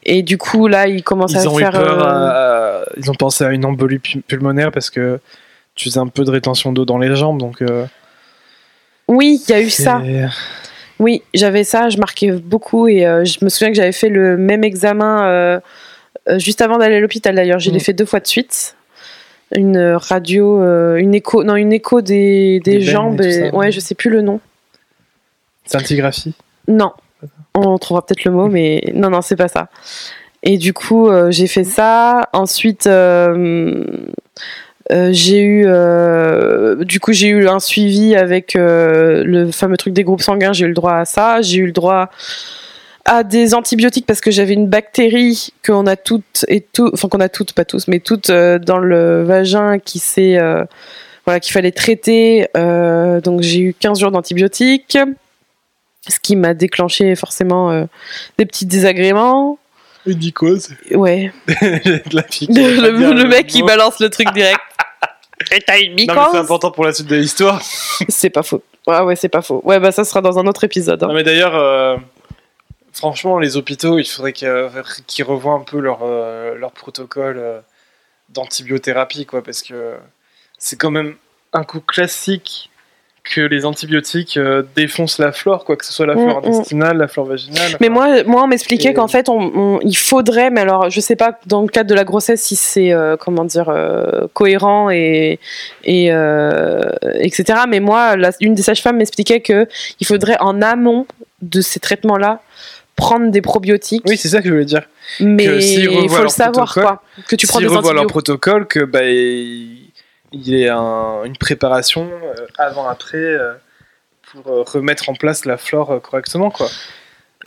Et du coup, là, ils commencent Ils à ont faire. peur, euh, à- ils ont pensé à une embolie pu- pulmonaire parce que tu faisais un peu de rétention d'eau dans les jambes, donc. euh, Oui, il y a eu ça. Oui, j'avais ça. Je marquais beaucoup et euh, je me souviens que j'avais fait le même examen juste avant d'aller à l'hôpital. D'ailleurs, je l'ai Mm. fait deux fois de suite. Une radio, euh, une écho, non, une écho des, des Des veines jambes. et tout et- ça. ouais, je sais plus le nom. Scintigraphie. Non, on trouvera peut-être le mot, mais non, non, c'est pas ça. Et du coup, euh, j'ai fait ça. Ensuite, euh, euh, j'ai eu, du coup, j'ai eu un suivi avec le fameux truc des groupes sanguins. J'ai eu le droit à ça. J'ai eu le droit à des antibiotiques parce que j'avais une bactérie qu'on a toutes et tout, enfin qu'on a toutes, pas tous, mais toutes euh, dans le vagin qui s'est, euh, voilà, qu'il fallait traiter. Euh, donc j'ai eu 15 jours d'antibiotiques ce qui m'a déclenché forcément des petits désagréments. Une mycose. Ouais, la le, mec qui balance le truc direct. Et t'as une mais c'est mycose important pour la suite de l'histoire. C'est pas faux. Ouais, ouais, c'est pas faux. Ouais, bah ça sera dans un autre épisode. hein. Non, mais d'ailleurs, franchement, les hôpitaux, il faudrait qu'ils revoient un peu leur, euh, leur protocole euh, d'antibiothérapie, quoi, parce que c'est quand même un coup classique que les antibiotiques euh, défoncent la flore, quoi que ce soit la Mm, flore mm. intestinale, la flore vaginale. Mais enfin, moi, moi on m'expliquait Et- qu'en fait, on, on- il faudrait, mais alors je sais pas dans le cadre de la grossesse si c'est euh, comment dire euh, cohérent et, et euh, etc. Mais moi, la- une des sages-femmes m'expliquait que il faudrait en amont de ces traitements-là prendre des probiotiques. Oui, c'est ça que je voulais dire. mais il faut le savoir quoi. Que tu prends des revoient leur protocole, que bah, il y ait un- une préparation euh, avant-après euh, pour euh, remettre en place la flore correctement, quoi.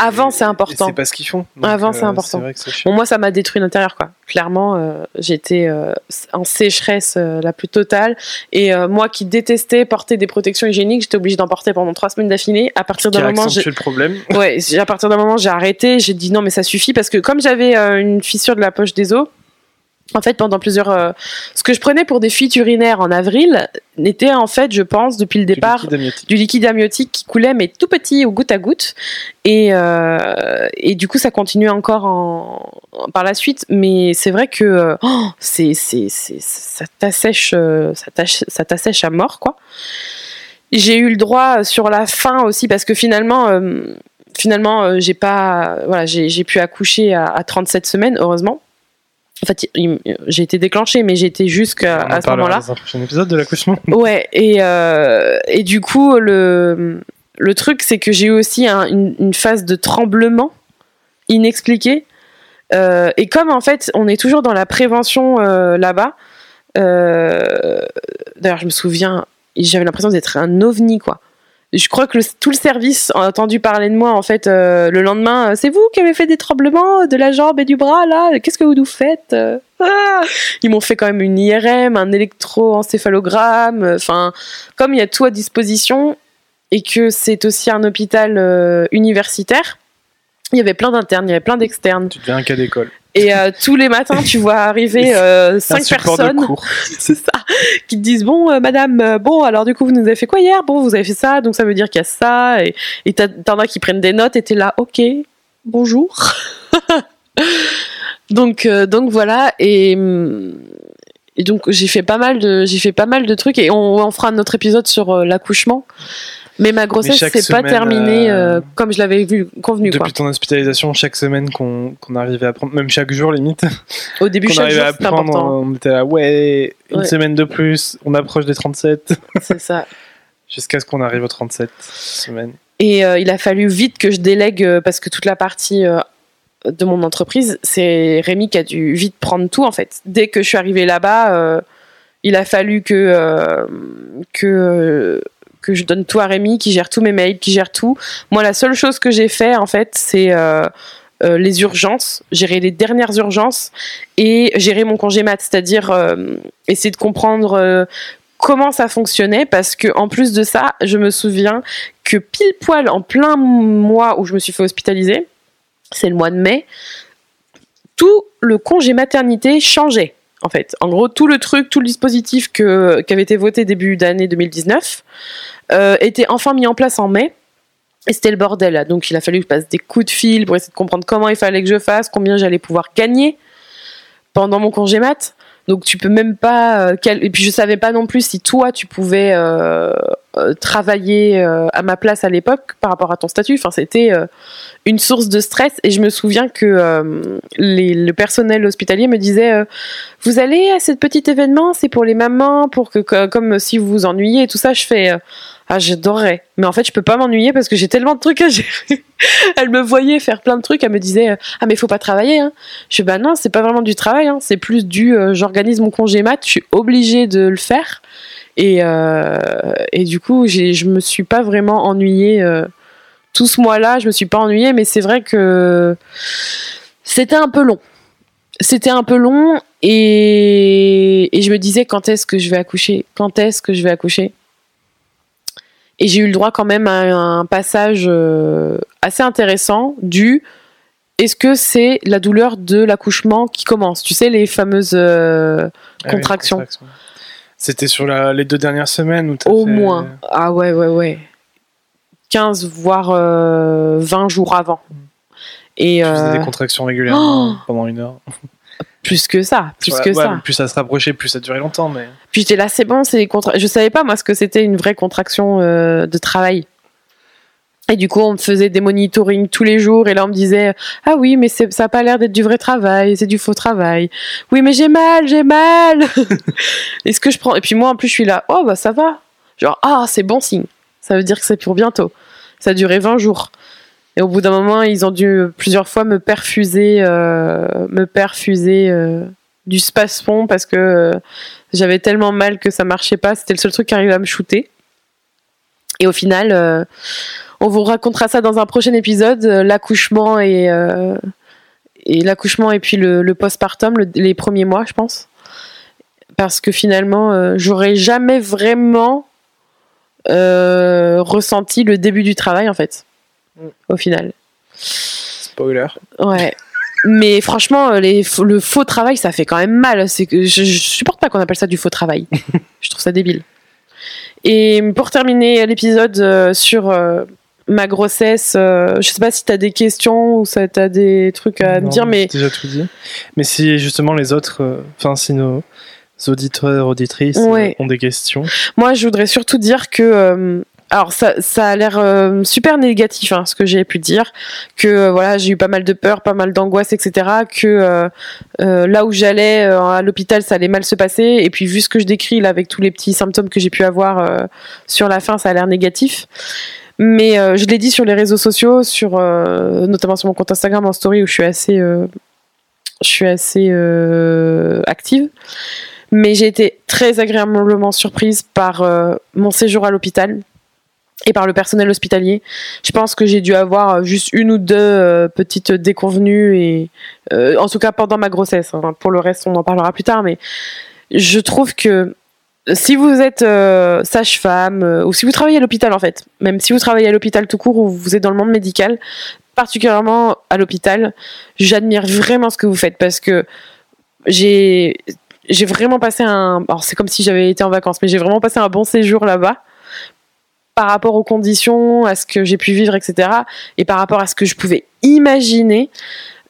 Avant, c'est important. C'est pas ce qu'ils font. Donc, Avant, c'est euh, important. C'est vrai que. Bon, moi, ça m'a détruit l'intérieur, quoi. Clairement, euh, j'étais euh, en sécheresse euh, la plus totale. Et moi qui détestais porter des protections hygiéniques, j'étais obligée d'en porter pendant trois semaines d'affilée. À partir d'un moment, j'ai- le problème. ouais, à partir d'un moment, j'ai arrêté. J'ai dit non, mais ça suffit parce que comme j'avais une fissure de la poche des os, en fait, pendant plusieurs, euh, ce que je prenais pour des fuites urinaires en avril n'était en fait, je pense, depuis le Du départ, liquide du liquide amniotique qui coulait mais tout petit au goutte à goutte. Et, euh, et du coup ça continuait encore en, en- par la suite. Mais c'est vrai que oh, c'est c'est ça t'assèche euh, ça t'assèche à mort quoi. J'ai eu le droit sur la fin aussi parce que finalement euh, finalement j'ai pas voilà j'ai j'ai pu accoucher à, à 37 semaines heureusement en fait j'ai été déclenchée mais été jusqu'à à ce moment-là dans un prochain épisode de l'accouchement. Ouais, et, euh, et du coup, le, le truc, c'est que j'ai eu aussi un- une, une phase de tremblement inexpliqué. Euh, et comme en fait, on est toujours dans la prévention euh, là-bas, d'ailleurs, je me souviens, j'avais l'impression d'être un ovni, quoi. Je crois que tout le service a entendu parler de moi, en fait, euh, le lendemain. euh, C'est vous qui avez fait des tremblements de la jambe et du bras, là? Qu'est-ce que vous nous faites? Euh, ah Ils m'ont fait quand même une IRM, un électroencéphalogramme. Enfin, comme il y a tout à disposition et que c'est aussi un hôpital universitaire, il y avait plein d'internes, il y avait plein d'externes. Tu deviens un cas d'école. Et euh, tous les matins, tu vois arriver euh, cinq personnes c'est ça, qui te disent bon, euh, madame, bon, alors du coup, vous nous avez fait quoi hier? Bon, vous avez fait ça, donc ça veut dire qu'il y a ça, et t'en as qui prennent des notes, et t'es là, ok, bonjour. donc, donc voilà, et, et donc j'ai fait pas mal de, j'ai fait pas mal de trucs, et on, on fera un autre épisode sur l'accouchement. Mais ma grossesse, c'est pas terminée euh, euh, comme je l'avais vu convenu quoi. Depuis ton hospitalisation, chaque semaine qu'on qu'on arrivait à prendre, même chaque jour limite, Au début, qu'on chaque arrivait jour, à c'était prendre, important. on était là, ouais, une Ouais. semaine de plus, on approche des 37, C'est ça. jusqu'à ce qu'on arrive aux 37 semaines. Et euh, il a fallu vite que je délègue parce que toute la partie euh, de mon entreprise, c'est Rémi qui a dû vite prendre tout en fait. Dès que je suis arrivée là-bas, euh, il a fallu que que que je donne tout à Rémi, qui gère tous mes mails, qui gère tout. Moi, la seule chose que j'ai fait en fait, c'est euh, euh, les urgences, gérer les dernières urgences et gérer mon congé mat, c'est-à-dire euh, essayer de comprendre comment ça fonctionnait parce que en plus de ça, je me souviens que pile poil en plein mois où je me suis fait hospitaliser, c'est le mois de mai, tout le congé maternité changeait. En fait, en gros, tout le truc, tout le dispositif que, qui avait été voté début d'année 2019 euh, était enfin mis en place en mai. Et c'était le bordel. là. Donc il a fallu que je passe des coups de fil pour essayer de comprendre comment il fallait que je fasse, combien j'allais pouvoir gagner pendant mon congé mat. Donc tu peux même pas. euh, Et puis je savais pas non plus si toi tu pouvais euh, travailler euh, à ma place à l'époque par rapport à ton statut. Enfin c'était euh, une source de stress. Et je me souviens que euh, le personnel hospitalier me disait euh, vous allez à ce petit événement, c'est pour les mamans, pour que, comme si vous vous ennuyez et tout ça. Je fais euh, ah j'adorerais, mais en fait je peux pas m'ennuyer parce que j'ai tellement de trucs à gérer. elle me voyait faire plein de trucs, elle me disait euh, ah mais faut pas travailler. Hein. Je fais bah non c'est pas vraiment du travail, hein. c'est plus du euh, j'organise mon congé mat, je suis obligée de le faire. Et, euh, et du coup je me suis pas vraiment ennuyée euh, tout ce mois-là, je me suis pas ennuyée, mais c'est vrai que c'était un peu long. C'était un peu long et, et je me disais quand est-ce que je vais accoucher? Quand est-ce que je vais accoucher? Et j'ai eu le droit quand même à un passage euh, assez intéressant du est-ce que c'est la douleur de l'accouchement qui commence? Tu sais, les fameuses Ah oui, Contraction. contraction. C'était sur la- les deux dernières semaines où au fait- moins. Ah ouais, ouais, ouais. 15 voire euh, 20 jours avant. Et Tu faisais euh, des contractions régulièrement Oh pendant une heure. plus que ça, plus Ouais, que ouais, ça. Plus ça se rapprochait, plus ça durait longtemps. Mais Puis j'étais là, c'est bon, c'est des contra- Je savais pas moi ce que c'était une vraie contraction euh, de travail. Et du coup, on me faisait des monitoring tous les jours, et là on me disait ah oui, mais ça a pas l'air d'être du vrai travail, c'est du faux travail. Oui, mais j'ai mal, j'ai mal. Est-ce que je prends Et puis moi en plus je suis là, oh bah ça va. Genre ah c'est bon signe. Ça veut dire que c'est pour bientôt. Ça a duré 20 jours. Et au bout d'un moment, ils ont dû plusieurs fois me perfuser, euh, me perfuser euh, du spasmon parce que euh, j'avais tellement mal que ça marchait pas. C'était le seul truc qui arrivait à me shooter. Et au final, on vous racontera ça dans un prochain épisode, euh, l'accouchement et, euh, et l'accouchement et puis le, le postpartum, le- les premiers mois, je pense. Parce que finalement, euh, j'aurais jamais vraiment euh, ressenti le début du travail en fait. Mm. Au final. spoiler. Ouais. Mais franchement, les, le faux travail, ça fait quand même mal. C'est que je, je supporte pas qu'on appelle ça du faux travail. je trouve ça débile. Et pour terminer l'épisode sur ma grossesse, euh, je sais pas si t'as des questions ou ça t'as des trucs à me dire, mais déjà tout dit. Mais si justement les autres, euh, enfin si nos auditeurs auditrices euh, ont des questions, Moi, je voudrais surtout dire que. euh, alors, ça, ça a l'air super négatif, hein, ce que j'ai pu dire. Que voilà, j'ai eu pas mal de peur, pas mal d'angoisse, etc. Que là où j'allais à l'hôpital, ça allait mal se passer. Et puis, vu ce que je décris là, avec tous les petits symptômes que j'ai pu avoir sur la fin, ça a l'air négatif. Mais euh, je l'ai dit sur les réseaux sociaux, sur, euh, notamment sur mon compte Instagram en story où je suis assez, euh, je suis assez active. Mais j'ai été très agréablement surprise par mon séjour à l'hôpital et par le personnel hospitalier. Je pense que j'ai dû avoir juste une ou deux petites déconvenues et en tout cas pendant ma grossesse. Pour le reste, on en parlera plus tard. Mais je trouve que si vous êtes euh, sage-femme euh, ou si vous travaillez à l'hôpital en fait, même si vous travaillez à l'hôpital tout court ou vous êtes dans le monde médical, particulièrement à l'hôpital, j'admire vraiment ce que vous faites parce que j'ai j'ai vraiment passé un alors c'est comme si j'avais été en vacances mais j'ai vraiment passé un bon séjour là-bas par rapport aux conditions à ce que j'ai pu vivre etc et par rapport à ce que je pouvais imaginer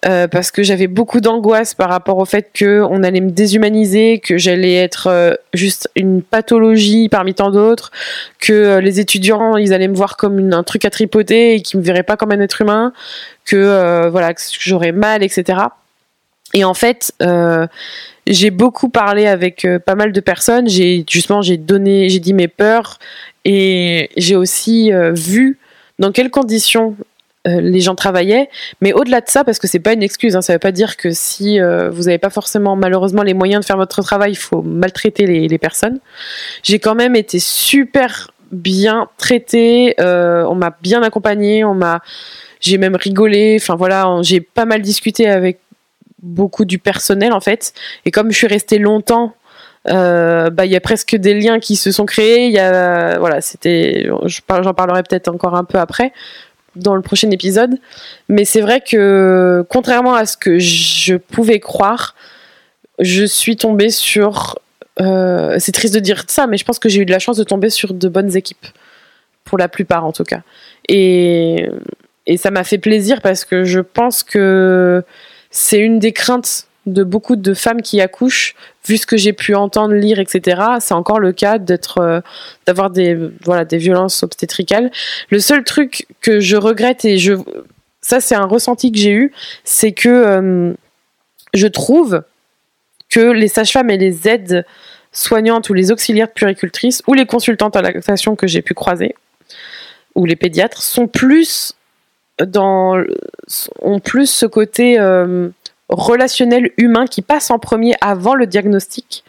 euh, parce que j'avais beaucoup d'angoisse par rapport au fait que on allait me déshumaniser, que j'allais être euh, juste une pathologie parmi tant d'autres, que euh, les étudiants ils allaient me voir comme une- un truc à tripoter et qu'ils me verraient pas comme un être humain, que voilà que j'aurais mal, etc. Et en fait, j'ai beaucoup parlé avec pas mal de personnes. J'ai justement j'ai donné, j'ai dit mes peurs et j'ai aussi vu dans quelles conditions euh, les gens travaillaient. Mais au-delà de ça, parce que c'est pas une excuse, hein, ça veut pas dire que si euh, vous n'avez pas forcément malheureusement les moyens de faire votre travail, il faut maltraiter les, personnes. J'ai quand même été super bien traitée. euh, on m'a bien accompagnée. On m'a, j'ai même rigolé. Enfin voilà, j'ai pas mal discuté avec beaucoup du personnel en fait. Et comme je suis restée longtemps. bah, il y a presque des liens qui se sont créés. Il y a, voilà, c'était, j'en parlerai peut-être encore un peu après dans le prochain épisode. Mais c'est vrai que, contrairement à ce que je pouvais croire, je suis tombée sur. euh, c'est triste de dire ça, mais je pense que j'ai eu de la chance de tomber sur de bonnes équipes. Pour la plupart, en tout cas. Et, et ça m'a fait plaisir parce que je pense que c'est une des craintes de beaucoup de femmes qui accouchent, vu ce que j'ai pu entendre, lire, etc. C'est encore le cas d'être, euh, d'avoir des, violences obstétricales. Le seul truc que je regrette et je, ça c'est un ressenti que j'ai eu, c'est que euh, je trouve que les sages-femmes et les aides soignantes ou les auxiliaires de puéricultrices ou les consultantes à lactation que j'ai pu croiser ou les pédiatres sont plus dans ont plus ce côté euh, relationnel humain qui passe en premier avant le diagnostic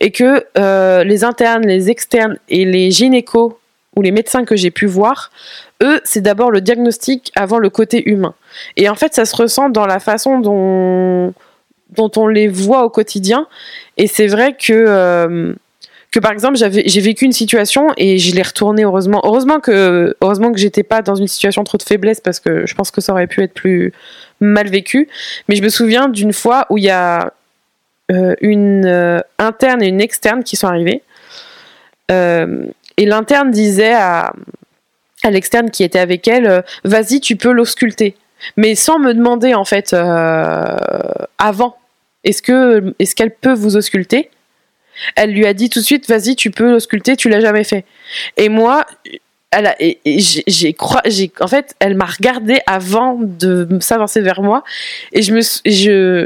et que euh, les internes, les externes et les gynécos ou les médecins que j'ai pu voir, eux, c'est d'abord le diagnostic avant le côté humain. Et en fait, ça se ressent dans la façon dont, on les voit au quotidien. Et c'est vrai que, euh, que par exemple, j'avais, j'ai vécu une situation et je l'ai retournée heureusement. Heureusement que, heureusement que j'étais pas dans une situation trop de faiblesse parce que je pense que ça aurait pu être plus mal vécu. Mais je me souviens d'une fois où il y a euh, une euh, interne et une externe qui sont arrivées. Euh, et l'interne disait à, à l'externe qui était avec elle, vas-y, tu peux l'ausculter. Mais sans me demander en fait avant. Est-ce que est-ce qu'elle peut vous ausculter? Elle lui a dit tout de suite, vas-y, tu peux ausculter, tu l'as jamais fait. Et moi, elle a, et, j'ai, j'ai en fait, elle m'a regardé avant de s'avancer vers moi, et je me,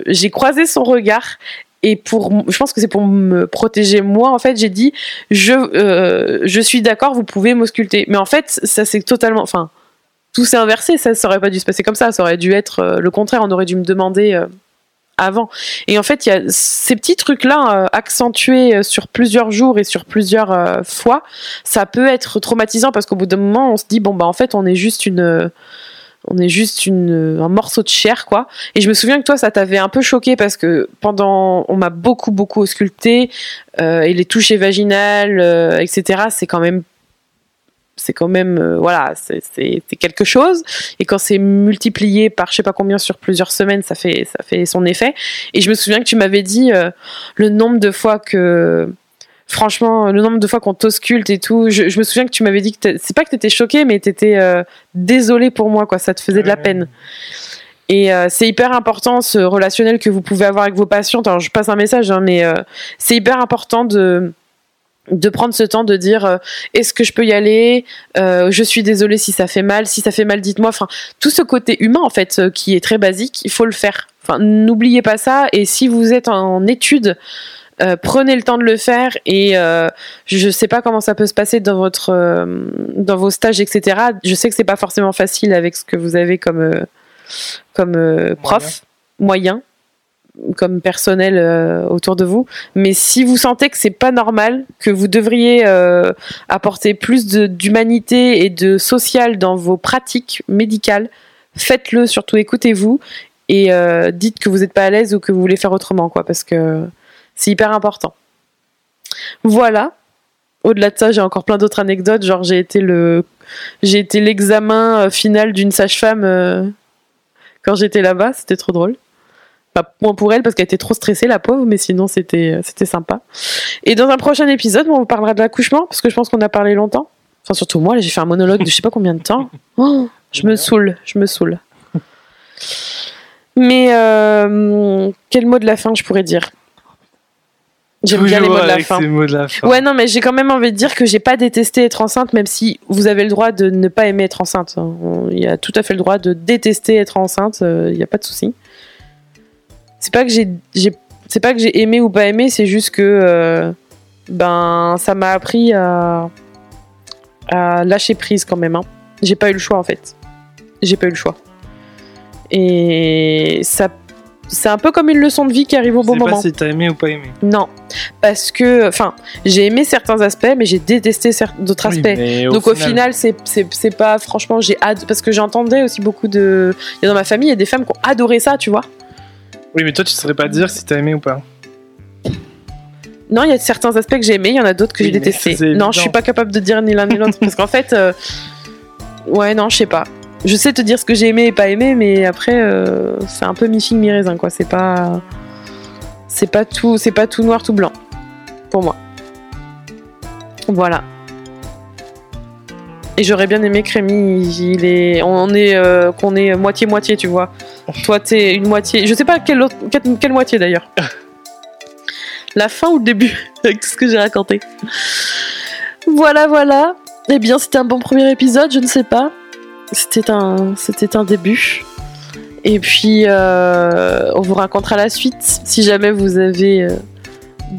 j'ai croisé son regard. Et pour, je pense que c'est pour me protéger moi. En fait, j'ai dit, je, euh, je suis d'accord, vous pouvez m'ausculter. Mais en fait, ça c'est totalement, enfin, tout s'est inversé. Ça, ça aurait pas dû se passer comme ça. Ça aurait dû être euh, le contraire. On aurait dû me demander euh, avant. Et en fait, il y a ces petits trucs-là euh, accentués euh, sur plusieurs jours et sur plusieurs euh, fois. Ça peut être traumatisant parce qu'au bout d'un moment, on se dit bon bah en fait, on est juste une on est juste une, un morceau de chair, quoi. Et je me souviens que toi, ça t'avait un peu choqué parce que pendant, on m'a beaucoup, beaucoup ausculté, et les touchés vaginales, etc. C'est quand même, c'est quand même, euh, voilà, c'est quelque chose. Et quand c'est multiplié par je sais pas combien sur plusieurs semaines, ça fait, ça fait son effet. Et je me souviens que tu m'avais dit euh, le nombre de fois que franchement, le nombre de fois qu'on t'ausculte et tout, je, je me souviens que tu m'avais dit que c'est pas que t'étais choqué, mais t'étais euh, désolé pour moi, quoi. Ça te faisait de la peine. Et euh, c'est hyper important ce relationnel que vous pouvez avoir avec vos patientes. Alors je passe un message, hein, mais euh, c'est hyper important de de prendre ce temps de dire euh, est-ce que je peux y aller Euh, je suis désolée si ça fait mal si ça fait mal dites-moi. Enfin tout ce côté humain en fait euh, qui est très basique il faut le faire. Enfin n'oubliez pas ça. Et si vous êtes en études euh, prenez le temps de le faire. Et euh, je sais pas comment ça peut se passer dans votre euh, dans vos stages etc je sais que c'est pas forcément facile avec ce que vous avez comme euh, comme euh, prof. Moyen comme personnel euh, autour de vous. Mais si vous sentez que c'est pas normal que vous devriez euh, apporter plus d'humanité et de social dans vos pratiques médicales faites-le surtout écoutez-vous et euh, dites que vous n'êtes pas à l'aise ou que vous voulez faire autrement quoi parce que c'est hyper important. Voilà. Au-delà de ça j'ai encore plein d'autres anecdotes. Genre j'ai été le j'ai été l'examen euh, final d'une sage-femme euh, quand j'étais là-bas. C'était trop drôle pas moins pour elle parce qu'elle était trop stressée la pauvre mais sinon c'était c'était sympa et dans un prochain épisode on vous parlera de l'accouchement parce que je pense qu'on a parlé longtemps enfin surtout moi j'ai fait un monologue de je sais pas combien de temps Oh, je me saoule je me saoule mais euh, quel mot de la fin je pourrais dire? J'aime bien les mots de la fin mots de la fin. Ouais, non, mais j'ai quand même envie de dire que j'ai pas détesté être enceinte, même si vous avez le droit de ne pas aimer être enceinte. hein. Il y a tout à fait le droit de détester être enceinte, euh, il n'y a pas de souci. C'est pas que j'ai, j'ai- c'est pas que j'ai aimé ou pas aimé, c'est juste que euh, ben ça m'a appris à, à lâcher prise quand même. Hein. J'ai pas eu le choix en fait. J'ai pas eu le choix. Et ça, c'est un peu comme une leçon de vie qui arrive au Je bon sais moment. pas si t'as aimé ou pas aimé. Non, parce que, enfin, j'ai aimé certains aspects, mais j'ai détesté d'autres Oui, aspects. Donc au final, c'est c'est- c'est pas franchement, j'ai hâte parce que j'entendais aussi beaucoup de, il y a dans ma famille, il y a des femmes qui ont adoré ça, tu vois. Oui, mais toi, tu saurais pas dire si t'as aimé ou pas. Non, il y a certains aspects que j'ai aimés, il y en a d'autres que Oui, j'ai détestés. Non, évident. je suis pas capable de dire ni l'un ni l'autre parce qu'en fait, euh, ouais, non, je sais pas. Je sais te dire ce que j'ai aimé et pas aimé, mais après, euh, c'est un peu mi figue mi raisin, quoi. C'est pas, c'est pas tout, c'est pas tout noir tout blanc pour moi. Voilà. Et j'aurais bien aimé que il est, on est, euh, qu'on est moitié moitié, tu vois. Toi, t'es une moitié. Je sais pas quelle autre, quelle, quelle moitié d'ailleurs. La fin ou le début avec tout ce que j'ai raconté. Voilà, voilà. Eh bien, c'était un bon premier épisode, je ne sais pas. C'était un, c'était un début. Et puis, euh, on vous racontera la suite. Si jamais vous avez euh,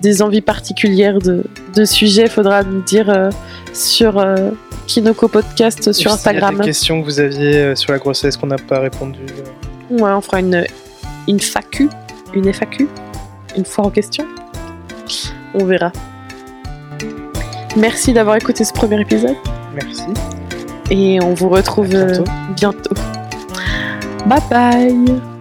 des envies particulières de, de sujets, il faudra nous dire euh, sur euh, Kinoko Podcast sur puis, s'il y a Instagram. des questions que vous aviez euh, sur la grossesse qu'on n'a pas répondu. Ouais, on fera une, une FAQ, une FAQ, une foire aux questions. On verra. Merci d'avoir écouté ce premier épisode Merci. et on vous retrouve bientôt. Bye bye